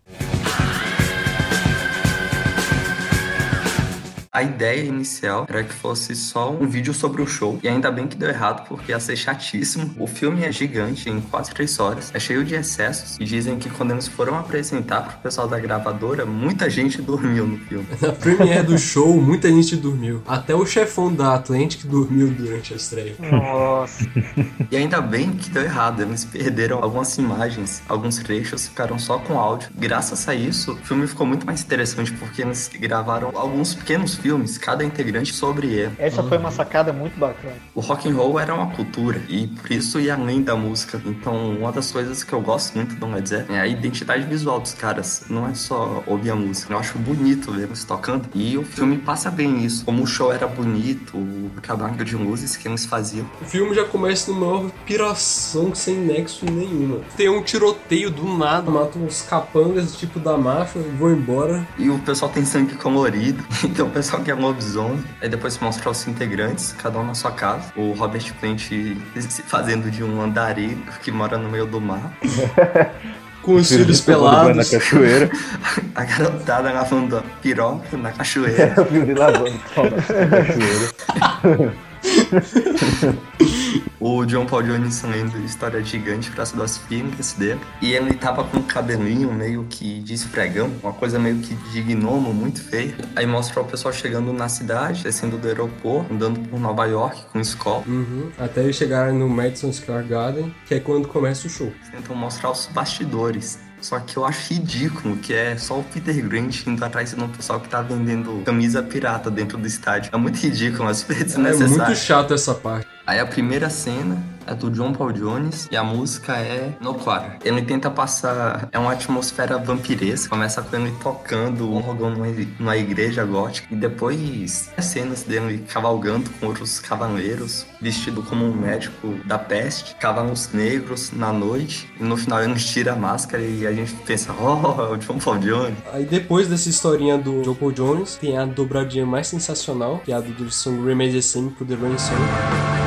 A ideia inicial era que fosse só um vídeo sobre o show, e ainda bem que deu errado, porque ia ser chatíssimo. O filme é gigante, em quase três horas, é cheio de excessos, e dizem que quando eles foram apresentar pro pessoal da gravadora, muita gente [LAUGHS] dormiu no filme. Na premiere do show, muita gente dormiu. Até o chefão da Atlantic dormiu durante a estreia. Nossa. E ainda bem que deu errado, eles perderam algumas imagens, alguns trechos ficaram só com áudio. Graças a isso, o filme ficou muito mais interessante, porque eles gravaram alguns pequenos filmes, cada integrante sobre ele. Essa foi uma sacada muito bacana. O rock and roll era uma cultura e por isso ia além da música. Então, uma das coisas que eu gosto muito do Led Zeppelin é a identidade visual dos caras. Não é só ouvir a música. Eu acho bonito ver eles tocando. E o filme passa bem isso. Como o show era bonito, o trabalho de luzes que eles faziam. O filme já começa numa maior piração sem nexo nenhuma. Tem um tiroteio do nada, matam uns capangas tipo da máfia e vão embora. E o pessoal tem sangue colorido. [LAUGHS] Então o pessoal que é lobisomem. Aí depois mostra os integrantes, cada um na sua casa. O Robert Plant se fazendo de um andarilho que mora no meio do mar. [LAUGHS] Com os filhos na pelados. cachoeira. [LAUGHS] A garotada lavando a piroca na cachoeira. o filho lavando na cachoeira. [LAUGHS] [LAUGHS] o John Paul Jones lendo História Gigante para as duas filhas dele. E ele tava com um cabelinho meio que de esfregão, uma coisa meio que de gnomo, muito feia. Aí mostra o pessoal chegando na cidade, descendo do aeroporto, andando por Nova York com escola. Uhum. Até eles chegarem no Madison Square Garden, que é quando começa o show. Tentam mostrar os bastidores. Só que eu acho ridículo que é só o Peter Grant indo atrás de um pessoal que tá vendendo camisa pirata dentro do estádio. É muito ridículo, [LAUGHS] é super É desnecessário. muito chato essa parte. Aí a primeira cena é do John Paul Jones e a música é No Quarter. Ele tenta passar. É uma atmosfera vampiresca. Começa com ele tocando um rogão numa, igreja gótica. E depois as cenas dele cavalgando com outros cavaleiros, vestido como um médico da peste, cavalos negros na noite. E no final ele tira a máscara e a gente pensa, oh, é o John Paul Jones. Aí depois dessa historinha do John Paul Jones, tem a dobradinha mais sensacional, que é a do som Remains the pro The Rolling Stone.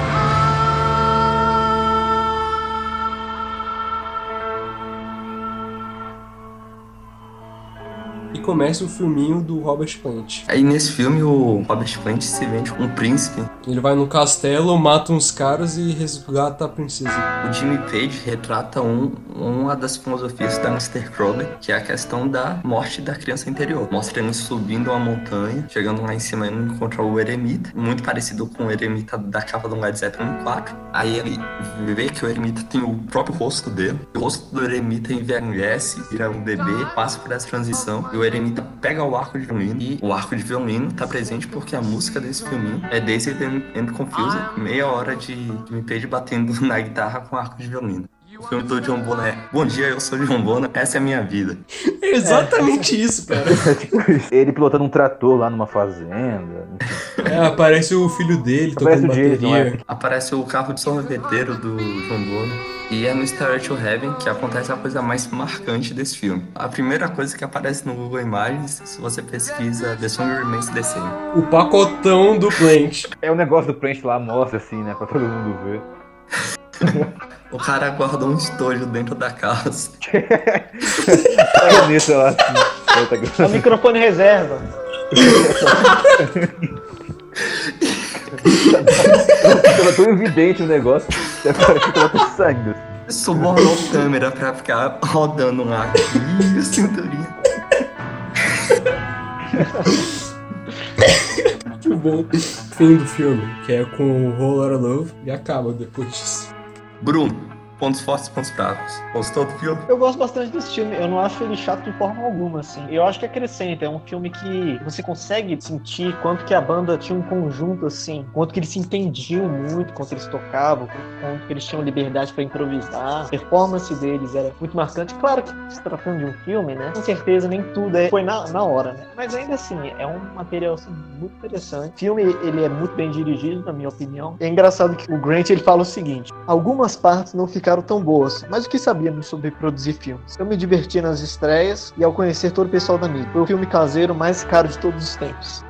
Começa o filminho do Robert Plant. Aí nesse filme o Robert Plant se vende como um príncipe Ele vai no castelo, mata uns caras e resgata a princesa. O Jimmy Page retrata um, uma das filosofias da Mr. Crowley, que é a questão da morte da criança interior. Mostra ele subindo uma montanha, chegando lá em cima ele encontra o eremita, muito parecido com o eremita da capa do Led Zeppelin 4. Aí ele vê que o eremita tem o próprio rosto dele. O rosto do eremita envelhece, vira um bebê, passa por essa transição. E o eremita pega o arco de violino. E o arco de violino tá presente porque a música desse filminho é Daisy and Confused, meia hora de Jimmy Page batendo [LAUGHS] na guitarra com arco de violino. O filme do John Bonham é Bom dia, eu sou John Bonham, essa é a minha vida. É [LAUGHS] exatamente isso, cara. [LAUGHS] Ele pilotando um trator lá numa fazenda. É, aparece o filho dele Aparece tocando o Jason, bateria. Aparece o carro de sorveteiro do John Bonham. E é no Starry to Heaven que acontece a coisa mais marcante desse filme. A primeira coisa que aparece no Google Imagens, se você pesquisa The Song Remains the Same. O pacotão do Plant. É o negócio do print lá, mostra assim, né? Pra todo mundo ver. O cara guardou um estojo dentro da casa. Pega nisso lá assim. Eita, É o microfone reserva. [LAUGHS] Tava tão evidente o negócio. Até parece que tava até saindo. Subornou a câmera pra ficar rodando lá. Ih, cinturinha. Muito bom. Fim do filme, que é com o Lotta Love, e acaba depois disso. Bruno, pontos fortes e pontos fracos. Gostou do filme? Eu gosto bastante desse filme. Eu não acho ele chato de forma alguma, assim. Eu acho que acrescenta. É um filme que você consegue sentir quanto que a banda tinha um conjunto, assim. Quanto que eles se entendiam muito quanto eles tocavam. Quanto que eles tinham liberdade pra improvisar. A performance deles era muito marcante. Claro que se tratando de um filme, né? Com certeza nem tudo é, foi na, na hora, né? Mas ainda assim, é um material assim, muito interessante. O filme, ele é muito bem dirigido, na minha opinião. É engraçado que o Grant, ele fala o seguinte. Algumas partes não ficaram tão boas, mas o que sabíamos sobre produzir filmes? Eu me diverti nas estreias e ao conhecer todo o pessoal da mídia. Foi o filme caseiro mais caro de todos os tempos.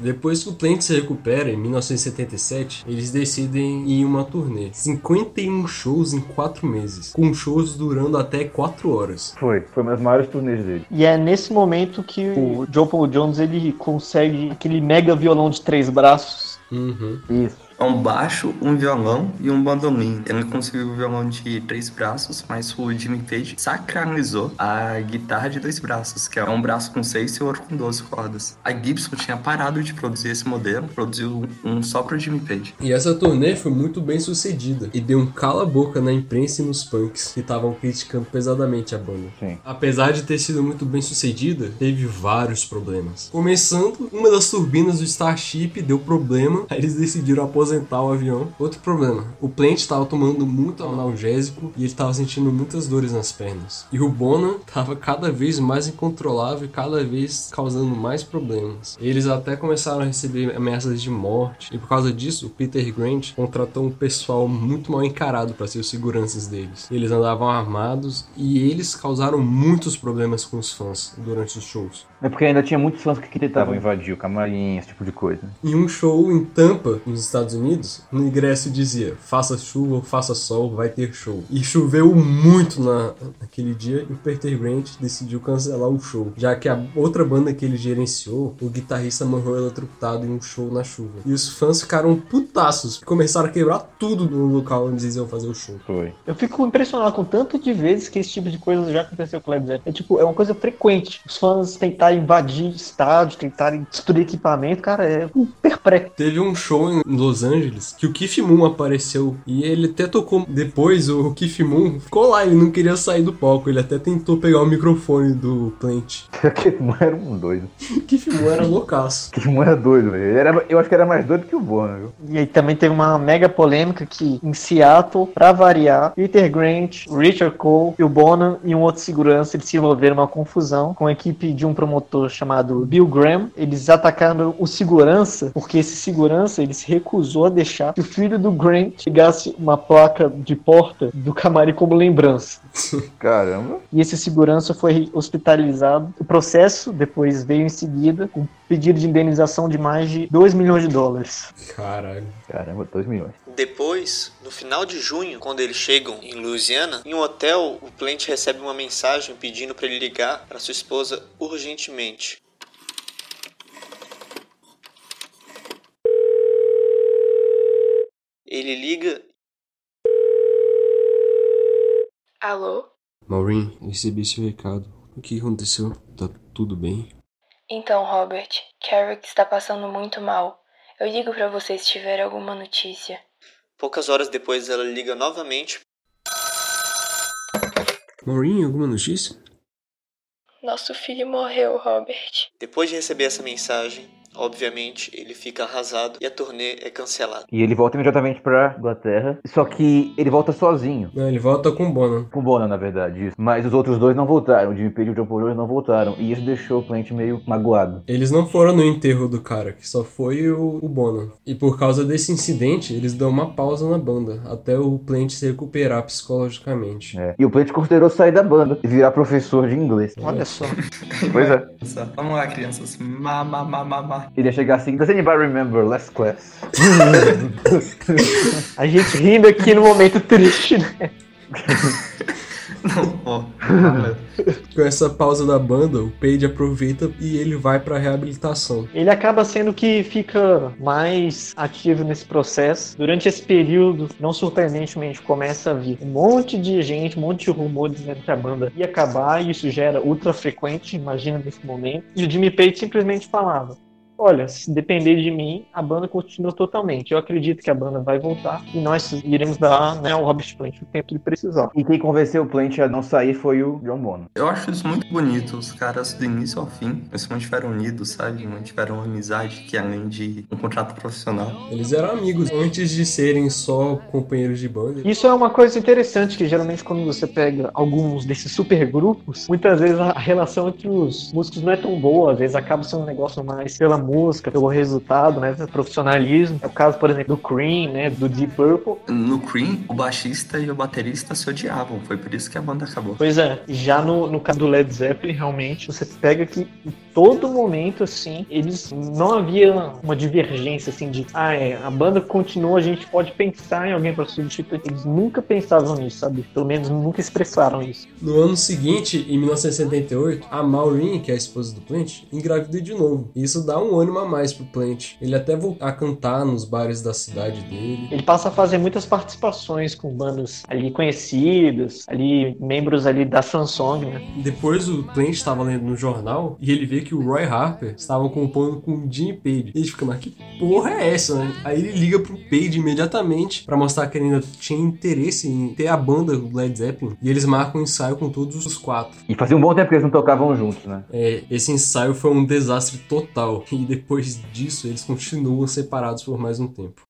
Depois que o Plant se recupera, em 1977, eles decidem ir em uma turnê. 51 shows em 4 meses, com shows durando até 4 horas. Foi, foi uma das maiores turnês dele. E é nesse momento que o Joe Paul Jones ele consegue aquele mega violão de três braços. Uhum. Isso. É um baixo, um violão e um bandolim. Ele conseguiu o violão de três braços, mas o Jimmy Page sacralizou a guitarra de dois braços, que é um braço com seis e o outro com 12 cordas. A Gibson tinha parado de produzir esse modelo, produziu um só pro Jimmy Page. E essa turnê foi muito bem sucedida e deu um cala-boca na imprensa e nos punks que estavam criticando pesadamente a banda. Sim. Apesar de ter sido muito bem sucedida, teve vários problemas. Começando, uma das turbinas do Starship deu problema, aí [LAUGHS] eles decidiram aposentar o avião. Outro problema, o Plant estava tomando muito analgésico e ele estava sentindo muitas dores nas pernas. E o Bonham estava cada vez mais incontrolável e cada vez causando mais problemas. Eles até começaram a receber ameaças de morte e por causa disso, o Peter Grant contratou um pessoal muito mal encarado para ser os seguranças deles. Eles andavam armados e eles causaram muitos problemas com os fãs durante os shows. É porque ainda tinha muitos fãs que tentavam invadir o camarim, esse tipo de coisa. Em um show em Tampa, nos Estados Unidos, no ingresso dizia: faça chuva ou faça sol, vai ter show. E choveu muito na, naquele dia e o Peter Grant decidiu cancelar o show, já que a outra banda que ele gerenciou, o guitarrista morreu eletrocutado em um show na chuva. E os fãs ficaram putaços, começaram a quebrar tudo no local onde eles iam fazer o show. Foi. Eu fico impressionado com tanto de vezes que esse tipo de coisa já aconteceu com o Led Zeppelin. É tipo, é uma coisa frequente. Os fãs tentarem invadir estádio, tentarem destruir equipamento, cara, é um perpleco. Teve um show em Los Angeles que o Keith Moon apareceu e ele até tocou depois o Keith Moon ficou lá, ele não queria sair do palco, ele até tentou pegar o microfone do Plant. [LAUGHS] Que não era um doido. Keith Moon era loucaço. Que não era doido, velho. Ele era- Eu acho que era mais doido que o Bono, viu? E aí também teve uma mega polêmica que em Seattle, pra variar, Peter Grant, Richard Cole e o Bonham e um outro segurança, eles se envolveram numa confusão com a equipe de um promotor chamado Bill Graham. Eles atacaram o segurança, porque esse segurança ele se recusou a deixar que o filho do Grant pegasse uma placa de porta do camarim como lembrança. [LAUGHS] Caramba. E esse segurança foi hospitalizado. O processo depois veio em seguida com pedido de indenização de mais de 2 milhões de dólares. Caralho. Caramba, 2 milhões. Depois, no final de junho, quando eles chegam em Louisiana, em um hotel, o Plant recebe uma mensagem pedindo para ele ligar para sua esposa urgentemente. Ele liga Alô? Maureen, eu recebi seu recado. O que aconteceu? Tá tudo bem? Então, Robert, Carrick está passando muito mal. Eu ligo pra você se tiver alguma notícia. Poucas horas depois, ela liga novamente. Maureen, alguma notícia? Nosso filho morreu, Robert. Depois de receber essa mensagem, obviamente, ele fica arrasado e a turnê é cancelada. E ele volta imediatamente pra Inglaterra. Só que ele volta sozinho. Não, ele volta com o Bono. Com o Bono, na verdade, isso. Mas os outros dois não voltaram. O Jimmy Page e o John Paul Jones não voltaram. E isso deixou o Plant meio magoado. Eles não foram no enterro do cara, que só foi o, o Bono. E por causa desse incidente, eles dão uma pausa na banda, até o Plant se recuperar psicologicamente. É. E o Plant considerou sair da banda e virar professor de inglês. Olha só. Pois é. Vamos lá, crianças. Ma, ma, ma, ma, ma. Ele ia chegar assim, does anybody remember last class? [LAUGHS] A gente rindo aqui no momento triste, né? Não, ó. Com essa pausa da banda, o Page aproveita e ele vai pra reabilitação. Ele acaba sendo que fica mais ativo nesse processo. Durante esse período, não surpreendentemente, começa a vir um monte de gente, um monte de rumor dizendo que a banda ia acabar, e isso já era ultra frequente, imagina nesse momento. E o Jimmy Page simplesmente falava: Olha, se depender de mim, a banda continua totalmente. Eu acredito que a banda vai voltar e nós iremos dar né, ao Robert Plant o tempo que ele precisar. E quem convenceu o Plant a não sair foi o John Bono. Eu acho isso muito bonito. Os caras, do início ao fim, eles se mantiveram unidos, sabe? Mantiveram uma amizade que, além de um contrato profissional, Eles eram amigos antes de serem só companheiros de banda. Isso é uma coisa interessante que geralmente quando você pega alguns desses supergrupos, muitas vezes a relação entre os músicos não é tão boa, às vezes acaba sendo um negócio mais pela música, pelo resultado, né, pelo profissionalismo. É o caso, por exemplo, do Cream, né, do Deep Purple. no Cream, o baixista e o baterista se odiavam. Foi por isso que a banda acabou. Pois é, já no, no caso do Led Zeppelin, realmente, você pega que em todo momento, assim, eles não havia uma divergência, assim, de ah, é, a banda continua, a gente pode pensar em alguém para substituir. Eles nunca pensavam nisso, sabe? Pelo menos nunca expressaram isso. No ano seguinte, em 1978, a Maureen, que é a esposa do Plant, engravida de novo. Isso dá um ânimo a mais pro Plant. Ele até volta a cantar nos bares da cidade dele. Ele passa a fazer muitas participações com bandas ali conhecidas, ali membros ali da Samsung, né? Depois o Plant estava lendo no jornal e ele vê que o Roy Harper estava compondo com o Jimmy Page. E ele fica, mas que porra é essa, né? Aí ele liga pro Page imediatamente pra mostrar que ele ainda tinha interesse em ter a banda do Led Zeppelin. E eles marcam um ensaio com todos os quatro. E fazia um bom tempo que eles não tocavam juntos, né? É, esse ensaio foi um desastre total. E depois disso, eles continuam separados por mais um tempo.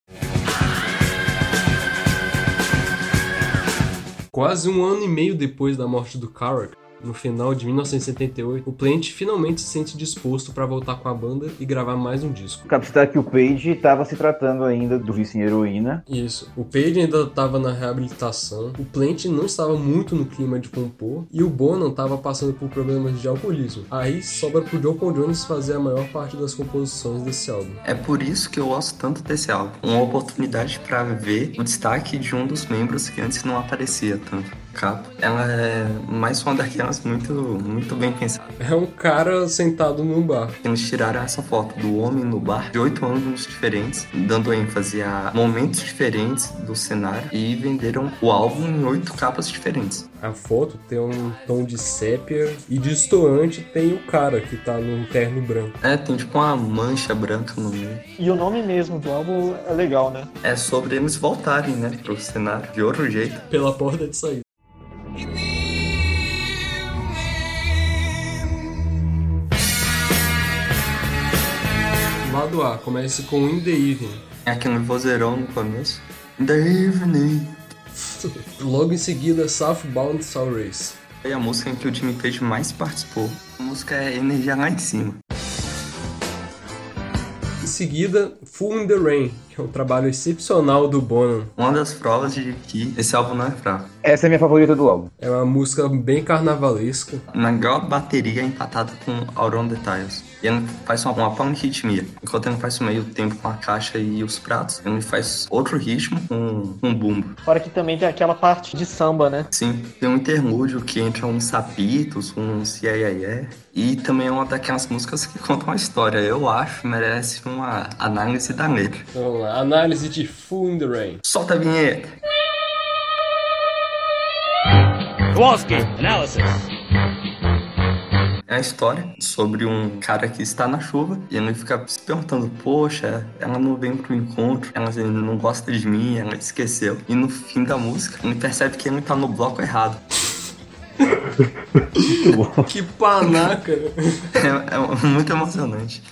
Quase um ano e meio depois da morte do Carrack, no final de 1978, o Plant finalmente se sente disposto para voltar com a banda e gravar mais um disco. Cabe citar que o Page estava se tratando ainda do vício em heroína. Isso. O Page ainda estava na reabilitação, o Plant não estava muito no clima de compor e o Bonham estava passando por problemas de alcoolismo. Aí sobra pro John Paul Jones fazer a maior parte das composições desse álbum. É por isso que eu gosto tanto desse álbum. Uma oportunidade para ver o destaque de um dos membros que antes não aparecia tanto. Capo. Ela é mais uma daquelas muito, muito bem pensadas. É um cara sentado num bar. Eles tiraram essa foto do homem no bar de oito ângulos diferentes, dando ênfase a momentos diferentes do cenário e venderam o álbum em oito capas diferentes. A foto tem um tom de sépia e distoante tem o cara que tá num terno branco. É, tem tipo uma mancha branca no meio. E o nome mesmo do álbum é legal, né? É sobre eles voltarem, né, pro cenário de outro jeito. Pela porta de saída. Lado A, começa com In The Evening. É aquele vozeirão no começo. In the evening. [LAUGHS] Logo em seguida, Southbound Soul Race. É a música em que o Jimmy Page mais participou. A música é energia lá em cima. Em seguida, Full in the Rain, que é um trabalho excepcional do Bonham. Uma das provas de que esse álbum não é fraco. Essa é a minha favorita do álbum. É uma música bem carnavalesca. Na legal bateria empatada com Auron Details. E ele faz uma, uma panritmia. Enquanto ele faz o meio tempo com a caixa e os pratos, ele faz outro ritmo com um bumbo. Fora que também tem aquela parte de samba, né? Sim, tem um interlúdio que entra uns sapitos, uns iaiaia. E também é uma daquelas músicas que contam uma história. Eu acho que merece uma análise da letra. Vamos lá, análise de Full in the Rain. Solta a vinheta! Kowalski, analysis. É a história sobre um cara que está na chuva e ele fica se perguntando: Poxa, ela não vem pro encontro, ela não gosta de mim, ela esqueceu. E no fim da música, ele percebe que ele tá no bloco errado. [LAUGHS] Muito bom. Que panaca! É, é muito emocionante.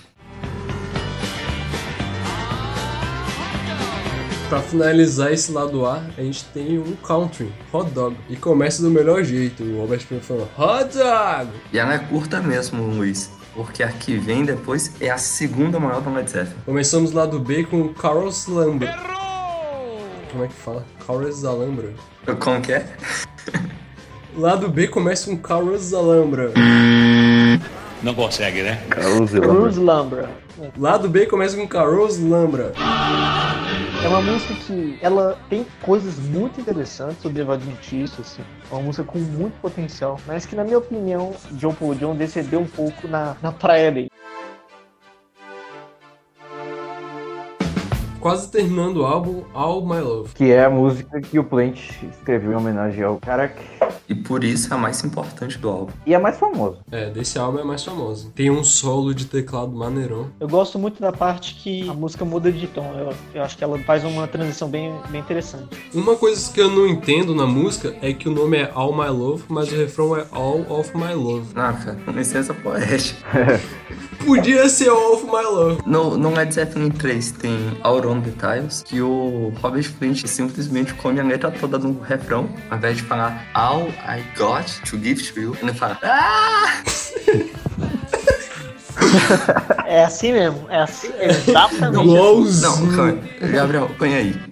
Pra finalizar esse lado A, a gente tem um country, hot dog. E começa do melhor jeito, o Robert Plant falando, hot dog! E ela é curta mesmo, Luiz. Porque a que vem depois é a segunda maior do Led Zeppelin. Começamos lado B com Carlos Lambra. Como é que fala? Carlos Alhambra. Como que é? Lado B começa com Carlos Alhambra. Não consegue, né? Carlos Lambra. Lado B começa com Carlos Lambra. É uma música que ela tem coisas muito interessantes sobre adventistas, assim. É uma música com muito potencial, mas que na minha opinião, John Paul John descendeu um pouco na, na praia dele. Quase terminando o álbum All My Love. Que é a música que o Plant escreveu em homenagem ao Karak. E por isso é a mais importante do álbum. E é a mais famosa. É, desse álbum é mais famoso. Tem um solo de teclado maneirão. Eu gosto muito da parte que a música muda de tom. Eu, eu acho que ela faz uma transição bem, bem interessante. Uma coisa que eu não entendo na música é que o nome é All My Love, mas o refrão é All of My Love. Ah, cara, com licença poética. [LAUGHS] Podia ser All of My Love. No, no Led Zeppelin 3 tem Auron Details, que o Robert Plant simplesmente come a letra toda no refrão, ao invés de falar All I got to give to you, ele fala Ah! [LAUGHS] É assim mesmo, é assim, exatamente. assim. Igualzinho. Não, calma. aí. Gabriel, põe aí.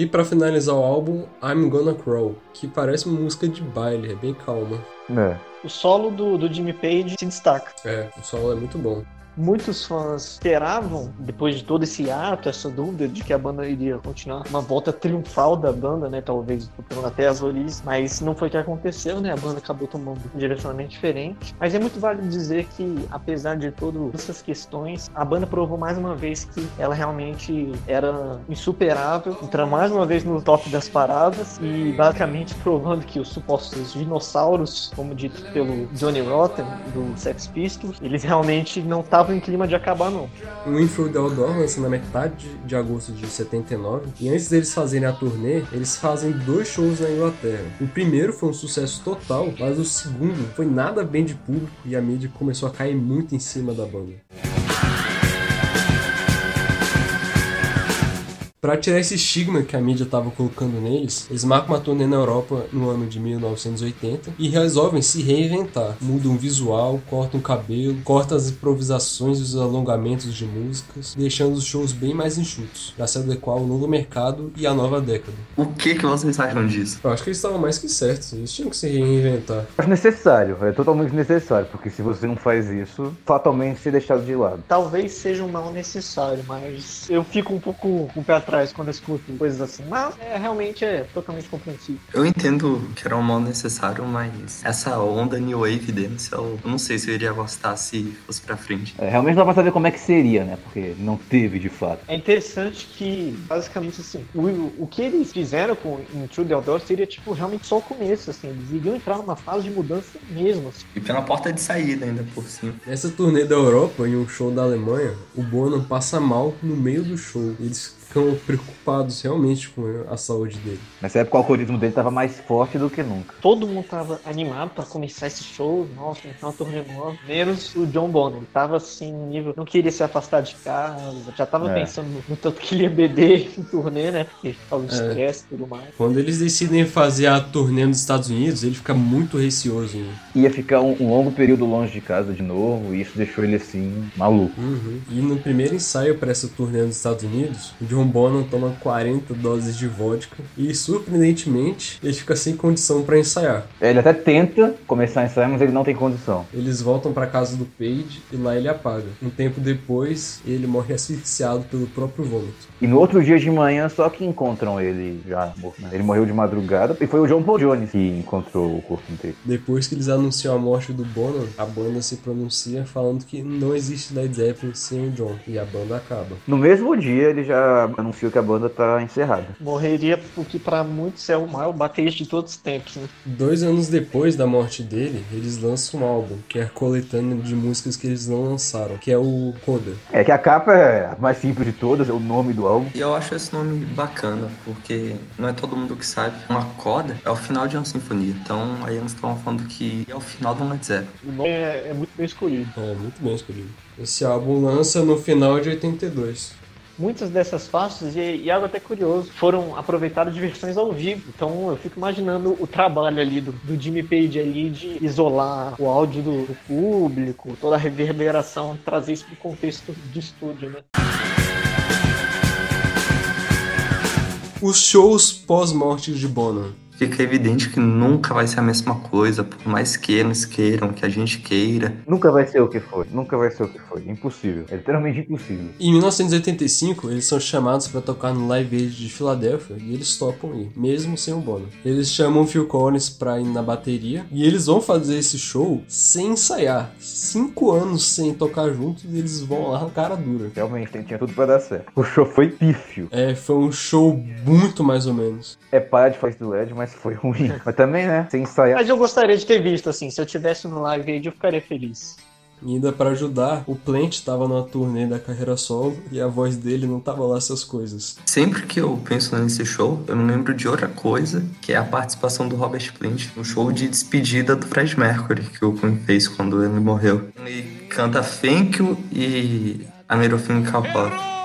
E pra finalizar o álbum, I'm Gonna Crawl, que parece uma música de baile, é bem calma. É. O solo do, do Jimmy Page se destaca. É, o solo é muito bom. Muitos fãs esperavam, depois de todo esse ato, essa dúvida de que a banda iria continuar uma volta triunfal da banda, né? Talvez superando até as origens, mas não foi o que aconteceu, né? A banda acabou tomando um direcionamento diferente. Mas é muito válido dizer que, apesar de todas essas questões, a banda provou mais uma vez que ela realmente era insuperável, entrou mais uma vez no top das paradas e basicamente provando que os supostos dinossauros, como dito pelo Johnny Rotten do Sex Pistols, eles realmente não estavam tava em clima de acabar, não. O Winfield Outdoor lança na metade de agosto de 79 e antes deles fazerem a turnê, eles fazem dois shows na Inglaterra. O primeiro foi um sucesso total, mas o segundo foi nada bem de público e a mídia começou a cair muito em cima da banda. Para tirar esse estigma que a mídia estava colocando neles, eles marcam uma turnê na Europa no ano de 1980 e resolvem se reinventar. Mudam o visual, cortam o cabelo, cortam as improvisações e os alongamentos de músicas, deixando os shows bem mais enxutos, para se adequar ao novo mercado e à nova década. O que, que vocês acham disso? Eu acho que eles estavam mais que certos, eles tinham que se reinventar. Acho necessário, é totalmente necessário, porque se você não faz isso, fatalmente ser deixado de lado. Talvez seja um mal necessário, mas eu fico um pouco com o pé atrás quando eu escuto coisas assim. Mas é, realmente é totalmente compreensível. Eu entendo que era um mal necessário, mas essa onda New Wave deles, eu não sei se eu iria gostar se fosse pra frente. É, realmente dá pra saber como é que seria, né? Porque não teve de fato. É interessante que, basicamente, assim, o, o que eles fizeram com Into the Outdoor seria, tipo, realmente só o começo, assim. Eles iriam entrar numa fase de mudança mesmo, assim. E pela porta de saída ainda por cima. Nessa turnê da Europa, em um show da Alemanha, o Bono passa mal no meio do show. Eles ficam preocupados realmente com a saúde dele. Nessa época o alcoolismo dele tava mais forte do que nunca. Todo mundo tava animado pra começar esse show, nossa, então uma turnê nova. Menos o John Bonham. Ele tava assim, nível. Não queria se afastar de casa, já tava É. pensando no, tanto que ele ia beber [LAUGHS] em turnê, né? Porque fala de É. estresse e tudo mais. Quando eles decidem fazer a turnê nos Estados Unidos, ele fica muito receoso. Né? Ia ficar um, um longo período longe de casa de novo, e isso deixou ele assim, maluco. Uhum. E no primeiro ensaio para essa turnê nos Estados Unidos, o John Bonham toma 40 doses de vodka e, surpreendentemente, ele fica sem condição para ensaiar. Ele até tenta começar a ensaiar, mas ele não tem condição. Eles voltam para casa do Page e lá ele apaga. Um tempo depois, ele morre asfixiado pelo próprio vômito. E no outro dia de manhã, só que encontram ele já morto. né? Ele morreu de madrugada, e foi o John Paul Jones que encontrou o corpo dele. Depois que eles anunciam a morte do Bonham, a banda se pronuncia falando que não existe Led Zeppelin sem o John e a banda acaba. No mesmo dia, ele já anunciou que a banda tá encerrada. Morreria porque pra muitos é o maior baterista de todos os tempos, né? Dois anos depois da morte dele, eles lançam um álbum, que é a coletânea de músicas que eles não lançaram, que é o Coda. É que a capa é a mais simples de todas, é o nome do álbum. E eu acho esse nome bacana, porque não é todo mundo que sabe. Uma coda é o final de uma sinfonia. Então aí eles estão falando que é o final de um Led Zeppelin. O nome é, é muito bem escolhido. É, muito bem escolhido. Esse álbum lança no final de 82. Muitas dessas faixas, e, e algo até curioso, foram aproveitadas de versões ao vivo. Então eu fico imaginando o trabalho ali do, do Jimmy Page ali de isolar o áudio do, do público, toda a reverberação, trazer isso pro contexto de estúdio, né? Os shows pós-morte de Bonham. Fica evidente que nunca vai ser a mesma coisa, por mais que eles queiram, que a gente queira. Nunca vai ser o que foi. Nunca vai ser o que foi. Impossível. É literalmente impossível. Em 1985, eles são chamados para tocar no Live Aid de Filadélfia e eles topam ir, mesmo sem o Bono. Eles chamam o Phil Collins pra ir na bateria e eles vão fazer esse show sem ensaiar. Cinco anos sem tocar juntos e eles vão lá cara dura. Realmente, tinha tudo pra dar certo. O show foi pífio. É, foi um show muito mais ou menos. É para de fazer do LED, mas foi ruim. [LAUGHS] Mas também, né? Sem ensaiar. Mas eu gostaria de ter visto, assim, se eu tivesse no Live Aid eu ficaria feliz. E ainda para ajudar, o Plant estava numa turnê da carreira solo e a voz dele não tava lá essas coisas. Sempre que eu penso nesse show, eu me lembro de outra coisa, que é a participação do Robert Plant no show de despedida do Fred Mercury, que o Queen fez quando ele morreu. Ele canta Thank You e Amerofim Cowboy.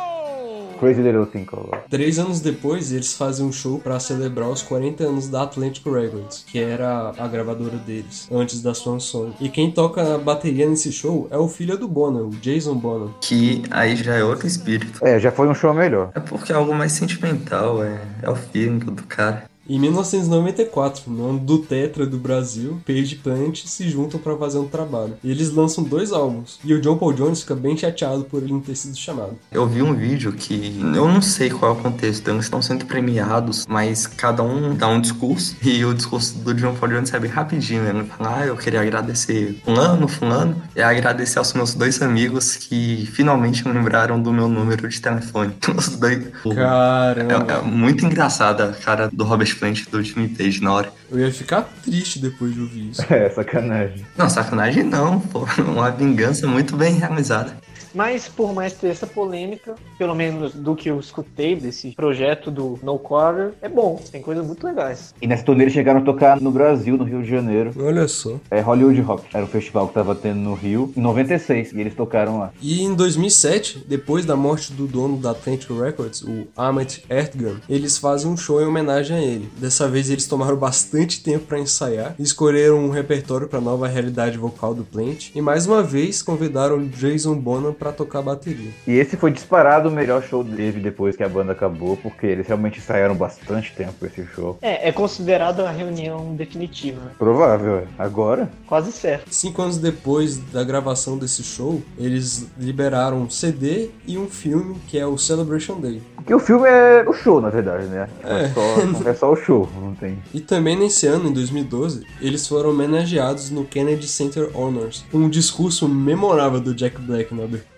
Crazy Little Thing Called Love. Três anos depois, eles fazem um show para celebrar os 40 anos da Atlantic Records, que era a gravadora deles, antes da Swan Song. E quem toca a bateria nesse show é o filho do Bonham, o Jason Bonham. Que aí já é outro espírito. É, já foi um show melhor. É porque é algo mais sentimental, é, é o feeling do cara. Em 1994, no ano do Tetra do Brasil, Page e Plant se juntam para fazer um trabalho. E eles lançam dois álbuns. E o John Paul Jones fica bem chateado por ele não ter sido chamado. Eu vi um vídeo que eu não sei qual é o contexto, eles estão sendo premiados, mas cada um dá um discurso e o discurso do John Paul Jones é bem rapidinho, né? Ele fala, ah, eu queria agradecer fulano, fulano, e agradecer aos meus dois amigos que finalmente me lembraram do meu número de telefone. [LAUGHS] Os dois. Caramba. É, é muito engraçada a cara do Robert Plant do Jimmy Page na hora. Eu ia ficar triste depois de ouvir isso. [LAUGHS] É, sacanagem. Não, sacanagem não, pô. [LAUGHS] Uma vingança muito bem realizada. Mas por mais ter essa polêmica, pelo menos do que eu escutei desse projeto do No Quarter, é bom, tem coisas muito legais. E nessa turnê eles chegaram a tocar no Brasil, no Rio de Janeiro. Olha só. É Hollywood Rock. Era o festival que tava tendo no Rio, em 96, e eles tocaram lá. E em 2007, depois da morte do dono da Atlantic Records, o Ahmet Ertegun, eles fazem um show em homenagem a ele. Dessa vez eles tomaram bastante tempo para ensaiar, escolheram um repertório para nova realidade vocal do Plant e mais uma vez convidaram o Jason Bonham para tocar bateria. E esse foi disparado o melhor show dele depois que a banda acabou, porque eles realmente ensaiaram bastante tempo esse show. É, é considerado a reunião definitiva? Provável, é. Agora? Quase certo. Cinco anos depois da gravação desse show, eles liberaram um CD e um filme que é o Celebration Day. Porque o filme é o show, na verdade, né? É, É. só, é só o show, não tem. E também nesse ano, em 2012, eles foram homenageados no Kennedy Center Honors, um discurso memorável do Jack Black na abertura.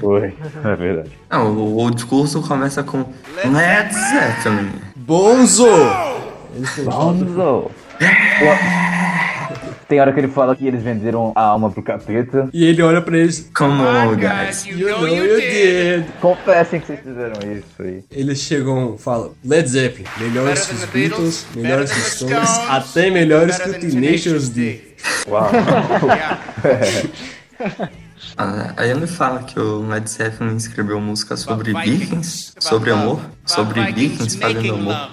Foi, é verdade. Não, o, o discurso começa com Led Zeppelin. Bonzo! Bonzo! Tem hora que ele fala que eles venderam a alma pro capeta. E ele olha pra eles. Come on, guys. You know you did. Confessem que vocês fizeram isso aí. Eles chegam e falam: Led Zeppelin, melhores que os Beatles, melhores que os Stones, até melhores que o Tenacious D. Uau. [LAUGHS] [LAUGHS] Ah, Aí ele fala que o Led Zeppelin escreveu música sobre vikings, sobre amor, sobre vikings fazendo amor.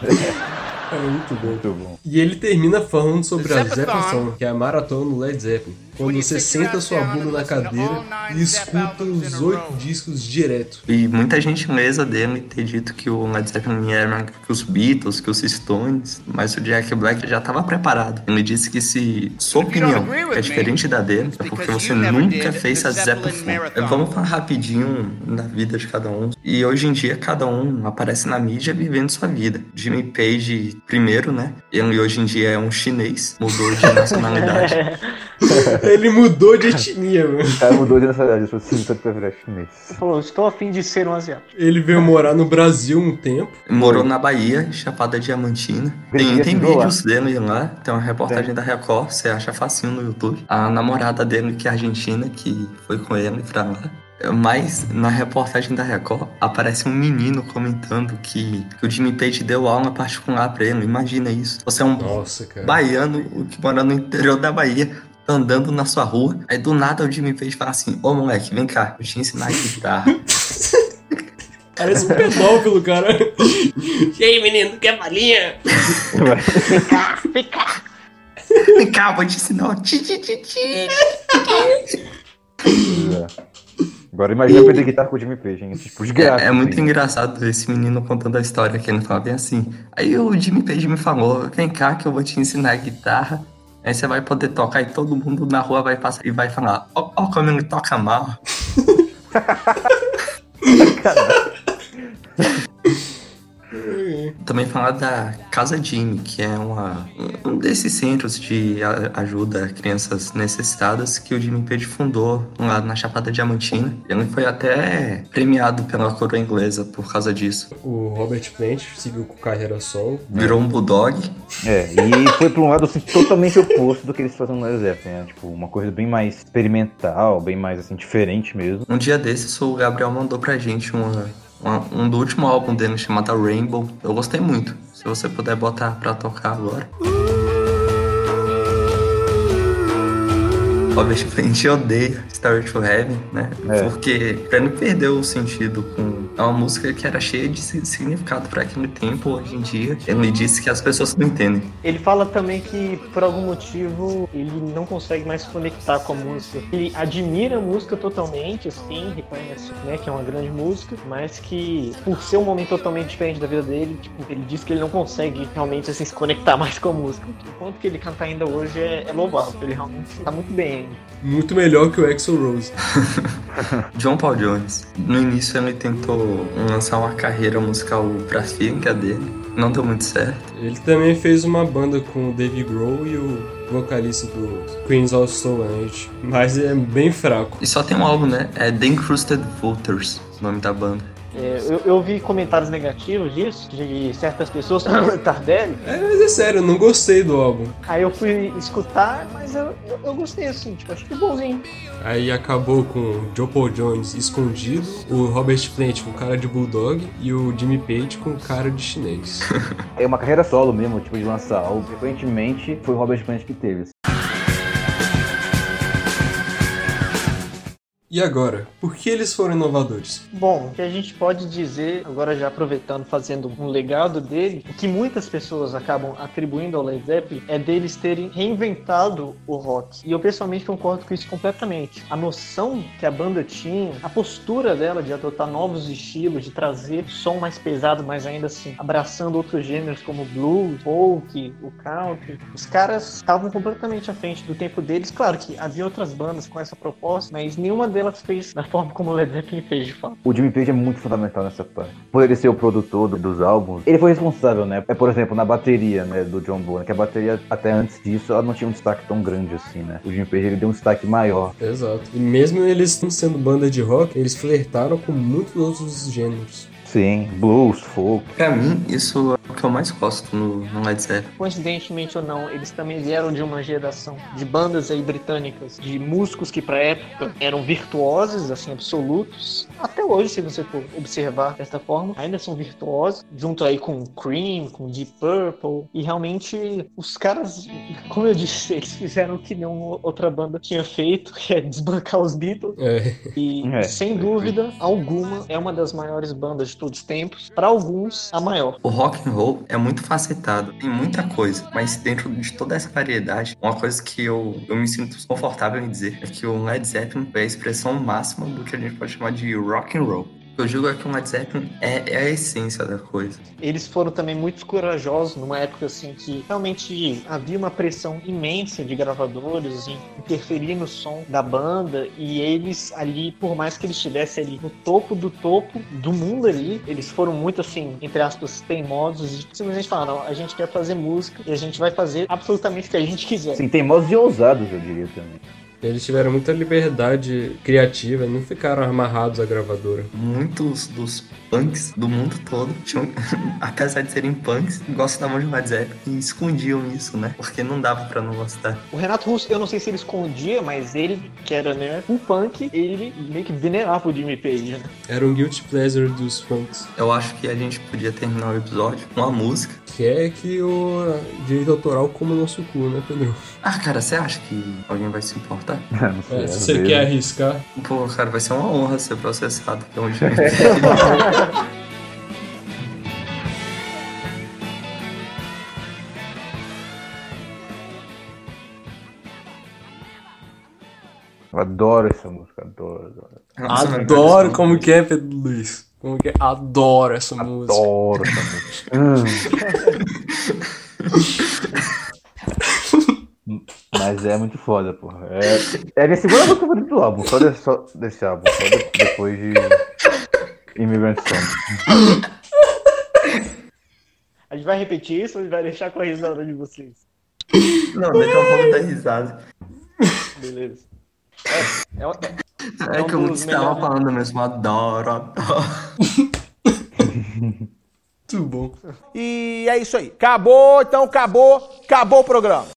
É muito bom. Muito bom. E ele termina falando sobre a Zeppelin que é a maratona do Led Zeppelin. Quando você senta sua bunda na cadeira e escuta os oito discos direto. E muita gentileza dele ter dito que o Led Zeppelin era que os Beatles, que os Stones, mas o Jack Black já estava preparado. Ele disse que se sua opinião é diferente da dele, é porque você nunca fez a Zeppelin. Vamos falar rapidinho da vida de cada um. E hoje em dia cada um aparece na mídia vivendo sua vida. Jimmy Page primeiro, né? Ele hoje em dia é um chinês, mudou de [LAUGHS] nacionalidade. [LAUGHS] Ele mudou de etnia, mano. O cara mudou de nacionalidade, se fosse tanto pra virar chinês. Falou, estou a fim de ser um asiático. Ele veio morar no Brasil um tempo. Morou na Bahia, Chapada Diamantina. Tem, tem vídeos dele lá, tem uma reportagem da Record, você acha facinho no YouTube. A namorada dele, que é argentina, que foi com ele pra lá. Mas na reportagem da Record aparece um menino comentando que, que o Jimmy Page deu aula particular pra ele. Imagina isso. Você é um Nossa, cara. baiano que mora no interior da Bahia, andando na sua rua. Aí do nada o Jimmy Page fala assim: Ô moleque, vem cá, eu te ensinar a guitarra. [LAUGHS] Parece um pedófilo, cara. [LAUGHS] E aí, menino, quer balinha? vem cá, eu vou te ensinar o ti, ti, ti, ti. Agora imagina eu aprender guitarra com o Jimmy Page, hein? Tipo, de graça. É, é muito assim. engraçado esse menino contando a história que ele fala bem assim. Aí o Jimmy Page me falou: vem cá que eu vou te ensinar a guitarra. Aí você vai poder tocar e todo mundo na rua vai passar e vai falar: ó, ó como ele toca mal. [LAUGHS] Também falar da Casa Jimmy, que é uma, um desses centros de ajuda a crianças necessitadas que o Jimmy Page fundou lá na Chapada Diamantina. Ele foi até premiado pela coroa inglesa por causa disso. O Robert Plant seguiu com carreira solo. Virou um bulldog. É, e foi pra um lado assim, totalmente oposto do que eles fazem no Zeppelin, né? Tipo, uma coisa bem mais experimental, bem mais assim, diferente mesmo. Um dia desses, o Gabriel mandou pra gente uma, um do último álbum dele chamado Rainbow. Eu gostei muito. Se você puder botar pra tocar agora. Robert Plant odeia Star to Heaven, né? É. Porque pra ele perdeu o sentido com é uma música que era cheia de si- significado pra aquele tempo, hoje em dia. Ele disse que as pessoas não entendem. Ele fala também que, por algum motivo, ele não consegue mais se conectar com a música. Ele admira a música totalmente, assim, reconhece né, que é uma grande música, mas que, por ser um momento totalmente diferente da vida dele, tipo, ele diz que ele não consegue realmente assim, se conectar [LAUGHS] mais com a música. O quanto que ele canta ainda hoje é, é louvável, ele realmente tá muito bem Muito melhor que o Axel Rose. [LAUGHS] John Paul Jones. No início ele tentou lançar uma carreira musical pra filha dele. Não deu muito certo. Ele também fez uma banda com o Dave Grohl e o vocalista do Queens of Stone Age, mas é bem fraco. E só tem um álbum, né? É The Encrusted Vultures, o nome da banda. É, eu, eu vi comentários negativos disso, de certas pessoas, Tardelli. É, mas é sério, eu não gostei do álbum. Aí eu fui escutar, mas eu, eu, eu gostei assim, tipo, acho que bonzinho. Aí acabou com o Joe Paul Jones escondido, o Robert Plant com cara de bulldog e o Jimmy Page com cara de chinês. [LAUGHS] É uma carreira solo mesmo, tipo, de lançar álbum. Frequentemente foi o Robert Plant que teve. E agora, por que eles foram inovadores? Bom, o que a gente pode dizer, agora já aproveitando, fazendo um legado dele, o que muitas pessoas acabam atribuindo ao Led Zeppelin é deles terem reinventado o rock. E eu pessoalmente concordo com isso completamente. A noção que a banda tinha, a postura dela de adotar novos estilos, de trazer som mais pesado, mas ainda assim abraçando outros gêneros como blues, folk, o country. Os caras estavam completamente à frente do tempo deles. Claro que havia outras bandas com essa proposta, mas nenhuma delas fez da forma como o Led Zeppelin fez, de fato. O Jimmy Page é muito fundamental nessa parte. Por ele ser o produtor do- dos álbuns, ele foi responsável, né? É, por exemplo, na bateria, né, do John Bonham, que a bateria, até antes disso, ela não tinha um destaque tão grande assim, né? O Jimmy Page, ele deu um destaque maior. Exato. E mesmo eles não sendo banda de rock, eles flertaram com muitos outros gêneros. Sim, blues, folk. Pra mim, isso é o que eu mais gosto no, no Led Zeppelin. Coincidentemente ou não, eles também vieram de uma geração de bandas aí britânicas, de músicos que pra época eram virtuosos, assim, absolutos. Até hoje, se você for observar dessa forma, ainda são virtuosos, junto aí com Cream, com Deep Purple. E realmente, os caras, como eu disse, eles fizeram o que nenhuma outra banda tinha feito, que é desbancar os Beatles. É. E, É. sem dúvida alguma, é uma das maiores bandas de todos os tempos. Para alguns, a maior. O rock and roll é muito facetado, tem muita coisa, mas dentro de toda essa variedade, uma coisa que eu, eu me sinto confortável em dizer é que o Led Zeppelin é a expressão máxima do que a gente pode chamar de rock and roll. Eu digo é que o Led Zeppelin é, é a essência da coisa. Eles foram também muito corajosos numa época assim que realmente havia uma pressão imensa de gravadores em interferir no som da banda e eles ali, por mais que eles estivessem ali no topo do topo do mundo ali, eles foram muito assim, entre aspas, teimosos e simplesmente falaram, "Não, a gente quer fazer música e a gente vai fazer absolutamente o que a gente quiser. Assim, teimosos e ousados, eu diria também. Eles tiveram muita liberdade criativa, não ficaram amarrados à gravadora. Muitos dos punks do mundo todo tinham, [LAUGHS] apesar de serem punks, gostavam de Led Zeppelin e escondiam isso, né? Porque não dava pra não gostar. O Renato Russo, eu não sei se ele escondia, mas ele, que era né, um punk, ele meio que venerava o Jimmy Page, né? Era um guilty pleasure dos punks. Eu acho que a gente podia terminar o episódio com uma música. Que é que o direito autoral come o nosso cu, né, Pedro? Ah, cara, você acha que alguém vai se importar? [LAUGHS] sei. É, às se você quer arriscar, Pô, cara, vai ser uma honra ser processado [LAUGHS] Eu adoro essa música, adoro, adoro. adoro como que é, Pedro Luiz. Como que é? Adoro essa música. Adoro essa música. [LAUGHS] Mas é muito foda, porra. É, é a minha segunda música favorita do álbum, só desse, só desse álbum, só de- depois de Immigrant Song. A gente vai repetir isso ou a gente vai deixar com a risada de vocês? Não, deixa um pouco da risada. Beleza. É, é, é, É, um que eu estava melhores- falando mesmo, adoro, adoro. [LAUGHS] Muito bom. E é isso aí. Acabou, então acabou, acabou o programa.